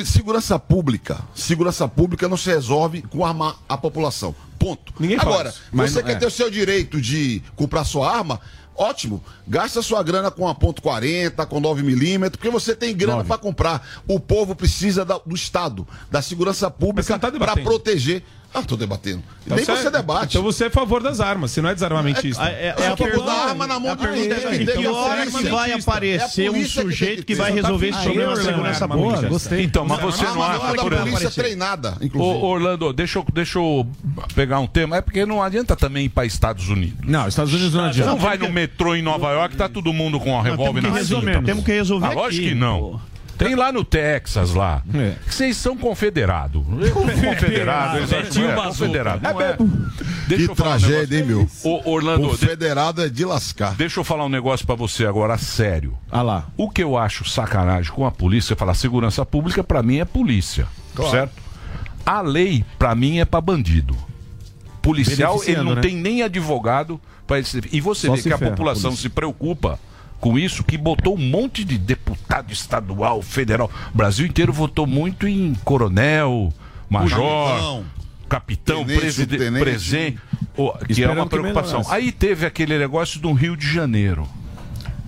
Segurança pública. Segurança pública não se resolve com armar a população. Ponto. Ninguém faz Agora, isso. Mas você não- quer é. ter o seu direito de comprar sua arma? Ótimo. Gasta sua grana com a ponto .40, com 9 milímetros, porque você tem grana para comprar. O povo precisa da- do Estado, da segurança pública para debatendo. proteger. Ah, tô debatendo. Então Nem você debate. Então você é a favor das armas, você não é desarmamentista. É- é- é a pergunta- dar arma na mão A de é a tem seguinte, que hora que vai aparecer É a um sujeito que vai resolver esse problema da segurança pública? Gostei. Então, mas você não, acha, não, por exemplo... polícia treinada, Ô, inclusive. Orlando, deixa eu, deixa eu pegar um tema. É porque não adianta também ir para Estados Unidos. Não, Estados Unidos não Você adianta. não vai no metrô em Nova York, tá todo mundo com uma revólver temos na que cinta. resolver, temos que resolver Ah, lógico aqui, que não. Tem lá no Texas, lá. É. Vocês são confederados. Confederado, é confederado. Não é. Deixa Que eu falar um tragédia, hein, negócio. meu? Orlando, O federado é de lascar. Deixa eu falar um negócio pra você agora, sério. Ah lá. O que eu acho sacanagem com a polícia, é falar segurança pública, pra mim é polícia. Claro. Certo? A lei, pra mim, é pra bandido. Policial, ele não né? tem nem advogado para E você Só vê que a ferra, população polícia. se preocupa com isso, que botou um monte de deputado estadual, federal. O Brasil inteiro votou muito em coronel, major, Capitão. Tenente, presidente, presente, ô, que é uma preocupação. Aí teve aquele negócio do Rio de Janeiro.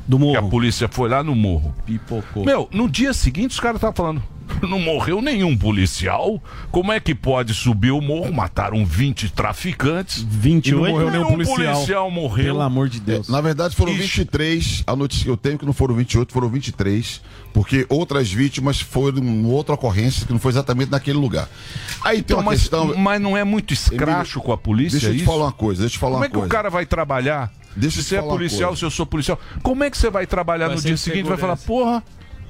Do Que a morro. polícia foi lá no morro. Pipocou. Meu, no dia seguinte os caras estavam falando. Não morreu nenhum policial. Como é que pode subir o morro? Mataram 20 traficantes. 28? E não morreu nenhum policial. policial morreu. Pelo amor de Deus. É, Na verdade, foram Ixi. 23. A notícia que eu tenho é que não foram 28, foram 23. Porque outras vítimas foram em outra ocorrência que não foi exatamente naquele lugar. Aí tem Então, uma mas, questão. mas não é muito escracho Emílio, com a polícia Deixa eu te isso? falar uma coisa, deixa eu te falar Como uma é que coisa. o cara vai trabalhar? Deixa se você é policial, se eu sou policial, como é que você vai trabalhar Vai no dia seguinte e vai falar, porra,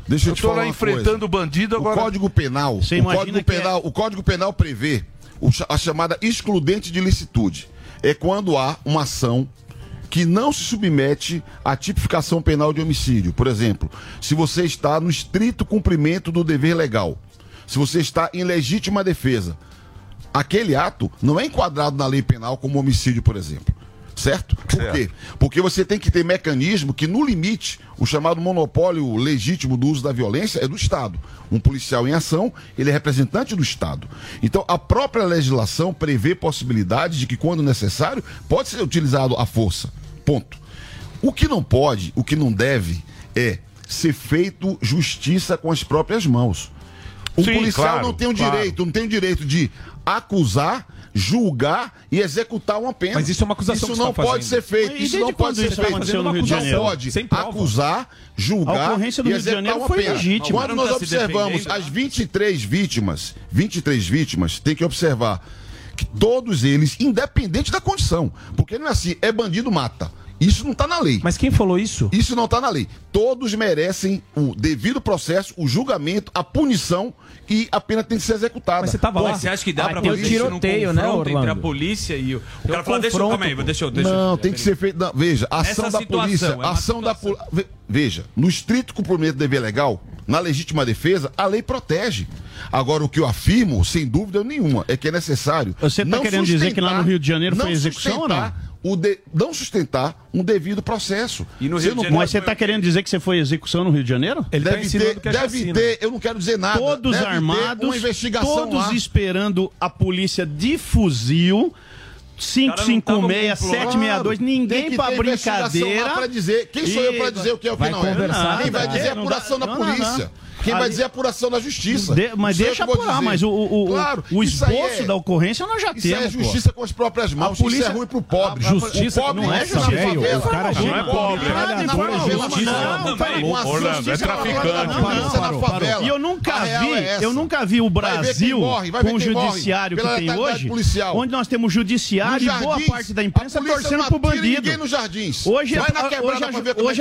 Deixa eu, eu te falar lá enfrentando coisa. bandido O agora. Código Penal, Você o Código é- Penal, o Código Penal prevê o a chamada excludente de licitude. É quando há uma ação que não se submete à tipificação penal de homicídio. Por exemplo, se você está no estrito cumprimento do dever legal, se você está em legítima defesa, aquele ato não é enquadrado na lei penal como homicídio, por exemplo. Certo? Por quê? Porque você tem que ter mecanismo que, no limite, o chamado monopólio legítimo do uso da violência é do Estado. Um policial em ação, ele é representante do Estado. Então, a própria legislação prevê possibilidade de que, quando necessário, pode ser utilizado a força. Ponto. O que não pode, o que não deve, é ser feito justiça com as próprias mãos. O Sim, policial claro, não tem o claro. direito, não tem o direito de acusar, julgar e executar uma pena. Mas isso é uma acusação Isso que não tá pode fazendo. ser feito. E Isso não pode ser feito. aconteceu no Rio de não Janeiro? pode Sem prova. acusar, A julgar ocorrência do e Rio de executar Janeiro uma foi pena. legítima. Quando Não nós tá se observamos defendendo, as 23 vítimas, 23 vítimas, tem que observar que todos eles, independente da condição, porque não é assim, é bandido mata. Isso não está na lei. Mas quem falou isso? Isso não está na lei. Todos merecem o devido processo, o julgamento, a punição e a pena tem que ser executada. Mas você tava lá? Você acha que dá pra fazer isso num confronto entre a polícia e o... O cara fala, deixa eu... Calma aí, deixa eu... Deixa eu- não, tem que ser feito. não, veja, a Essa ação da polícia. é ação da pol- ve- Veja, no estrito cumprimento do dever legal, na legítima defesa, a lei protege. Agora, o que eu afirmo, sem dúvida nenhuma, é que é necessário. Você tá não querendo dizer que lá no Rio de Janeiro foi execução ou não? O de, não sustentar um devido processo. E no Você Rio de não Janeiro pode- você está querendo dizer que você foi execução no Rio de Janeiro? deve ter, deve ter, eu não quero dizer nada. Todos deve armados, uma investigação todos lá. esperando a polícia de fuzil. 556, 762, Tem ninguém que pra brincadeira. lá pra dizer. Quem sou eu pra dizer o que é o que não é? vai nada. dizer é a apuração da não, não, polícia. Quem vai dizer é a apuração da justiça. De- mas eu deixa apurar, mas o, o, o- Claro, o isso esboço é- da ocorrência nós já Isso aí é temos. pô. justiça com as próprias mãos. A Isso polícia- é ruim pro pobre. A- a justiça o pobre não é justiça, o cara O não é pobre justiça não, tá justiça é traficante. E eu nunca vi, é eu nunca vi o Brasil com o judiciário que tem hoje, onde nós temos judiciário e boa parte da imprensa torcendo pro bandido. ninguém nos jardins. Hoje, a-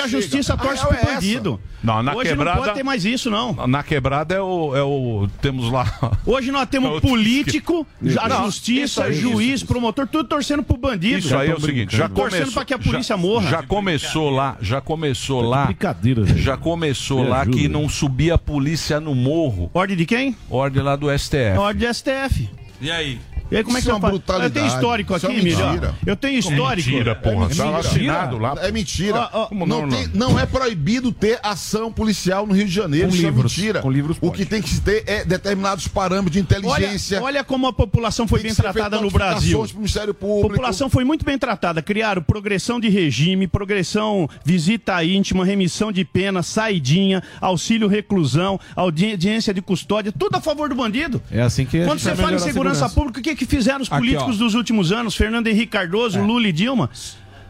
é justiça torce pro é bandido. Não, na hoje quebrada- não pode ter mais isso, não. Na quebrada é o, é o. Temos lá. Hoje nós temos Outros político, que- a Não, justiça, isso aí, juiz, promotor, tudo torcendo pro bandido. Isso aí é o seguinte, já torcendo começou. pra que a polícia já, morra. Já começou lá, já começou lá. brincadeira, Já começou Me lá ajuda. que não subia a polícia no morro. Ordem de quem? Ordem lá do STF. Ordem de STF. E aí? E aí, como é que Isso é eu uma faço? brutalidade. Eu tenho histórico Isso é aqui, uma Emílio. mentira. Eu tenho histórico. Mentira, porra. Tá mentira. assinado lá. É mentira. Ó, ó, não, não, tem- não é proibido ter ação policial no Rio de Janeiro. Com Isso livros, é mentira. com livros o que tem que se ter é determinados parâmetros de inteligência. Olha, olha como a população foi Tem bem que tratada no Brasil. A Público. população foi muito bem tratada. Criaram progressão de regime, progressão visita íntima, remissão de pena, saidinha, auxílio reclusão, audi- audiência de custódia, tudo a favor do bandido. É assim que Quando você fala em segurança, segurança. pública, o que, que fizeram os Aqui, políticos ó. dos últimos anos? Fernando Henrique Cardoso, É. Lula e Dilma.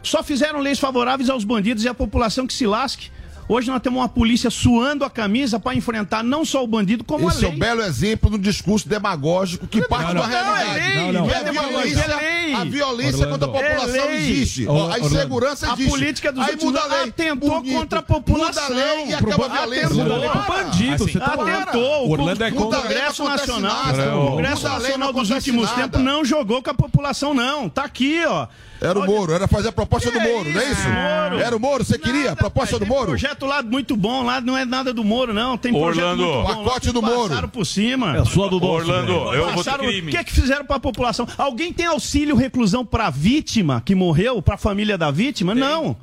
Só fizeram leis favoráveis aos bandidos e à população que se lasque. Hoje nós temos uma polícia suando a camisa para enfrentar não só o bandido, como Esse é a um lei. belo exemplo do discurso demagógico que parte não, da não, é realidade. lei, não a é demagogia, violência, é lei. a violência contra a Orlando. população É lei. existe. Ó, a Orlando. insegurança A existe. política dos Aí últimos muda a lei. atentou Bonito. contra a população. Muda a lei e Pro- acaba a violência. atentou. Muda a lei pro bandido, Assim, você tá atentou. O Orlando é o contra- Congresso a lei, não Nacional, o Congresso a Nacional não dos últimos tempos não jogou com a população, não. Tá aqui, ó. Era o Moro, era fazer a proposta do Moro, não é isso? Moro? Era o Moro, você queria a proposta do Moro? projeto lá muito bom, lá não é nada do Moro, não. Tem projeto Orlando. muito bom. lá Pacote que do Moro. Passaram por cima. É só do Orlando, eu vou ter Passaram- crime. O que é que fizeram pra população? Alguém tem auxílio reclusão pra vítima que morreu, pra família da vítima? Não.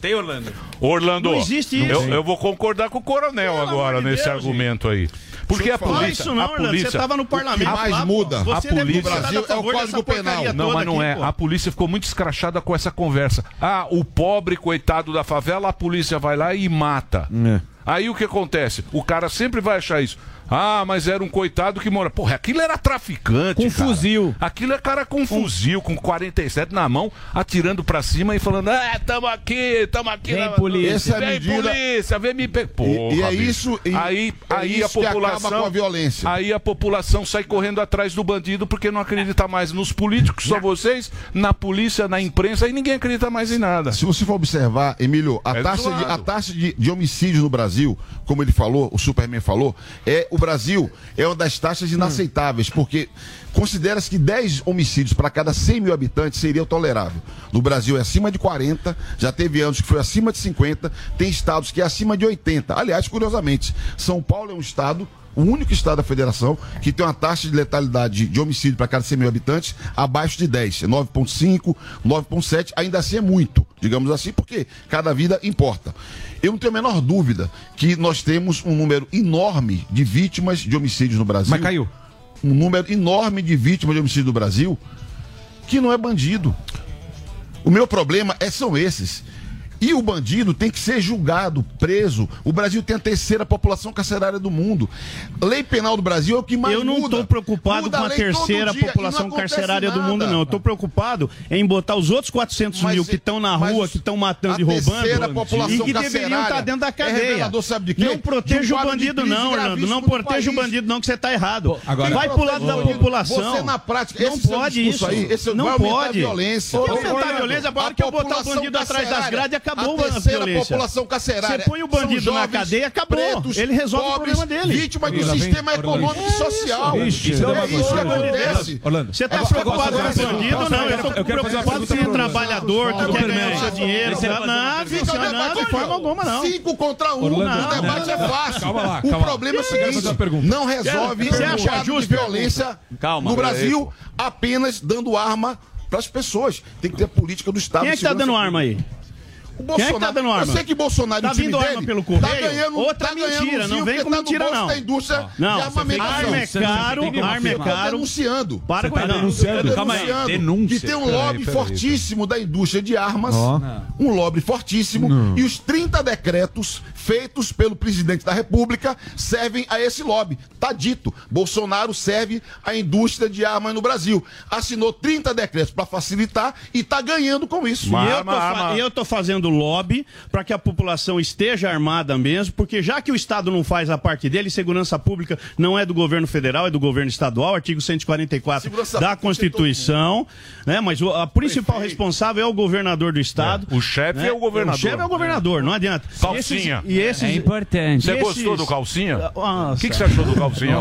Tem, Orlando? Orlando, Não existe isso. Eu, eu vou concordar com o coronel agora de nesse Deus, argumento aí. Porque a polícia. isso não, a Orlando. polícia Você tava no parlamento. O que mais lá, muda Você a polícia- Brasil é o Código Penal. Não, mas não aqui, é. pô. A polícia ficou muito escrachada com essa conversa. Ah, o pobre coitado da favela, a polícia vai lá e mata. Aí o que acontece? O cara sempre vai achar isso. Ah, mas era um coitado que mora. Porra, aquilo era traficante. Com cara. fuzil. Aquilo é cara com fuzil, com 47 na mão, atirando pra cima e falando: Ah, tamo aqui, tamo aqui. Vem na- polícia. Essa é a Vem medida- polícia, vem me pegar. E- e é isso- e- aí é aí a isso que acaba população. com a violência. Aí a população sai correndo atrás do bandido porque não acredita mais nos políticos, só vocês, na polícia, na imprensa, e ninguém acredita mais em nada. Se você for observar, Emílio, a É taxa, de, a taxa de, de homicídio no Brasil, como ele falou, o Superman falou, é o Brasil é uma das taxas inaceitáveis, porque considera-se que 10 homicídios para cada 100 mil habitantes seria o tolerável. No Brasil é acima de 40, já teve anos que foi acima de 50, tem estados que é acima de 80. Aliás, curiosamente, São Paulo é um estado o único estado da federação que tem uma taxa de letalidade de homicídio para cada 100 mil habitantes abaixo de 10. É 9,5, 9,7, ainda assim é muito, digamos assim, porque cada vida importa. Eu não tenho a menor dúvida que nós temos um número enorme de vítimas de homicídios no Brasil. Mas caiu. Um número enorme de vítimas de homicídio no Brasil que não é bandido. O meu problema é, são esses e o bandido tem que ser julgado, preso. O Brasil tem a terceira população carcerária do mundo. Lei penal do Brasil é o que mais Eu não estou preocupado muda com a, a terceira dia, população carcerária nada. do mundo, não. Eu estou preocupado em botar os outros 400 mas, mil que estão na rua, os, que estão matando e roubando, população e que deveriam estar tá dentro da é cadeia. É sabe de quê? Não proteja um o bandido, não, Orlando. Não proteja o bandido, não, que você está errado. Pô, agora, Vai pro lado da população. Você, na prática, não pode isso. Aí, não pode. Violência. Violência, a que eu botar o bandido atrás das grades, acabou a, a violência. população carcerária. Você põe o bandido jovens, na cadeia, acabou. Pretos, ele resolve pobres, o problema dele. Vítima do sistema econômico e é social. Isso, é isso que acontece. Orlando. Você está preocupado com o bandido? Não, eu estou preocupado com o trabalhador que quer ganhar seu dinheiro. Não, é então não, é de forma alguma, não. Cinco contra um, o debate é fácil. Calma lá. O problema é o seguinte, não resolve você acha justo violência no Brasil apenas dando arma para as pessoas. Tem que ter a política do Estado. Quem é que está dando arma aí? O Bolsonaro, Quem é que tá dando arma? Eu sei que Bolsonaro tá vindo arma dele, pelo tá correio. Tá ganhando, Outra tá mentira, não vem tá com tá mentira não. Da indústria não, de é arma é caro, arma é caro. Tá denunciando. Para com tá denunciando. Calma aí, denúncia. Que tem um lobby fortíssimo da indústria de armas, um lobby fortíssimo e os 30 decretos feitos pelo presidente da República servem a esse lobby. Tá dito, Bolsonaro serve à indústria de armas no Brasil. Assinou 30 decretos para facilitar e tá ganhando com isso. E eu eu tô fazendo fazendo lobby para que a população esteja armada mesmo, porque já que o Estado não faz a parte dele, segurança pública não é do governo federal, é do governo estadual, artigo 144 segurança da é Constituição, né? Mas a principal Prefeito. responsável é o governador do estado. É. O chefe né? é o governador. O chefe é o governador, não adianta. É. Calcinha. Esses, e esses, é importante. Você gostou do calcinha? Ah, o que, que, você achou do calcinha?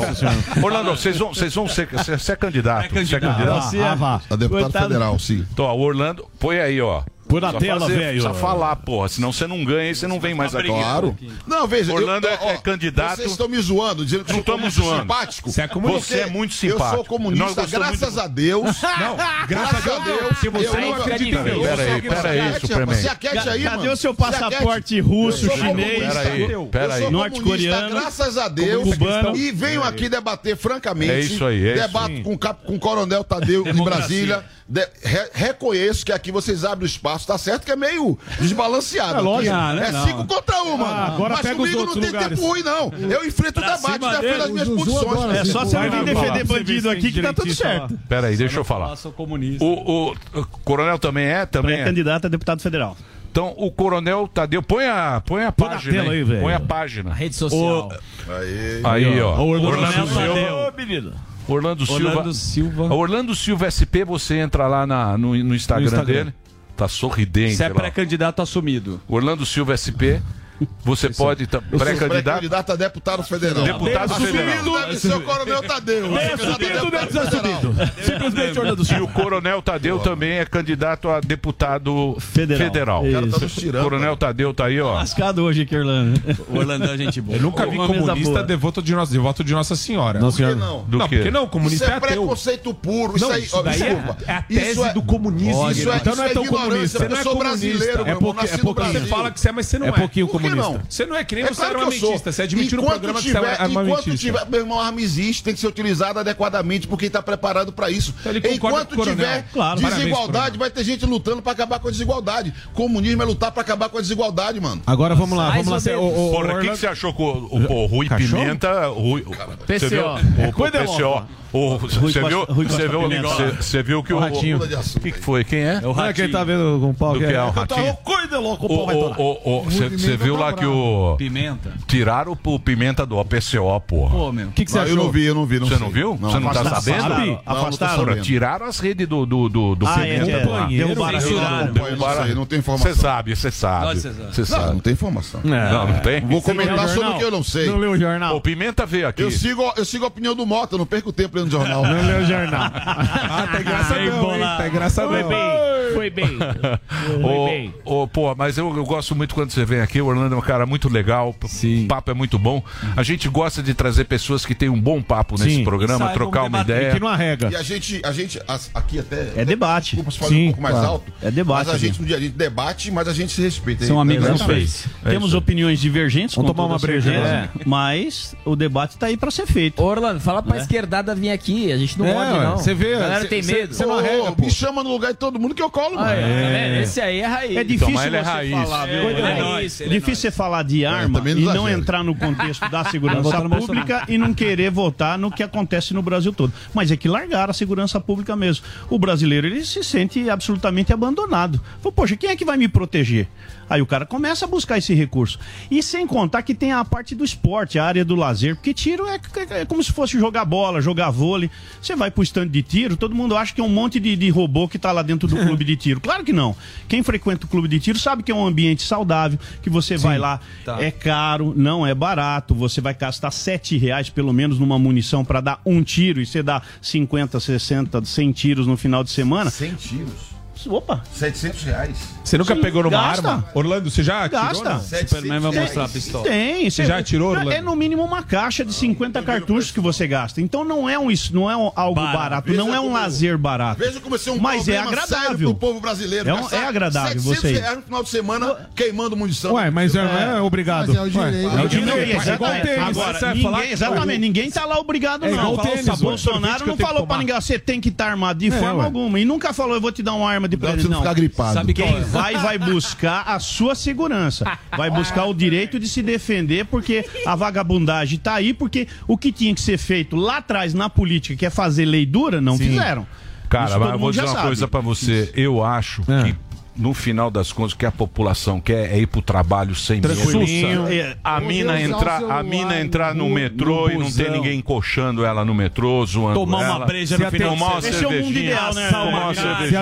Orlando, vocês vão, vocês vão ser, ser, ser candidato. É candidato. Você é, é candidato. Ah, ah, ah, deputado Coitado. federal, sim. Então, o Orlando, põe aí, ó. Põe na tela, velho. Precisa falar, porra. Senão você não ganha e você não vem mais agora. Claro. Não, veja. Orlando eu, é, ó, é candidato. Vocês estão me zoando, dizendo que não estamos zoando. simpático. Você é, comunista. você é muito simpático. Eu sou comunista, graças muito... a Deus. Não, graças a Deus. Se você é não acredita em Deus. Peraí, peraí, Superman. Se aquete aí, Cadê o seu passaporte russo, chinês? Peraí, norte-coreano. Graças a Deus. E venho aqui debater francamente. É isso aí, é Debato com o coronel Tadeu de Brasília de, re, reconheço que aqui vocês abrem o espaço, tá certo que é meio desbalanceado. É lógico. Né? É não. cinco contra um, mano. Ah, agora Mas comigo não tem lugares. tempo ruim, não. Eu enfrento pra o debate, defendo as minhas posições. Agora, é só você vir defender bandido aqui que tá tudo certo. Peraí, deixa eu falar. O, coronel também é? Também é candidato a deputado federal. Então, o Coronel Tadeu, põe a, põe a põe página. Aí, põe a página. A rede social. O... Aí, aí, ó. ó. O Coronel, Coronel Tadeu. Ô, menino. Orlando Silva. Orlando Silva. Orlando Silva SP, você entra lá na, no, no Instagram, no Instagram dele. Tá sorridente. Você é pré-candidato assumido. Orlando Silva SP. Você pode também. Pré-candidato a deputado federal. Deputado Bem federal. Deve ser o Coronel Tadeu. Bem. Simplesmente Orlando Silva. E o Coronel Tadeu também é candidato a deputado federal. federal. O cara tá tirando. Coronel Tadeu tá aí, ó. Lascado hoje aqui, Orlando. O Orlando é gente boa. Eu nunca vi comunista devoto de, nossa, devoto de Nossa Senhora. Não senhor. não? Do não, porque não, comunista isso é, é preconceito puro. Isso, é aí, isso é desculpa. É, a tese do comunismo. Isso é, então não é tão comunista. Você não é comunista. É é porque você fala que você é, mas você não é. É pouquinho comunista comunista. Você não é crime, é você claro é armamentista. Você admitiu no programa tiver, que você é armamentista. Enquanto tiver, meu irmão, arma existe, tem que ser utilizada adequadamente por quem está preparado para isso. Então, enquanto tiver claro, desigualdade, vai ter gente lutando para acabar com a desigualdade. Comunismo é lutar para acabar com a desigualdade, mano. Agora vamos lá, vamos lá. O, o, Porra, o que, que você achou com o, o Rui Cachorro? Pimenta? Rui, PCO. Viu, o, PCO. O, você, viu, você, viu, viu que o. Assim. O que, foi? Quem é? É o tá Ratinho. É quem tá vendo com o pau. É- que é? o Ratinho. Cuida louco, o pau vai Você viu lá que o. Pimenta. Tiraram o Pimenta do OPCO porra. Pô, meu. O que, você achou? Eu não vi, eu não vi. Não você sei. não viu? Não, você não tá sabendo? Afastaram. Tiraram as redes do, do, do, do ah, é, Pimenta. É, é. Não tem informação. Você sabe, você sabe. Você sabe. Não tem informação. É. Não, não tem. Vou comentar sobre o que eu não sei. Não leu o jornal. O Pimenta veio aqui. Eu sigo, eu sigo a opinião do Mota, não perco tempo lendo jornal. Não leu o jornal. Ah, tá tem graça não, hein? Tem graça não. Foi bem. Foi bem. Ô, ô, pô, mas eu, eu gosto muito quando você vem aqui. O Orlando é um cara muito legal. O papo é muito bom. A gente gosta de trazer pessoas que têm um bom papo nesse Sim. programa, Saibam trocar uma ideia. que não arrega. E a gente, a gente as- aqui até. É debate. Desculpa se falar Sim, um pouco mais claro. alto. É debate Mas a gente, no dia a dia, debate, mas a gente se respeita. São amigos É aí. três. É Temos opiniões divergentes. Vamos tomar uma breja, né? Mas o debate tá aí pra ser feito. Orlando, fala pra Né? esquerdada vir aqui. A gente não É, pode, não. você vê, A galera cê- tem cê- medo. cê não arrega, Me chama no lugar de todo mundo que eu colo, Ah, é, tá vendo? Esse aí é raiz. É difícil Então, ele é você raiz. falar, viu? É, É, é é é difícil você falar de arma também e não entrar no contexto da segurança pública e não querer votar no que acontece no Brasil todo. Mas é que largaram a segurança pública mesmo. O brasileiro ele se sente absolutamente abandonado. Fala, Poxa, quem é que vai me proteger? Aí o cara começa a buscar esse recurso. E sem contar que tem a parte do esporte, a área do lazer, porque tiro é, é como se fosse jogar bola, jogar vôlei. Você vai pro stand de tiro, todo mundo acha que é um monte de, de robô que tá lá dentro do clube de tiro. Claro que não. Quem frequenta o clube de tiro sabe que é um ambiente saudável, que você vai lá, tá. é caro, não é barato, você vai gastar sete reais pelo menos numa munição para dar um tiro e você dá 50, 60, 100 tiros no final de semana. 100 tiros. Opa! 700 reais. Você nunca Sim, pegou numa gasta. arma? Orlando, você já atirou? Gasta. Superman vai mostrar a pistola. Tem. Você já atirou, Orlando? É no mínimo uma caixa de 50 cartuchos que você gasta. Então não é um isso, não é um- algo Barato. barato, não é um como- lazer barato. Veja como é um Mas é agradável. pro povo brasileiro. É um- é agradável 700 você reais no final de semana queimando munição. Ué, mas é, é obrigado. Mas é o Ué, direito. é o direito. Não, É igual exatamente. tênis. Agora, ninguém, exatamente, ninguém tá lá obrigado, É não. ué. Bolsonaro não falou tomar. ninguém, você tem que estar armado de É, forma ué. alguma. E nunca falou, eu vou te dar uma arma de não Não. ficar gripado. Sabe quem é? vai, vai buscar a sua segurança. Vai buscar o direito de se defender, porque a vagabundagem tá aí, porque o que tinha que ser feito lá atrás na política, que é fazer lei dura, não Sim. fizeram. Cara, mas eu vou dizer uma sabe. coisa pra você. Eu acho que no final das contas o que a população quer é ir pro trabalho sem Tranquilinho. medo. É, A poder mina entrar, celular a mina entrar no, no- metrô no e não ter ninguém coxando ela no metrô, zoando Tomar uma ela. breja no final de Tomar uma semana. Esse é o mundo cervejinha, ideal, né? Tomar uma Se cervejinha.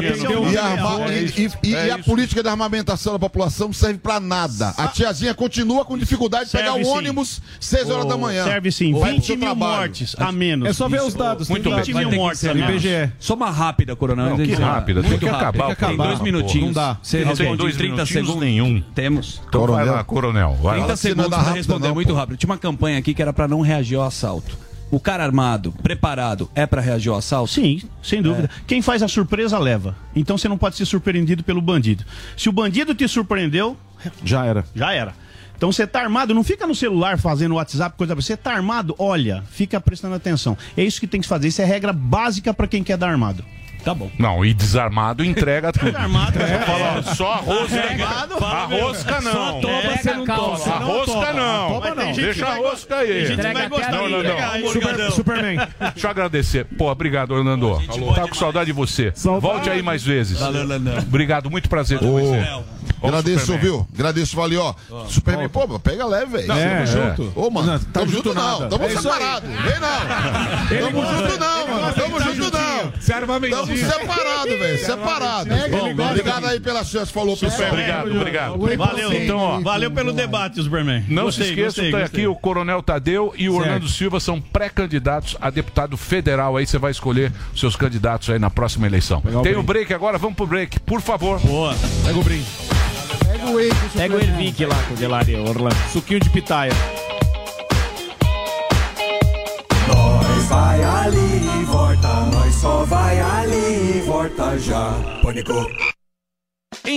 E, a, É a política da armamentação da população não serve pra nada. A tiazinha continua com dificuldade de pegar o ônibus 6 horas da manhã. Serve sim. Vai pro 20 seu mil trabalho. mortes a menos. É só ver os dados. Muito tem bem. dados. Vai ter que mortes ali, menos. Só uma rápida, coronel. Não, que de- rápida, tem que acabar o Tem dois minutinhos. Não dá. Você Não tem responde dois em 30 minutinhos segundos. nenhum. Temos. Então vai Coronel. lá, coronel. Vai 30 lá. segundos para responder não, muito pô. rápido. Tinha uma campanha aqui que era para não reagir ao assalto. O cara armado, preparado, é para reagir ao assalto? Sim, sem dúvida. Quem faz a surpresa leva. Então você não pode ser surpreendido pelo bandido. Se o bandido te surpreendeu, Já era. já era. Então você tá armado, não fica no celular fazendo WhatsApp, coisa. Você tá armado, olha, fica prestando atenção. É isso que tem que fazer. Isso é regra básica para quem quer dar armado. Tá bom. Não, e desarmado entrega tudo. Desarmado, é. é. Fala, só arroz Desarmado, a rosca não. Só toma, você não toma. A rosca não. Gente que Deixa a rosca aí. Entrega a- Não, não, não. morgadão. Superman. Deixa eu agradecer. Pô, obrigado, Orlando. Tá com saudade de você. Volte aí mais vezes. Valeu, Orlandão. Obrigado, muito prazer te Ô, conhecer. Ó o Agradeço, Superman. viu? Agradeço, valeu, ó. Superman, pô, pega leve, velho. Não, É, tamo junto. Ô, mano, Não, tá tamo junto não. Tamo É separado. Vem não. Tamo junto não, mano. Tamo junto não. Se armamentinho. Separado, velho. Separado. Bom, obrigado aí pela chance. Falou, pessoal. Obrigado, obrigado. Valeu, Então, ó, valeu pelo debate, Superman. Não Gostei, se esqueça, gostei, tá gostei. aqui o Coronel Tadeu e o Certo. Orlando Silva são pré-candidatos a deputado federal. Aí você vai escolher os seus candidatos aí na próxima eleição. Tem o break. break agora, vamos pro break, por favor. Boa. Pega o brinde. Pega o Wake, Pega o Ervic lá com gelaria, Orlando. Suquinho de pitaia. Nós vai ali vai ali e volta já. Pânico.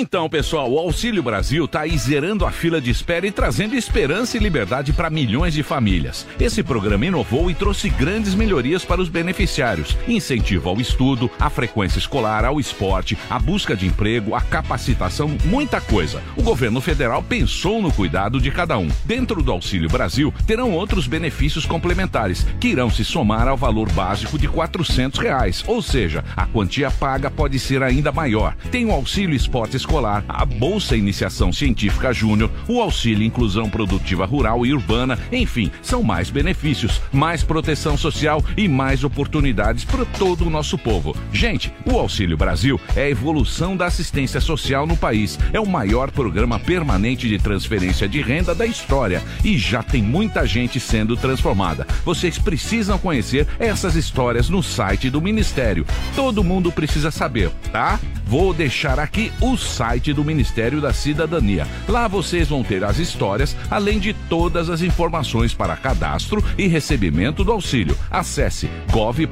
Então, pessoal, o Auxílio Brasil está aí zerando a fila de espera e trazendo esperança e liberdade para milhões de famílias. Esse programa inovou e trouxe grandes melhorias para os beneficiários. Incentivo ao estudo, à frequência escolar, ao esporte, à busca de emprego, à capacitação, muita coisa. O governo federal pensou no cuidado de cada um. Dentro do Auxílio Brasil, terão outros benefícios complementares, que irão se somar ao valor básico de 400 reais. Ou seja, a quantia paga pode ser ainda maior. Tem o Auxílio Esportes escolar, a Bolsa Iniciação Científica Júnior, o Auxílio Inclusão Produtiva Rural e Urbana, enfim, são mais benefícios, mais proteção social e mais oportunidades para todo o nosso povo. Gente, o Auxílio Brasil é a evolução da assistência social no país. É o maior programa permanente de transferência de renda da história e já tem muita gente sendo transformada. Vocês precisam conhecer essas histórias no site do Ministério. Todo mundo precisa saber, tá? Vou deixar aqui o site do Ministério da Cidadania. Lá vocês vão ter as histórias, além de todas as informações para cadastro e recebimento do auxílio. Acesse gov.br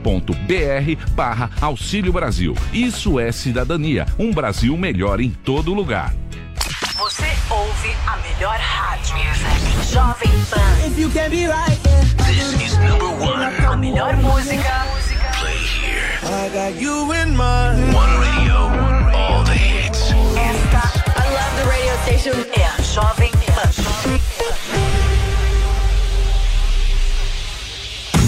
barra Auxílio Brasil. Isso é cidadania, um Brasil melhor em todo lugar. Você ouve a melhor rádio. Jovem Pan. If you can be right, This is number one. A melhor música. Play here. I got you in mind. One radio. Station. É a Jovem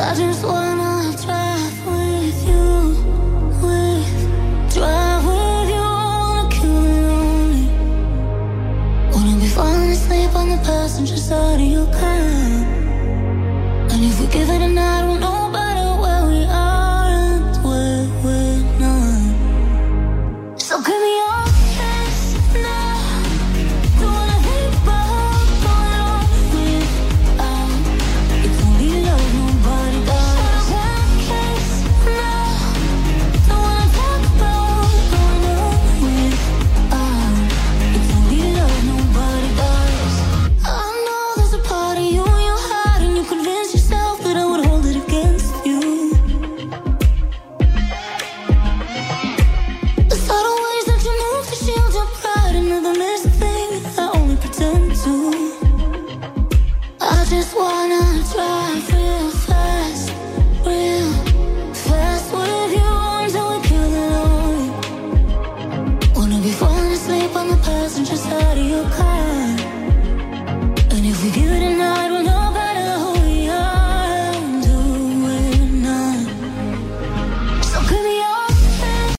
I just wanna drive with you. Drive with you. Wanna kill lonely. Wanna be falling asleep on the passenger side of your car. And if we give it a night, we'll know